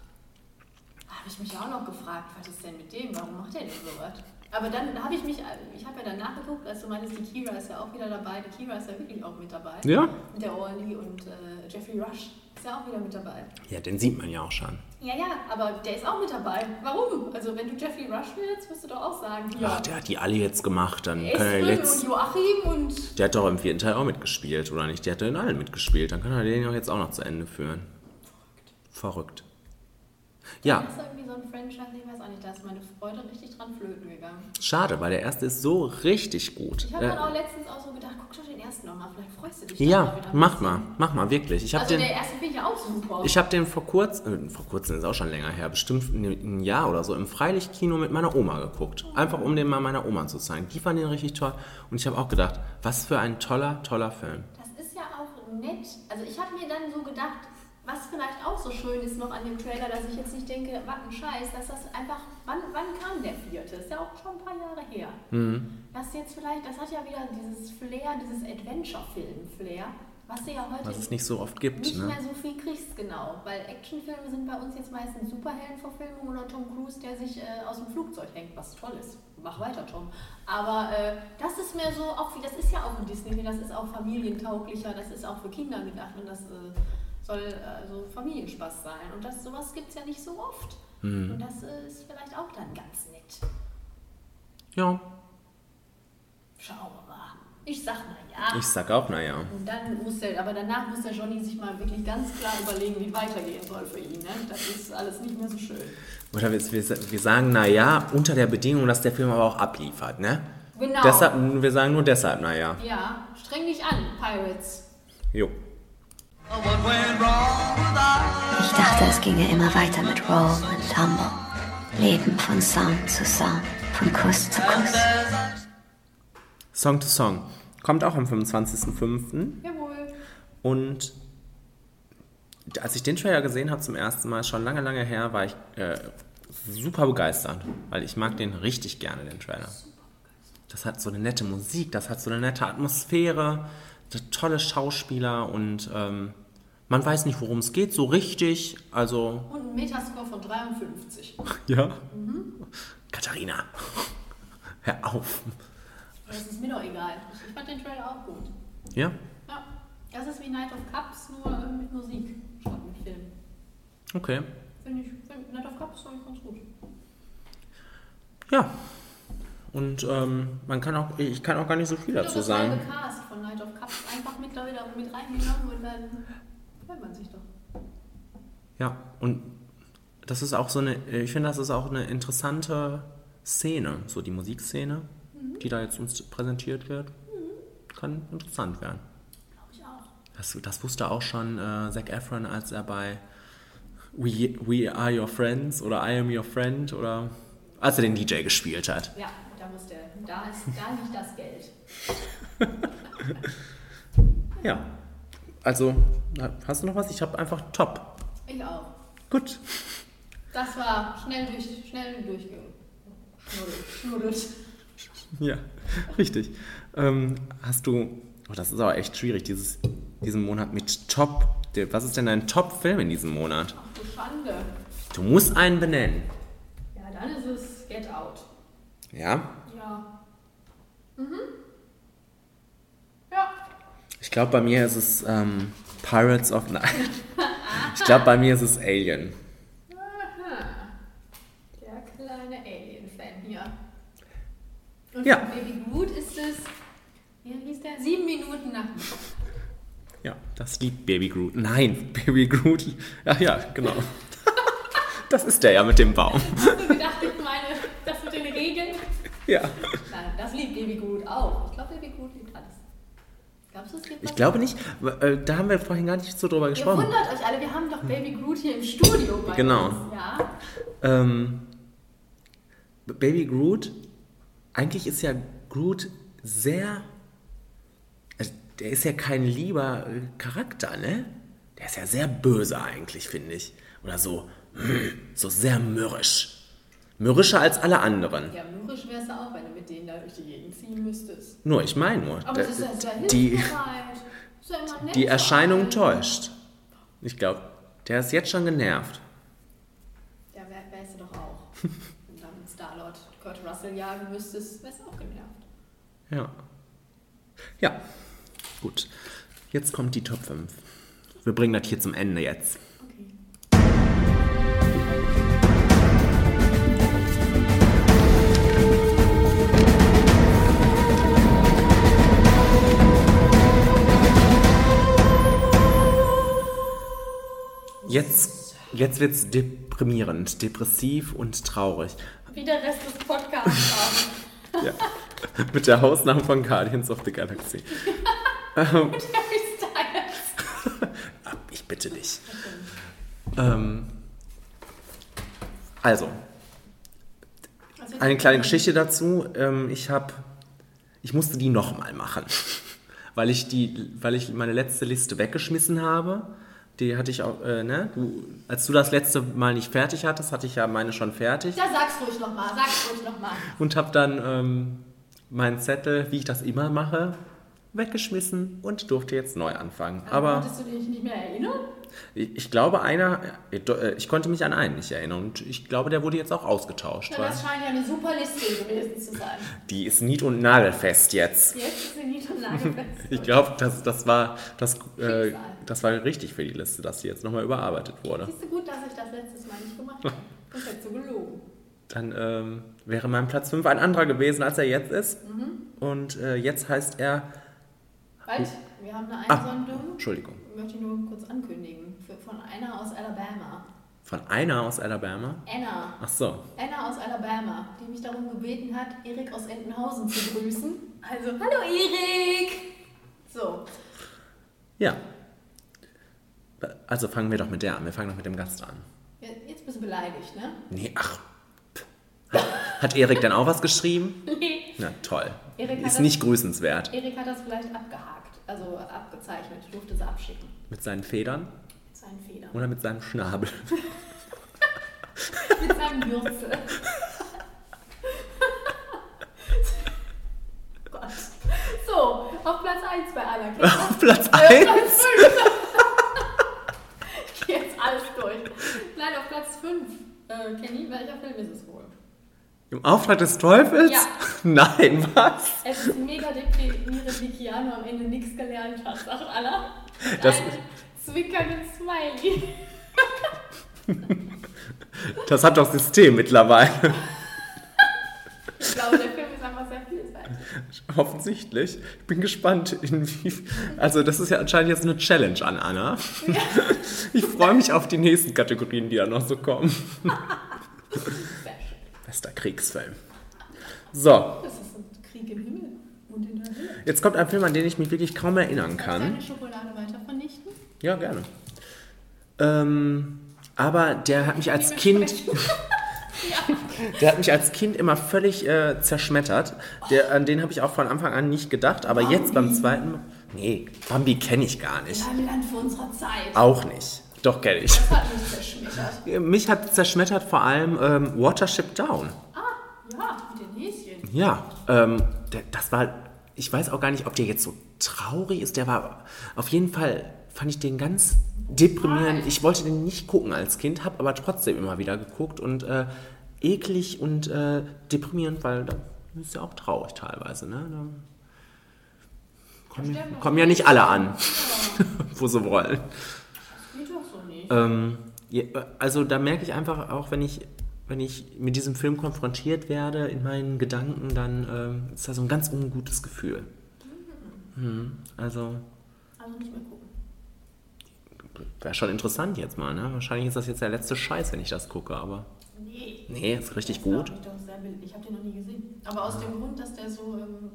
Habe ich mich auch noch gefragt, was ist denn mit dem? Warum macht der denn sowas? Aber dann habe ich mich, ich habe ja dann nachgeguckt, als du meintest, die Kira ist ja auch wieder dabei. Die Kira ist ja wirklich auch mit dabei. Ja? Der Orly und äh, Jeffrey Rush ist ja auch wieder mit dabei. Ja, den sieht man ja auch schon. Ja, ja, aber der ist auch mit dabei. Warum? Also wenn du Jeffrey Rush willst, wirst du doch auch sagen, ja, Ach, der hat die alle jetzt gemacht, dann kann er jetzt. und Joachim und Der hat doch im vierten Teil auch mitgespielt, oder nicht? Der hat in allen mitgespielt. Dann kann er den ja jetzt auch noch zu Ende führen. Verrückt. Ja. Das ist irgendwie so ein Franchise, ich weiß auch nicht, da ist meine Freude richtig dran flöten gegangen. Schade, weil der erste ist so richtig gut. Ich habe Äh, dann auch letztens auch so gedacht, guck doch den ersten nochmal, vielleicht freust du dich ja, mach mal, mach mal, wirklich. Ich habe Also den, der erste finde ich auch super. ich hab den vor kurzem, äh, vor kurzem ist auch schon länger her, bestimmt ein Jahr oder so, im Freilichtkino mit meiner Oma geguckt. Einfach um den mal meiner Oma zu zeigen. Die fand den richtig toll. Und ich habe auch gedacht, was für ein toller, toller Film. Das ist ja auch nett. Also ich habe mir dann so gedacht, was vielleicht auch so schön ist noch an dem Trailer, dass ich jetzt nicht denke, was ein Scheiß, dass das einfach, wann, wann kam der vierte? Ist ja auch schon ein paar Jahre her. Mhm. Was jetzt vielleicht, das hat ja wieder dieses Flair, dieses Adventure-Film-Flair, was du ja heute Was es nicht so oft gibt, nicht ne? mehr so viel kriegst, genau. Weil Actionfilme sind bei uns jetzt meistens Superheldenverfilmungen oder Tom Cruise, der sich äh, aus dem Flugzeug hängt, was toll ist. Mach weiter, Tom. Aber äh, das ist mehr so, auch wie, das ist ja auch ein Disney, das ist auch familientauglicher, das ist auch für Kinder gedacht und das äh, soll also Familienspaß sein. Und das, sowas gibt es ja nicht so oft. Mhm. Und das ist vielleicht auch dann ganz nett. Ja, Schauen wir mal. Ich sag mal ja. ich sag auch, naja. Und dann muss der, aber danach muss der Johnny sich mal wirklich ganz klar überlegen, wie weitergehen soll für ihn. Ne? Das ist alles nicht mehr so schön. Oder wir, wir, wir sagen, naja, unter der Bedingung, dass der Film aber auch abliefert, ne? Genau. Deshalb, wir sagen nur deshalb, naja. Ja, streng dich an, Pirates. Jo. Ich dachte, es ginge immer weiter mit Roll und Tumble. Leben von Sound zu Sound, von Kuss zu Kuss. Song to Song. Kommt auch am 25.05. Jawohl. Und als ich den Trailer gesehen habe zum ersten Mal, schon lange, lange her, war ich äh, super begeistert. Weil ich mag den richtig gerne, den Trailer. Das hat so eine nette Musik, das hat so eine nette Atmosphäre, tolle Schauspieler und ähm, man weiß nicht, worum es geht, so richtig. Also, Und ein Metascore von 53. ja. Mhm. Katharina, hör auf. Das ist mir doch egal. Ich fand den Trailer auch gut. Ja? Ja. Das ist wie Night of Cups, nur mit Musik statt mit Film. Okay. Finde ich, find, Night of Cups fand ich ganz gut. Ja. Und ähm, man kann auch, ich kann auch gar nicht so viel dazu das sagen. halbe Cast von Night of Cups einfach mit, da wieder mit reingenommen und dann freut man sich doch. Ja, und das ist auch so eine, ich finde, das ist auch eine interessante Szene, so die Musikszene, Mhm. die da jetzt uns präsentiert wird. Kann interessant werden. Glaube ich auch. Das, das wusste auch schon äh, Zac Efron, als er bei We, We Are Your Friends oder I Am Your Friend oder als er den DJ gespielt hat. Ja, der, da ist, da liegt das Geld. Ja. Also, hast du noch was? Ich habe einfach top. Ich auch. Gut. Das war schnell durch, schnell durchgeschnuddelt. Schnuddelt. Ja, richtig. Ähm, hast du, oh, das ist aber echt schwierig, dieses, diesen Monat mit Top. Was ist denn dein Top-Film in diesem Monat? Ach du Schande. Du musst einen benennen. Ja, dann ist es Get Out. Ja. Mhm. Ja. Ich glaube, bei mir ist es ähm, Pirates of Night. ich glaube, bei mir ist es Alien. Aha. Der kleine Alien-Fan hier. Und Ja. Baby Groot ist es, wie hieß der? Sieben Minuten nach. Ja, das liebt Baby Groot. Nein, Baby Groot. Ach ja, genau. das ist der ja mit dem Baum. Hast du gedacht, ich meine, das mit den Regeln? Ja. Baby Groot auch. Ich glaube, Baby Groot liebt alles. Glaubst du, es gibt Ich was? glaube nicht, äh, da haben wir vorhin gar nicht so drüber Ihr gesprochen. wundert euch alle, wir haben doch Baby Groot hier im Studio bei Genau. uns. Ja. Ähm, Baby Groot, eigentlich ist ja Groot sehr. also Der ist ja kein lieber äh, Charakter, ne? Der ist ja sehr böse eigentlich, finde ich. Oder so, hm, so sehr mürrisch. Mürrischer als alle anderen. Ja, mürrisch wärst du auch, wenn du mit denen da durch die Gegend ziehen müsstest. Nur, ich meine nur. Aber der- es ist ja die, die zu Erscheinung täuscht. Ich glaube, der ist jetzt schon genervt. Ja, wär, wärst du doch auch. Wenn du dann mit Star-Lord Kurt Russell jagen müsstest, wärst du auch genervt. Ja. Ja, gut. Jetzt kommt die Top 5. Wir bringen das hier zum Ende jetzt. Jetzt, jetzt wird's deprimierend, depressiv und traurig. Wie der Rest des Podcasts. Ja. Mit der Hausnahme von Guardians of the Galaxy. ähm, Harry Styles. ich bitte dich. Ähm, also, eine kleine Geschichte dazu. Ähm, ich habe, ich musste die nochmal machen, weil ich die, weil ich meine letzte Liste weggeschmissen habe. Die hatte ich auch, äh, ne? Du, als du das letzte Mal nicht fertig hattest, hatte ich ja meine schon fertig Ja, sag's ruhig nochmal, sag's ruhig nochmal. und habe dann ähm, meinen Zettel, wie ich das immer mache, weggeschmissen und durfte jetzt neu anfangen. Aber Konntest du dich nicht mehr erinnern? ich, ich glaube, einer, äh, ich konnte mich an einen nicht erinnern und ich glaube, der wurde jetzt auch ausgetauscht. Weil das scheint ja eine super Liste gewesen zu sein. die ist nied- und nagelfest jetzt. Jetzt ist sie nicht und nagelfest. Ich glaube, das, das, war, das, äh, das war richtig für die Liste, dass sie jetzt nochmal überarbeitet wurde. Siehst du gut, dass ich das letztes Mal nicht gemacht habe? Das hättest du gelogen. Dann ähm, wäre mein Platz 5 ein anderer gewesen, als er jetzt ist. Mhm. Und äh, jetzt heißt er. Halt, wir haben eine Ah, Einsendung. Entschuldigung. Möchte ich nur kurz ankündigen. Für, von einer aus Alabama. Von einer aus Alabama. Anna. Ach so. Anna aus Alabama, die mich darum gebeten hat, Erik aus Entenhausen zu grüßen. Also, hallo Erik! So, Ja. Also fangen wir doch mit der an. Wir fangen doch mit dem Gast an. jetzt bist du beleidigt, ne? Nee, ach. Hat, Erik denn auch was geschrieben? Nee. Na toll. Erik Ist das- nicht grüßenswert. Erik hat das vielleicht abgehakt, also abgezeichnet. Ich durfte sie abschicken. Mit seinen Federn Mit seinen Federn. oder mit seinem Schnabel? Mit seinem Würzel. So, auf Platz 1 bei Kinder. Auf Platz Äh, 1? Platz 5. jetzt alles durch. Nein, auf Platz 5. Äh, Kenny, welcher Film ist es wohl? Im Auftrag des Teufels? Ja. Nein, was? Es ist mega deprimierend, wie Keanu am Ende nichts gelernt hat, sagt Anna. Mit Das- einem zwickernden Smiley. Das hat doch System mittlerweile. Ich glaube, der Film ist einfach sehr vielseitig. Offensichtlich. Ich bin gespannt. Also, das ist ja anscheinend jetzt eine Challenge an Anna. Ich freue mich auf die nächsten Kategorien, die da noch so kommen. Bester Kriegsfilm. So, Das ist ein Krieg im Himmel und in der Höhe. jetzt kommt ein Film, an den ich mich wirklich kaum erinnern Kannst du kann. deine Schokolade weiter vernichten? Ja, gerne. Ähm, aber der hat mich als Kind. Der hat mich als Kind immer völlig äh, zerschmettert. Der, an den habe ich auch von Anfang an nicht gedacht. Aber jetzt beim zweiten Mal. Nee, Bambi kenne ich gar nicht. Ein Land für unsere Zeit. Auch nicht. Doch, kenne ich. Das hat mich zerschmettert. Mich hat zerschmettert vor allem ähm, Watership Down. Ah, ja, mit den Häschen. Ja, ähm, der, das war. Ich weiß auch gar nicht, ob der jetzt so traurig ist. Der war. Auf jeden Fall fand ich den ganz deprimierend. Ich wollte den nicht gucken als Kind, habe aber trotzdem immer wieder geguckt und äh, eklig und äh, deprimierend, weil da ist ja auch traurig teilweise. Ne? Da kommen, kommen ja nicht alle an, wo sie wollen. Geht doch so nicht. Ähm, also da merke ich einfach auch, wenn ich, wenn ich mit diesem Film konfrontiert werde in meinen Gedanken, dann ähm, ist da so ein ganz ungutes Gefühl. Hm, also Also nicht mehr gucken. Wäre schon interessant jetzt mal. Ne? Wahrscheinlich ist das jetzt der letzte Scheiß, wenn ich das gucke, aber Nee. nee, ist richtig gut. Ich, doch sehr wild. ich habe den noch nie gesehen. Aber aus dem Grund, dass der so, ähm,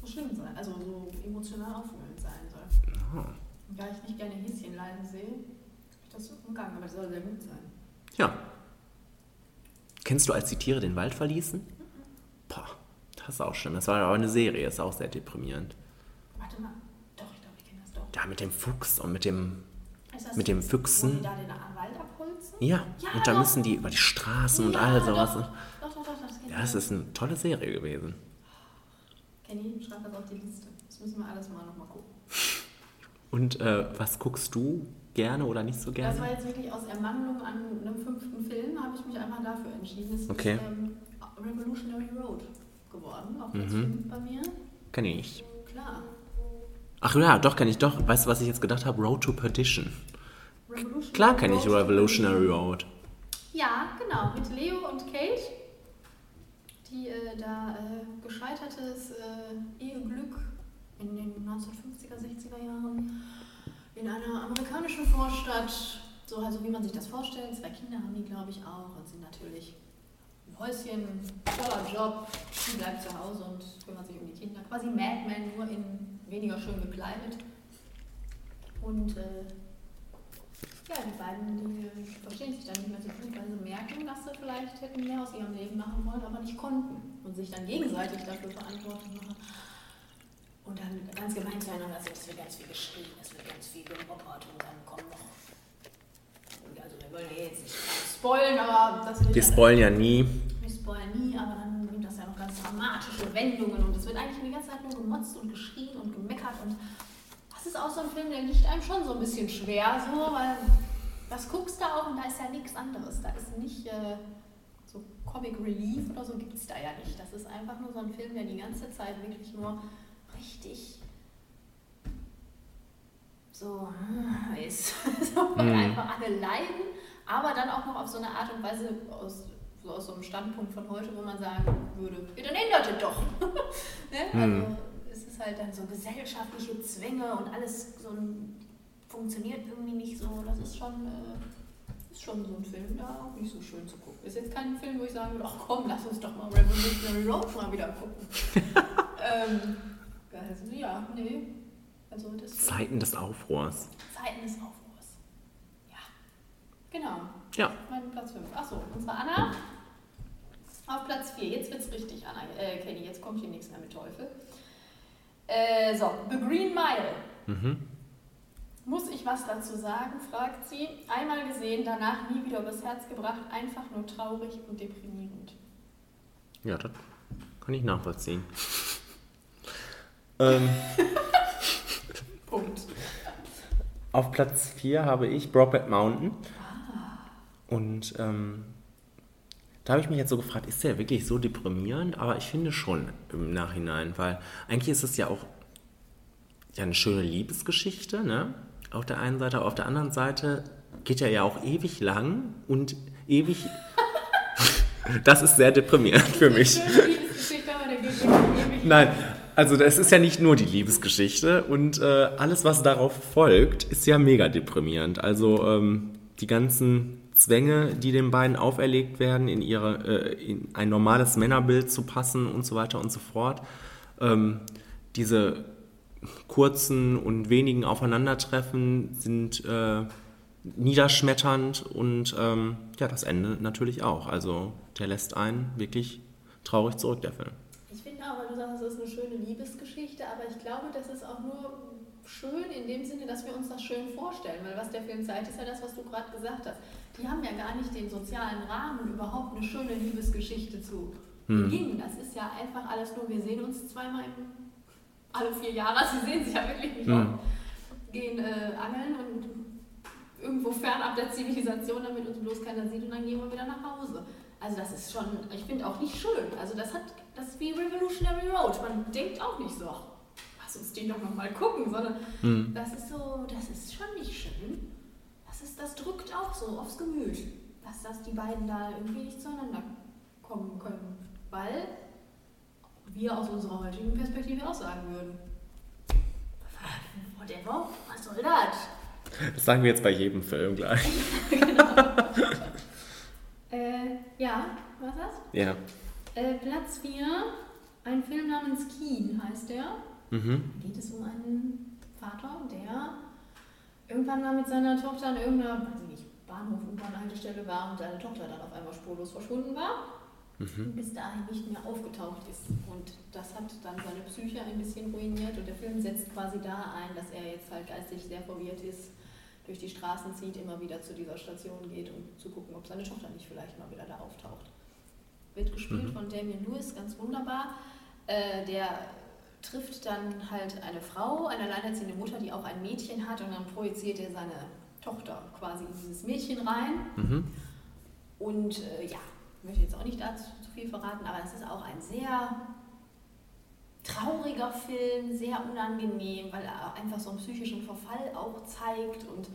so schlimm sein, also so emotional aufwühlend sein soll. Ah. Und da ich nicht gerne Häschen leiden sehe, habe ich das so umgangen, aber das soll sehr gut sein. Ja. Kennst du, als die Tiere den Wald verließen? Boah, das ist auch schlimm. Das war aber eine Serie, ist auch sehr deprimierend. Warte mal. Doch, ich glaube, ich kenne das doch. Da mit dem Fuchs und mit dem, mit dem Füchsen. die da den Wald abholzen? Ja, Ja, und da müssen die über die Straßen und Ja, all sowas. Doch, doch, doch, doch, das. Ja, das ist eine tolle Serie gewesen. Kenny, schreib das auf die Liste. Das müssen wir alles mal nochmal gucken. Und äh, was guckst du gerne oder nicht so Das gerne? war jetzt wirklich aus Ermangelung an einem fünften Film, habe ich mich einfach dafür entschieden. Es Okay. ist ähm, Revolutionary Road geworden, auf Platz Mhm. 5 bei mir. Kenn ich nicht. Klar. Ach ja, doch, kenne ich doch. Weißt du, was ich jetzt gedacht habe? Road to Perdition. Klar kenne ich. Revolutionary Road. Ja, genau, mit Leo und Kate, die äh, da äh, gescheitertes äh, Eheglück in den 1950er, 60er Jahren in einer amerikanischen Vorstadt So also wie man sich das vorstellt. Zwei Kinder haben die, glaube ich, auch und sind natürlich ein Häuschen, toller Job. Sie bleibt zu Hause und kümmert sich um die Kinder. Quasi Mad Men, nur in weniger schön gekleidet. Und äh, ja, die beiden, die verstehen sich dann nicht mehr so gut, weil sie merken, dass sie vielleicht hätten mehr aus ihrem Leben machen wollen, aber nicht konnten. Und sich dann gegenseitig dafür verantwortlich machen. Und dann ganz gemein zueinander sind, es wird ganz viel geschrien, es wird ganz viel gemoppert und dann kommen noch. Also wir wollen ja jetzt nicht spoilen, aber das wird Wir ja- spoilen ja nie. wir spoilern nie, aber dann nimmt das ja noch ganz dramatische Wendungen und es wird eigentlich die ganze Zeit nur gemotzt und geschrien und gemeckert und ist auch so ein Film, der liegt einem schon so ein bisschen schwer, so, weil was guckst du auch und da ist ja nichts anderes. Da ist nicht äh, so Comic Relief oder so gibt es da ja nicht. Das ist einfach nur so ein Film, der die ganze Zeit wirklich nur richtig so äh, ist. so, weil Mhm. einfach alle leiden, aber dann auch noch auf so eine Art und Weise aus, so aus so einem Standpunkt von heute, wo man sagen würde, ja, dann ändert es doch. ne? Also Mhm. ist halt dann so gesellschaftliche Zwänge und alles so ein, funktioniert irgendwie nicht so. Das ist schon, äh, ist schon so ein Film, der auch nicht so schön zu gucken. Ist jetzt kein Film, wo ich sagen würde, ach komm, lass uns doch mal Revolutionary Road mal wieder gucken. ähm, also, ja, nee. Also das Zeiten des Aufruhrs. Zeiten des Aufruhrs. Ja. Genau. Ja. Mein Platz 5. Achso, unsere Anna auf Platz 4. Jetzt wird's richtig, Anna. Äh, Kenny, jetzt kommt hier nichts mehr mit Teufel. Äh, so, The Green Mile. Mhm. Muss ich was dazu sagen? fragt sie. Einmal gesehen, danach nie wieder übers Herz gebracht. Einfach nur traurig und deprimierend. Ja, das kann ich nachvollziehen. ähm, Punkt. auf Platz 4 habe ich Brokeback Mountain. Und ähm, da habe ich mich jetzt so gefragt, ist der wirklich so deprimierend? Aber ich finde schon im Nachhinein, weil eigentlich ist es ja auch ja, eine schöne Liebesgeschichte, ne? Auf der einen Seite, aber auf der anderen Seite geht er ja auch ewig lang und ewig. das ist sehr deprimierend für mich. Nein, also das ist ja nicht nur die Liebesgeschichte und äh, alles, was darauf folgt, ist ja mega deprimierend. Also ähm, die ganzen Zwänge, die den beiden auferlegt werden, in, ihre, äh, in ein normales Männerbild zu passen und so weiter und so fort. Ähm, diese kurzen und wenigen Aufeinandertreffen sind äh, niederschmetternd und ähm, ja, das Ende natürlich auch. Also der lässt einen wirklich traurig zurück, der Film. Ich finde auch, weil du sagst, es ist eine schöne Liebesgeschichte, aber ich glaube, das ist auch nur schön in dem Sinne, dass wir uns das schön vorstellen, weil was der Film zeigt, ist ja das, was du gerade gesagt hast. Die haben ja gar nicht den sozialen Rahmen, überhaupt eine schöne Liebesgeschichte zu Hm. beginnen. Das ist ja einfach alles nur, wir sehen uns zweimal im, alle vier Jahre, sie sehen sich ja wirklich nicht Hm. oft, gehen äh, angeln und irgendwo fernab der Zivilisation, damit uns bloß keiner sieht und dann gehen wir wieder nach Hause. Also das ist schon, ich finde auch nicht schön. Also das hat, das ist wie Revolutionary Road. Man denkt auch nicht so, ach, lass uns den doch noch mal gucken, sondern Mhm. das ist so, das ist schon nicht schön. Das ist, das drückt auch so aufs Gemüt, dass, dass die beiden da irgendwie nicht zueinander kommen können. Weil wir aus unserer heutigen Perspektive auch sagen würden, whatever, was soll das? Das sagen wir jetzt bei jedem Film gleich. Äh, ja, was das? Ja. Äh, Platz 4, ein Film namens Keen heißt der. Mhm. Da geht es um einen Vater, der irgendwann mal mit seiner Tochter an irgendeiner, weiß ich nicht, Bahnhof, U-Bahn-Haltestelle war und seine Tochter dann auf einmal spurlos verschwunden war Mhm. bis dahin nicht mehr aufgetaucht ist. Und das hat dann seine Psyche ein bisschen ruiniert und der Film setzt quasi da ein, dass er jetzt halt geistig sehr verwirrt ist, durch die Straßen zieht, immer wieder zu dieser Station geht, um zu gucken, ob seine Tochter nicht vielleicht mal wieder da auftaucht. Wird gespielt Mhm. von Damien Lewis, ganz wunderbar. Äh, der trifft dann halt eine Frau, eine alleinerziehende Mutter, die auch ein Mädchen hat und dann projiziert er seine Tochter quasi in dieses Mädchen rein. Mhm. Und äh, ja, möchte jetzt auch nicht dazu zu viel verraten, aber es ist auch ein sehr trauriger Film, sehr unangenehm, weil er einfach so einen psychischen Verfall auch zeigt und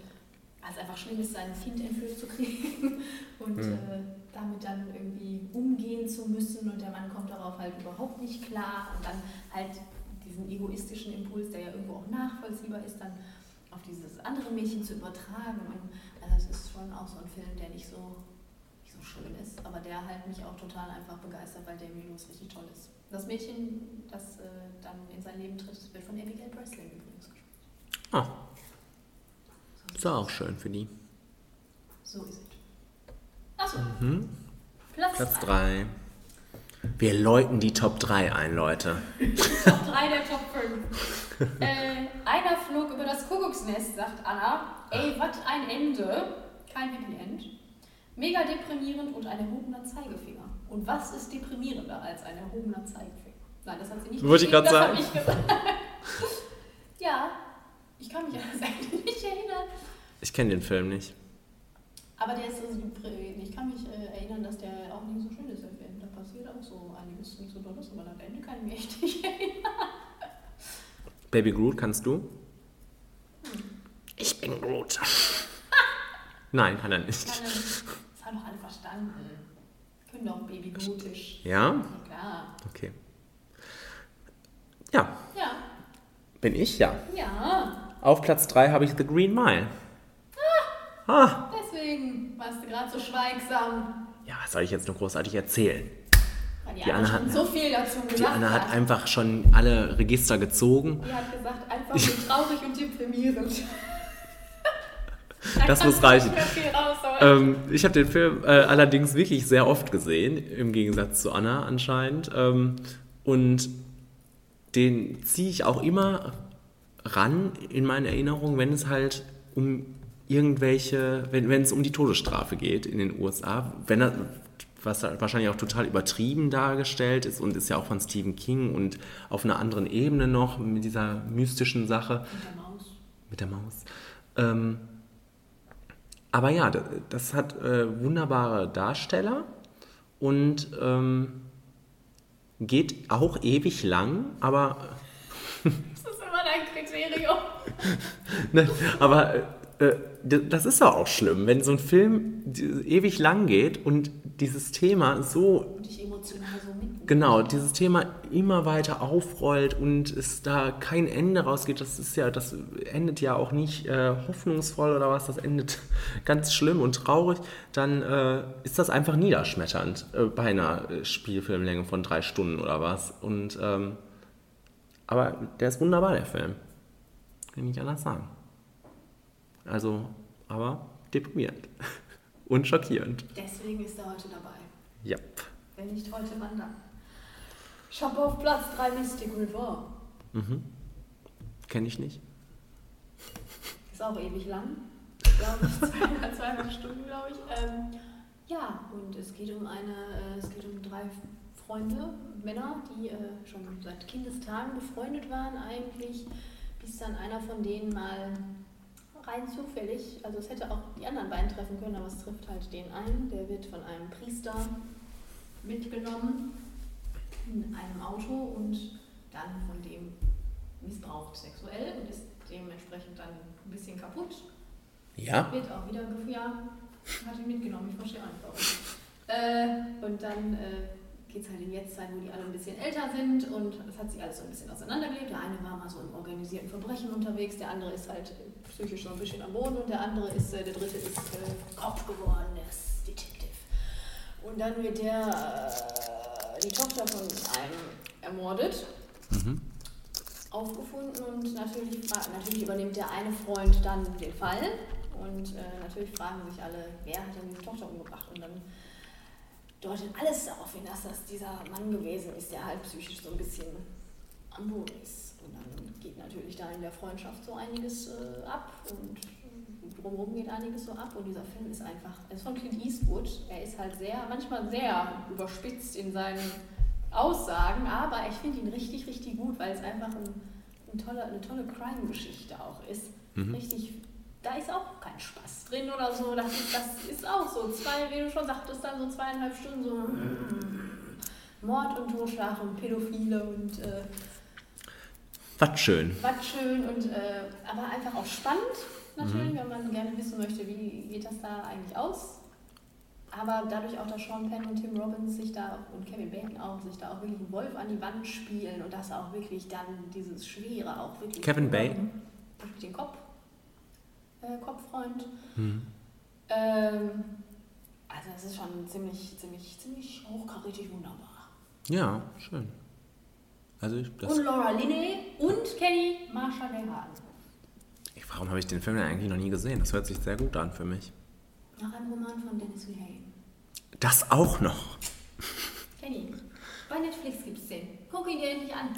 weil es einfach schlimm ist, sein Kind entführt zu kriegen und Mhm. äh, damit dann irgendwie umgehen zu müssen und der Mann kommt darauf halt überhaupt nicht klar und dann halt diesen egoistischen Impuls, der ja irgendwo auch nachvollziehbar ist, dann auf dieses andere Mädchen zu übertragen. Und, also es ist schon auch so ein Film, der nicht so, nicht so schön ist, aber der halt mich auch total einfach begeistert, weil Damien Lewis richtig toll ist. Das Mädchen, das äh, dann in sein Leben tritt, wird von Abigail Breslin übrigens gespielt. Ah. Ist auch schön für die. So ist es. Achso, Mhm. Platz, Platz drei. 3. Wir läuten die Top 3 ein, Leute. Top 3 der Top 5. äh, einer flog über das Kuckucksnest, sagt Anna. Ey, was ein Ende. Kein Happy End. Mega deprimierend und ein erhobener Zeigefinger. Und was ist deprimierender als ein erhobener Zeigefinger? Nein, das hat sie nicht Wollte ich das sagen. ich gesagt. ja, ich kann mich an das eigentlich nicht erinnern. Ich kenne den Film nicht. Aber der ist so deprimierend. Ich kann mich äh, erinnern, dass der auch nicht so schön ist, der Film. Da passiert auch so einiges nicht so Dolles, aber am Ende kann ich mich echt nicht erinnern. Baby Groot, kannst du? Ich bin Groot. Nein, kann er nicht. Kann er nicht. Das haben doch alle verstanden. Können doch Baby Grotisch. Ja? Ja, klar. Okay. Ja, Ja. bin ich, ja. Ja. Auf Platz 3 habe ich The Green Mile. Ah. Deswegen warst du gerade so schweigsam. Ja, was soll ich jetzt noch großartig erzählen? Die, Die Anna schon hat- so viel dazu gesagt Die Anna hat hat. einfach schon alle Register gezogen. Die hat gesagt, einfach nur traurig und deprimierend. Das Da muss reichen. Ähm, ich habe den Film äh, allerdings wirklich sehr oft gesehen, im Gegensatz zu Anna anscheinend. Ähm, und den ziehe ich auch immer ran in meine Erinnerung, wenn es halt um irgendwelche, wenn, wenn es um die Todesstrafe geht in den USA, wenn was wahrscheinlich auch total übertrieben dargestellt ist und ist ja auch von Stephen King und auf einer anderen Ebene noch mit dieser mystischen Sache. Mit der Maus. Mit der Maus. Ähm, aber ja, das, hat äh, wunderbare Darsteller und ähm, geht auch ewig lang, aber, Das ist immer dein Kriterium. ne, aber äh, äh, das ist ja auch schlimm, wenn so ein Film ewig lang geht und dieses Thema so Dich emotional so mitnimmt. Genau, dieses Thema immer weiter aufrollt und es da kein Ende rausgeht, das ist ja, das endet ja auch nicht äh, hoffnungsvoll oder was, das endet ganz schlimm und traurig, dann äh, ist das einfach niederschmetternd äh, bei einer äh, Spielfilmlänge von drei Stunden oder was. Und ähm, aber der ist wunderbar, der Film. Kann ich nicht anders sagen. Also, aber deprimierend und schockierend. Deswegen ist er heute dabei. Ja. Wenn nicht heute, wann dann? Habe auf Platz 3 Mystic River. Mhm. Kenne ich nicht. Ist auch ewig lang. Glaube ich, zweieinhalb, zweieinhalb Stunden, glaube ich. Ähm, ja, und es geht um eine, äh, es geht um drei Freunde, Männer, die äh, schon seit Kindestagen befreundet waren eigentlich, bis dann einer von denen mal rein zufällig, also es hätte auch die anderen beiden treffen können, aber es trifft halt den einen, der wird von einem Priester mitgenommen in einem Auto und dann von dem missbraucht sexuell und ist dementsprechend dann ein bisschen kaputt. Ja. Wird auch wieder ja, hat ihn mitgenommen, ich verstehe auch nicht warum. Äh, und dann äh, geht es halt in Jetztzeit, wo die alle ein bisschen älter sind und es hat sich alles so ein bisschen auseinandergelebt. Der eine war mal so im organisierten Verbrechen unterwegs, der andere ist halt psychisch so ein bisschen am Boden und der andere ist, äh, der dritte ist äh, Kopf geworden, der ist Detective. Und dann wird der, äh, die Tochter von einem ermordet Mhm. aufgefunden und natürlich, natürlich übernimmt der eine Freund dann den Fall und äh, natürlich fragen sich alle, wer hat denn diese Tochter umgebracht und dann deutet alles darauf hin, dass das dieser Mann gewesen ist, der halt psychisch so ein bisschen am Boden ist. Und dann geht natürlich da in der Freundschaft so einiges äh, ab und drumherum geht einiges so ab und dieser Film ist einfach, er ist von Clint Eastwood, er ist halt sehr, manchmal sehr überspitzt in seinen Aussagen, aber ich finde ihn richtig, richtig gut, weil es einfach ein, ein tolle, eine tolle Crime-Geschichte auch ist. Mhm. Richtig, da ist auch kein Spaß drin oder so. Das ist, das ist auch so. Zwei, wie du schon sagtest, dann so zweieinhalb Stunden so mm, Mord und Totschlag und Pädophile und äh, Was schön. was schön und äh, aber einfach auch spannend natürlich, Mhm. wenn man gerne wissen möchte, wie geht das da eigentlich aus. Aber dadurch auch, dass Sean Penn und Tim Robbins sich da und Kevin Bacon auch sich da auch wirklich einen Wolf an die Wand spielen und das auch wirklich dann dieses Schwere auch wirklich. Kevin Bacon? Den Kopf. Äh, Kopffreund. Hm. Ähm, also es ist schon ziemlich, ziemlich, ziemlich hochkarätig wunderbar. Ja, schön. Also ich, das, und Laura Linney und Kenny Marsha ich, warum habe ich den Film denn eigentlich noch nie gesehen? Das hört sich sehr gut an für mich. Nach einem Roman von Dennis Lehane. Das auch noch. Kenny, bei Netflix gibt's den. Guck ihn dir endlich an.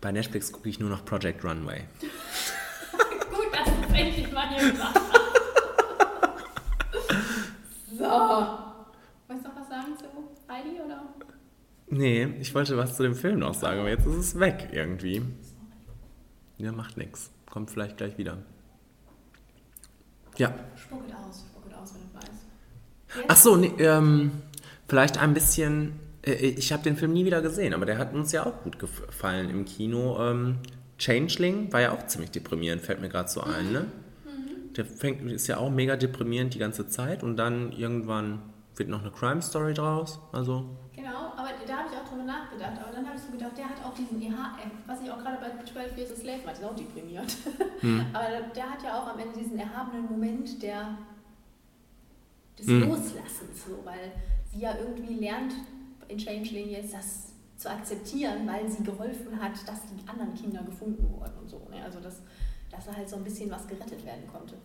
Bei Netflix gucke ich nur noch Project Runway. Es endlich mal hier gesagt so. Wolltest du noch was sagen zu Heidi, oder? Nee, ich wollte was zu dem Film noch sagen, aber jetzt ist es weg irgendwie. Ja, macht nix. Kommt vielleicht gleich wieder. Ja. Spuck es aus, spuck es aus, wenn du weißt. Ach so, nee, ähm, vielleicht ein bisschen. Äh, ich habe den Film nie wieder gesehen, aber der hat uns ja auch gut gefallen im Kino. Ähm, Changeling war ja auch ziemlich deprimierend, fällt mir gerade so ein, ne? Der fängt, ist ja auch mega deprimierend die ganze Zeit und dann irgendwann wird noch eine Crime Story draus. Also, Genau, aber da habe ich auch drüber nachgedacht. Aber dann habe ich so gedacht, der hat auch diesen EHF, was ich auch gerade bei 12 Years a Slave meinte, ist auch deprimiert. Hm. aber der hat ja auch am Ende diesen erhabenen Moment der, des Hm. Loslassens, so, weil sie ja irgendwie lernt in Changeling jetzt das zu akzeptieren, weil sie geholfen hat, dass die anderen Kinder gefunden wurden und so. Ne? Also dass, dass da halt so ein bisschen was gerettet werden konnte.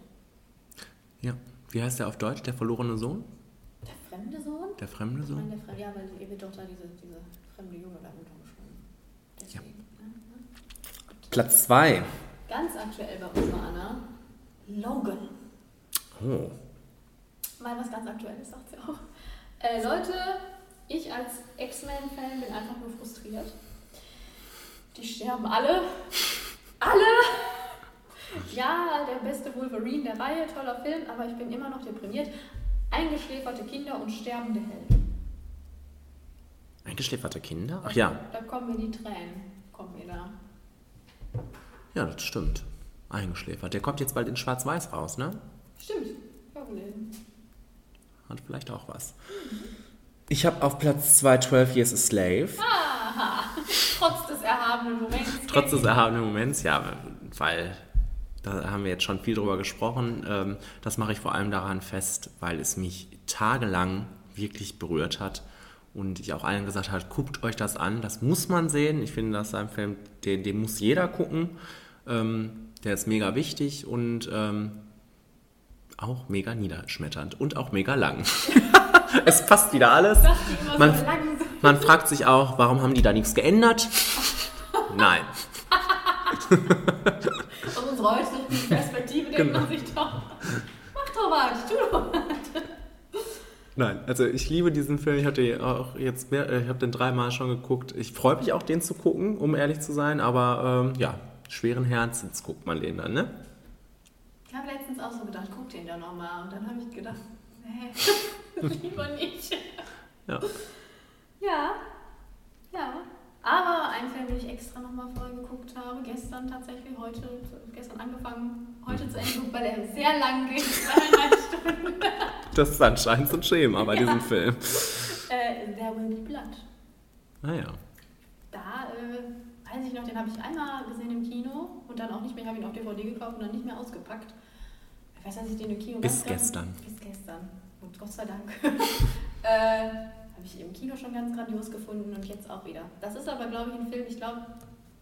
ja. Wie heißt der auf Deutsch? Der verlorene Sohn? Der fremde Sohn? Der fremde Sohn? meine, der Fremde, ja, weil ihr wird doch da diese, diese fremde Junge da untergeschoben. Deswegen. Ne? Platz 2. Ganz aktuell bei uns war Anna. Logan. Oh. Mal was ganz Aktuelles, sagt sie auch. Äh, Leute, ich als X-Men-Fan bin einfach nur frustriert. Die sterben alle. Alle! Ja, der beste Wolverine der Reihe, toller Film, aber ich bin immer noch deprimiert. Eingeschläferte Kinder und sterbende Helden. Eingeschläferte Kinder? Ach ja. Da kommen mir die Tränen. Kommen mir da. Ja, das stimmt. Eingeschläfert. Der kommt jetzt bald in Schwarz-Weiß raus, ne? Stimmt. Hat vielleicht auch was. Ich habe auf Platz 2 12 Years a Slave. Aha. Trotz des erhabenen Moments. Trotz des erhabenen Moments, ja, weil da haben wir jetzt schon viel drüber gesprochen. Ähm, Das mache ich vor allem daran fest, weil es mich tagelang wirklich berührt hat und ich auch allen gesagt habe, guckt euch das an, das muss man sehen. Ich finde, das ist ein Film, den, den muss jeder gucken. Ähm, Der ist mega wichtig und ähm, auch mega niederschmetternd und auch mega lang. es passt wieder alles. Man, man fragt sich auch, warum haben die da nichts geändert? Nein. Aus unserer heutigen Perspektive denkt Genau. man sich doch, mach doch was, tu doch was. Nein, also ich liebe diesen Film. Ich hatte auch jetzt mehr, äh, ich habe den dreimal schon geguckt. Ich freue mich auch, den zu gucken, um ehrlich zu sein. Aber ähm, ja, schweren Herzens guckt man den dann, ne? Ich habe letztens auch so gedacht, guck den da nochmal. Und dann habe ich gedacht, nee, lieber nicht. Ja. Ja, ja. Aber ein Film, den ich extra nochmal vorher geguckt habe, gestern tatsächlich, heute, gestern angefangen, heute zu Ende, weil er sehr lang geht, zweieinhalb Stunden. Das ist anscheinend so ein Schema bei Ja. diesem Film. Äh, There Will Be Blood. Naja. Da äh, weiß ich noch, den habe ich einmal gesehen im Kino und dann auch nicht mehr, ich habe ihn auf DVD gekauft und dann nicht mehr ausgepackt. Weiß, ich den Kino Bis gestern. Bis gestern. Und Gott sei Dank. äh, habe ich im Kino schon ganz grandios gefunden und jetzt auch wieder. Das ist aber, glaube ich, ein Film, ich glaube,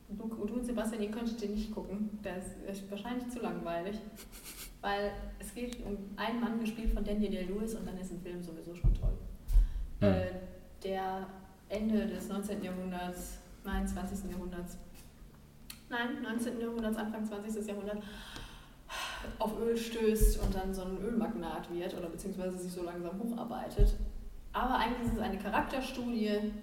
du, du und Sebastian, ihr könntet den nicht gucken. Der ist, wahrscheinlich zu langweilig. Weil es geht um einen Mann gespielt von Daniel Day-Lewis und dann ist ein Film sowieso schon toll. Hm. Äh, der Ende des 19. Jahrhunderts, nein, 20. Jahrhunderts, nein, 19. Jahrhunderts, Anfang 20. Jahrhundert, auf Öl stößt und dann so ein Ölmagnat wird oder beziehungsweise sich so langsam hocharbeitet. Aber eigentlich ist es eine Charakterstudie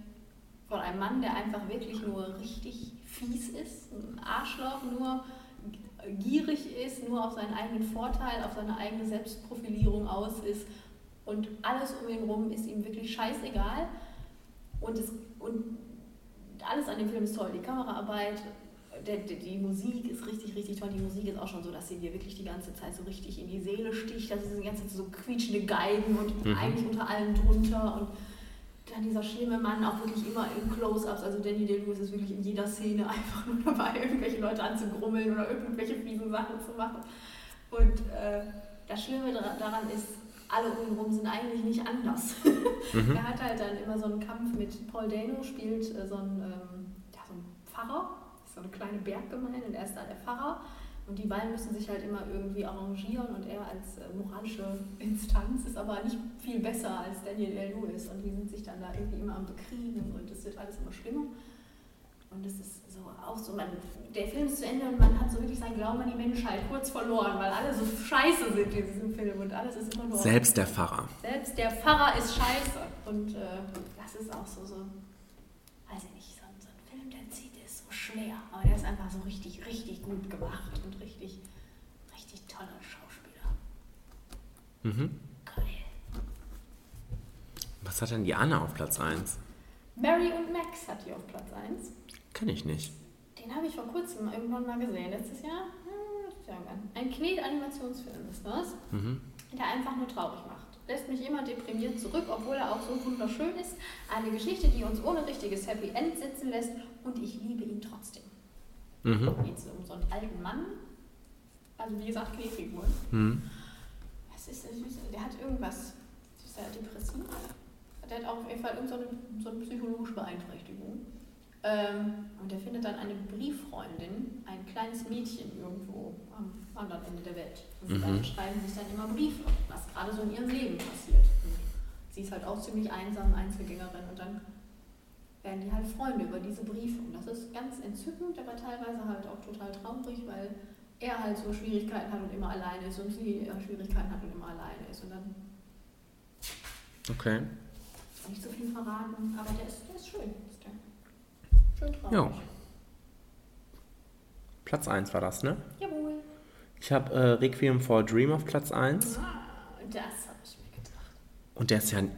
von einem Mann, der einfach wirklich nur richtig fies ist, ein Arschloch, nur gierig ist, nur auf seinen eigenen Vorteil, auf seine eigene Selbstprofilierung aus ist und alles um ihn rum ist ihm wirklich scheißegal und, es, und alles an dem Film ist toll, die Kameraarbeit, der, die Musik ist richtig, richtig toll. Die Musik ist auch schon so, dass sie dir wirklich die ganze Zeit so richtig in die Seele sticht. Das ist die ganze Zeit so quietschende Geigen und Mhm. eigentlich unter allem drunter. Und dann dieser schlimme Mann auch wirklich immer in Close-Ups. Also Danny DeLuise ist wirklich in jeder Szene einfach nur dabei, irgendwelche Leute anzugrummeln oder irgendwelche fiesen Sachen zu machen. Und äh, das Schlimme daran ist, alle um ihn rum sind eigentlich nicht anders. Mhm. Er hat halt dann immer so einen Kampf mit Paul Dano, spielt äh, so, einen, ähm, ja, so einen Pfarrer, so eine kleine Berggemeinde und er ist da der Pfarrer. Und die beiden müssen sich halt immer irgendwie arrangieren und er als äh, moralische Instanz ist aber nicht viel besser als Daniel Day-Lewis und die sind sich dann da irgendwie immer am Bekriegen und es wird alles immer schlimmer. Und es ist so auch so, man, der Film ist zu Ende und man hat so wirklich seinen Glauben an die Menschheit kurz verloren, weil alle so scheiße sind in diesem Film und alles ist immer nur. Selbst der Pfarrer. Selbst der Pfarrer ist scheiße. Und äh, das ist auch so, so, weiß ich nicht, so, ein- so ein Film, der zieht, der ist so schwer, aber der ist einfach so richtig, richtig gut gemacht und richtig, richtig toller Schauspieler. Mhm. Was hat denn die Anna auf Platz 1? Mary und Max hat die auf Platz 1. Kenn ich nicht. Den habe ich vor kurzem irgendwann mal gesehen. Letztes Jahr? Hm. Ein Knet-Animationsfilm ist das, Mhm. der einfach nur traurig macht. Lässt mich immer deprimiert zurück, obwohl er auch so wunderschön ist. Eine Geschichte, die uns ohne richtiges Happy End sitzen lässt und ich liebe ihn trotzdem. Mhm. Geht es um so einen alten Mann, also wie gesagt Knetfiguren. Mhm. Es ist, ist, der hat irgendwas, ist er depressiv? Der hat auf jeden Fall irgend so eine, psychologische Beeinträchtigung. Ähm, und der findet dann eine Brieffreundin, ein kleines Mädchen irgendwo am anderen Ende der Welt. Und Mhm. beiden schreiben sich dann immer Briefe, was gerade so in ihrem Leben passiert. Und sie ist halt auch ziemlich einsam, Einzelgängerin und dann werden die halt Freunde über diese Briefe. Und das ist ganz entzückend, aber teilweise halt auch total traurig, weil er halt so Schwierigkeiten hat und immer alleine ist und sie äh, Schwierigkeiten hat und immer alleine ist. Und dann Okay. nicht so viel verraten, aber der ist, der ist schön. Ist der. Schön traurig. Ja. Platz 1 war das, ne? Jawohl. Ich habe äh, Requiem for a Dream auf Platz 1. Ah, das habe ich mir gedacht. Und der ist ja. Äh,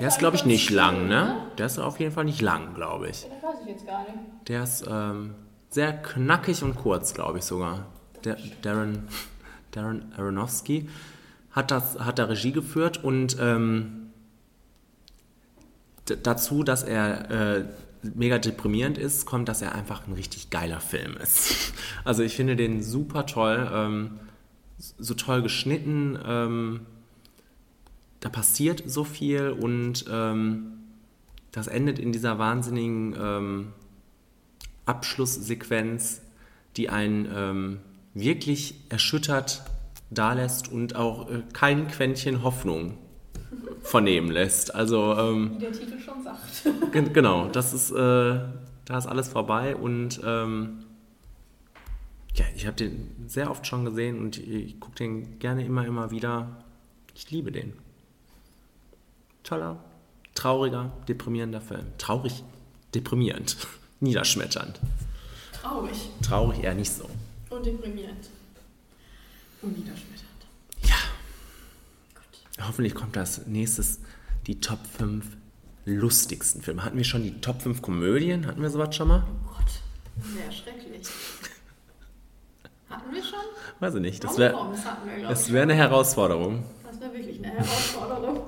der ist, glaube ich, nicht lang, ne? Der ist auf jeden Fall nicht lang, glaube ich. Das weiß ich jetzt gar nicht. Der ist ähm, sehr knackig und kurz, glaube ich sogar. Der, Darren, Darren Aronofsky hat, das, hat da Regie geführt und ähm, dazu, dass er äh, mega deprimierend ist, kommt, dass er einfach ein richtig geiler Film ist. Also ich finde den super toll, ähm, so toll geschnitten, ähm, da passiert so viel und ähm, das endet in dieser wahnsinnigen ähm, Abschlusssequenz, die einen ähm, wirklich erschüttert dalässt und auch äh, kein Quäntchen Hoffnung vernehmen lässt. Also ähm, Wie der Titel schon sagt. gen- genau, das ist, äh, da ist alles vorbei und ähm, ja, ich habe den sehr oft schon gesehen und ich gucke den gerne immer, immer wieder. Ich liebe den. Toller, trauriger, deprimierender Film. Traurig, deprimierend, niederschmetternd. Traurig Traurig eher nicht so. und deprimierend. Und niederschmetternd. Hoffentlich kommt das nächstes die Top 5 lustigsten Filme. Hatten wir schon die Top 5 Komödien? Hatten wir sowas schon mal? Sehr schrecklich. Hatten wir schon? Weiß ich nicht. Das wäre wär eine. Herausforderung. Das wäre wirklich eine Herausforderung.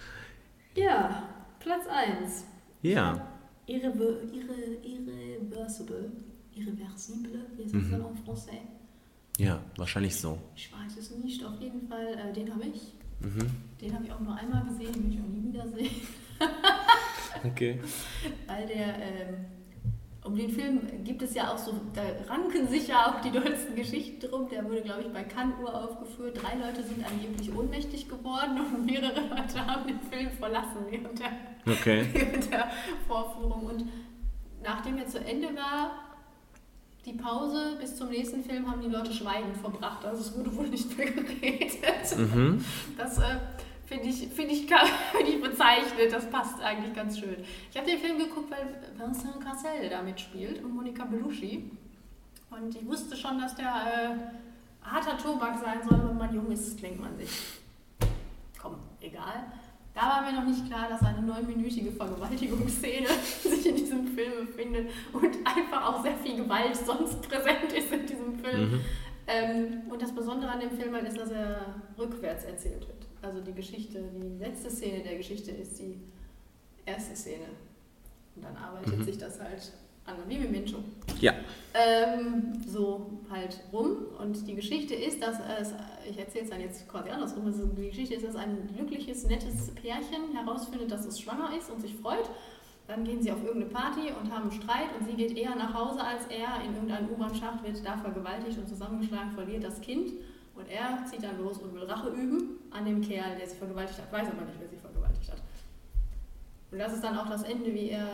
ja, Platz 1. Ja. Irrever irre, irreversible. Irreversible, wie das Mhm. denn en français? Ja, wahrscheinlich so. Ich weiß es nicht. Auf jeden Fall, äh, den habe ich. Mhm. Den habe ich auch nur einmal gesehen, den will ich auch nie wieder sehen. Okay. Weil der, ähm, um den Film gibt es ja auch so, da ranken sich ja auch die dollsten Geschichten drum. Der wurde, glaube ich, bei Cannes uraufgeführt. Drei Leute sind angeblich ohnmächtig geworden und mehrere Leute haben den Film verlassen während der, Okay. während der Vorführung. Und nachdem er zu Ende war, die Pause bis zum nächsten Film haben die Leute schweigend verbracht. Also es wurde wohl nicht mehr geredet. Mhm. Das äh, finde ich, find ich, find ich bezeichnet. Das passt eigentlich ganz schön. Ich habe den Film geguckt, weil Vincent Cassel da mitspielt und Monica Bellucci. Und ich wusste schon, dass der äh, harter Tobak sein soll, wenn man jung ist, denkt man sich. Komm, egal. Da war mir noch nicht klar, dass eine neunminütige Vergewaltigungsszene sich in diesem Film befindet und einfach auch sehr viel Gewalt sonst präsent ist in diesem Film. Mhm. Ähm, und das Besondere an dem Film halt ist, dass er rückwärts erzählt wird. Also die Geschichte, die letzte Szene der Geschichte ist die erste Szene. Und dann arbeitet Mhm. sich das halt wie Memento. Ja. Ähm, so halt rum. Und die Geschichte ist, dass es, ich erzähle es dann jetzt quasi andersrum, also die Geschichte ist, dass ein glückliches, nettes Pärchen herausfindet, dass es schwanger ist und sich freut. Dann gehen sie auf irgendeine Party und haben einen Streit und sie geht eher nach Hause als er in irgendeinen U-Bahn-Schacht, wird da vergewaltigt und zusammengeschlagen, verliert das Kind. Und er zieht dann los und will Rache üben an dem Kerl, der sie vergewaltigt hat, weiß aber nicht, wer sie. Und das ist dann auch das Ende, wie er,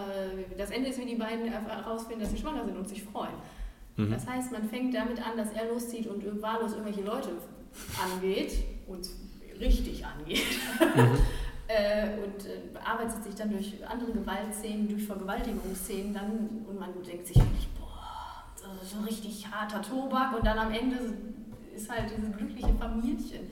das Ende ist, wie die beiden herausfinden, dass sie schwanger sind und sich freuen. Mhm. Das heißt, man fängt damit an, dass er loszieht und wahllos irgendwelche Leute angeht und richtig angeht. Äh, und äh, arbeitet sich dann durch andere Gewaltszenen, durch Vergewaltigungsszenen dann und man denkt sich wirklich, boah, so, so richtig harter Tobak und dann am Ende ist halt dieses glückliche Familienchen.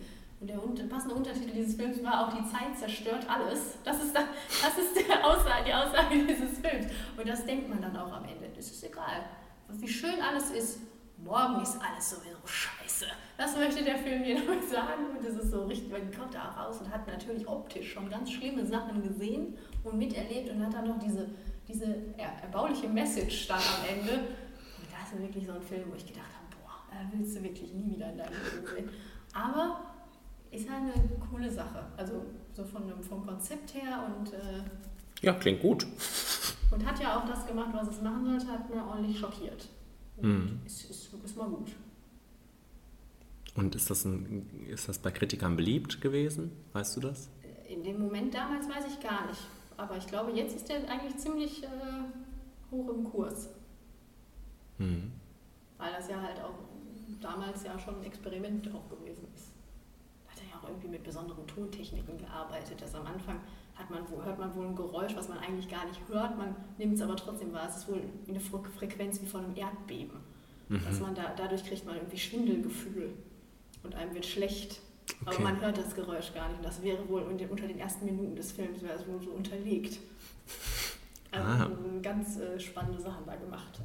Und der, passende Untertitel dieses Films war auch Die Zeit zerstört alles. Das ist, da, das ist der Aussage, die Aussage dieses Films. Und das denkt man dann auch am Ende. Das ist egal. Wie schön alles ist, morgen ist alles sowieso scheiße. Das möchte der Film mir damit sagen. Und das ist so richtig, man kommt da raus und hat natürlich optisch schon ganz schlimme Sachen gesehen und miterlebt und hat dann noch diese, diese erbauliche Message dann am Ende. Und das ist wirklich so ein Film, wo ich gedacht habe, boah, da willst du wirklich nie wieder in deinem Leben sehen. Aber ist halt eine coole Sache. Also so von, vom Konzept her und äh, ja, klingt gut. Und hat ja auch das gemacht, was es machen sollte, hat mir ordentlich schockiert. Mhm. Ist, ist, ist mal gut. Und ist das, ein, ist das bei Kritikern beliebt gewesen? Weißt du das? In dem Moment damals weiß ich gar nicht. Aber ich glaube, jetzt ist der eigentlich ziemlich äh, hoch im Kurs. Mhm. Weil das ja halt auch damals ja schon ein Experiment auch gewesen ist. Da hat er ja auch irgendwie mit besonderen Tontechniken gearbeitet. Dass am Anfang hat man, hört man wohl ein Geräusch, was man eigentlich gar nicht hört. Man nimmt es aber trotzdem wahr. Es ist wohl eine Frequenz wie von einem Erdbeben. Mhm. Dass man da, dadurch kriegt man irgendwie Schwindelgefühl und einem wird schlecht. Okay. Aber man hört das Geräusch gar nicht. Und das wäre wohl unter den ersten Minuten des Films wäre es wohl so unterlegt. Also ah. ganz äh, spannende Sachen da gemacht.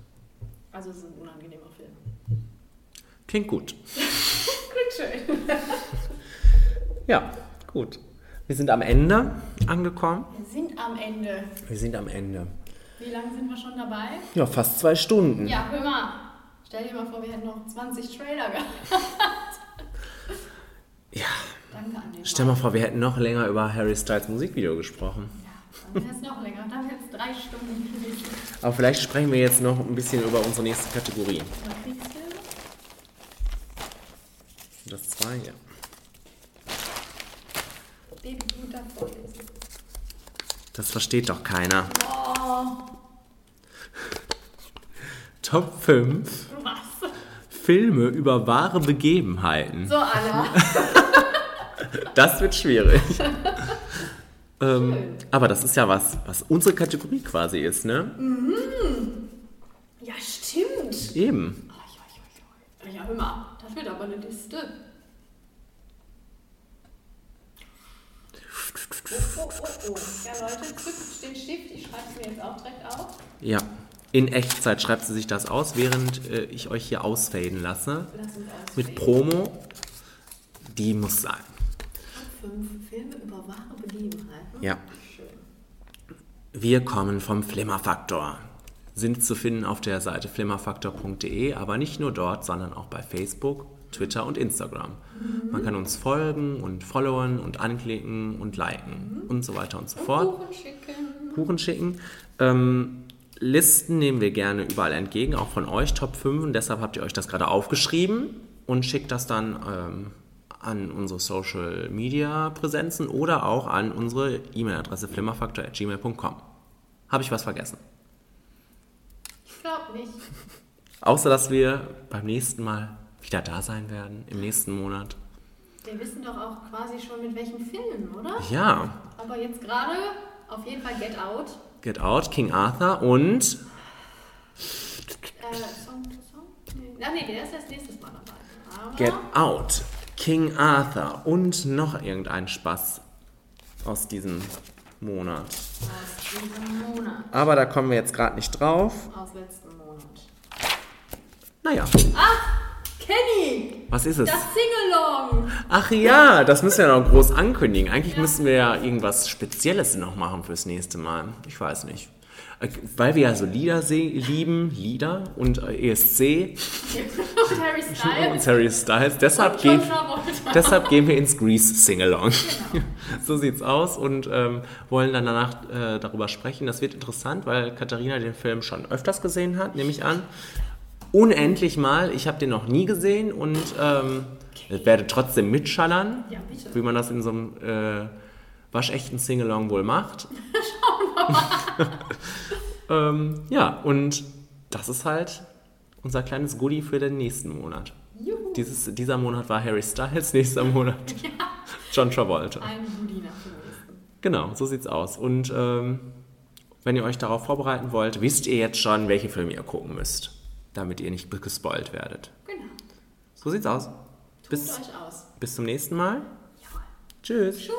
Also es ist ein unangenehmer Film. Klingt gut. Klingt schön. ja, gut. Wir sind am Ende angekommen. Wir sind am Ende. Wir sind am Ende. Wie lange sind wir schon dabei? Ja, fast zwei Stunden. Ja, hör mal. Stell dir mal vor, wir hätten noch 20 Trailer gehabt. Ja. Danke an den Stell mal vor, wir hätten noch länger über Harry Styles Musikvideo gesprochen. Ja, dann wäre es noch länger. Dann wäre es drei Stunden gewesen. Aber vielleicht sprechen wir jetzt noch ein bisschen über unsere nächste Kategorie. Über Kriegsfilme? Das zwei, ja. Guter vorlesen. Das versteht doch keiner. Oh. Top 5 Was? Filme über wahre Begebenheiten. So, Anna. das wird schwierig. ähm, aber das ist ja was, was unsere Kategorie quasi ist, ne? Mhm. Ja, stimmt. Eben. Ja, ja, hör mal, das wird aber eine Liste. Oh, oh, oh. Ja, Leute, zückt den Stift. Ich schreibe es mir jetzt auch direkt auf. Ja. In Echtzeit schreibt sie sich das aus, während äh, ich euch hier ausfaden lasse. Mit Promo. Die muss sein. Fünf Filme über wahre Begebenheiten. Ja. Wir kommen vom Flimmerfaktor. Sind zu finden auf der Seite flimmerfaktor.de, aber nicht nur dort, sondern auch bei Facebook, Twitter und Instagram. Mhm. Man kann uns folgen und followen und anklicken und liken mhm. und so weiter und so und fort. Kuchen schicken. Kuchen schicken. Ähm, Listen nehmen wir gerne überall entgegen, auch von euch, Top 5. Und deshalb habt ihr euch das gerade aufgeschrieben und schickt das dann ähm, an unsere Social Media Präsenzen oder auch an unsere E-Mail-Adresse flimmerfaktor.gmail.com. Habe ich was vergessen? Ich glaube nicht. Außer, dass wir beim nächsten Mal wieder da sein werden, im nächsten Monat. Wir wissen doch auch quasi schon mit welchen Filmen, oder? Ja. Aber jetzt gerade auf jeden Fall Get Out. Get Out, King Arthur und. Äh, Song to Song? Nee. Ah, nee, der ist erst nächstes Mal dabei. Aber Get Out, King Arthur und noch irgendein Spaß aus diesem Monat. Aus diesem Monat. Aber da kommen wir jetzt gerade nicht drauf. Aus letzten Monat. Naja. Ach, Kenny! Was ist es? Das Singalong! Ach ja, das müssen wir noch groß ankündigen. Eigentlich ja. müssten wir ja irgendwas Spezielles noch machen fürs nächste Mal. Ich weiß nicht. Weil wir ja so Lieder lieben, Lieder und äh, ESC und Harry Styles. und Harry Styles. Deshalb, gehen, deshalb gehen wir ins Grease Singalong. so sieht's aus und ähm, wollen dann danach äh, darüber sprechen. Das wird interessant, weil Katharina den Film schon öfters gesehen hat, nehme ich an. Unendlich mal. Ich habe den noch nie gesehen und ähm, werde trotzdem mitschallern, Ja, wie man das in so einem äh, waschechten Singalong wohl macht. ähm, ja, und das ist halt unser kleines Goodie für den nächsten Monat. Juhu. Dieses, dieser Monat war Harry Styles, nächster Monat John Travolta. Ein Goodie nach dem nächsten. Genau, so sieht's aus. Und ähm, wenn ihr euch darauf vorbereiten wollt, wisst ihr jetzt schon, welche Filme ihr gucken müsst, damit ihr nicht gespoilt werdet. Genau. So sieht's aus. Tobt Bis, euch aus. bis zum nächsten Mal. Tschüss. Tschüss.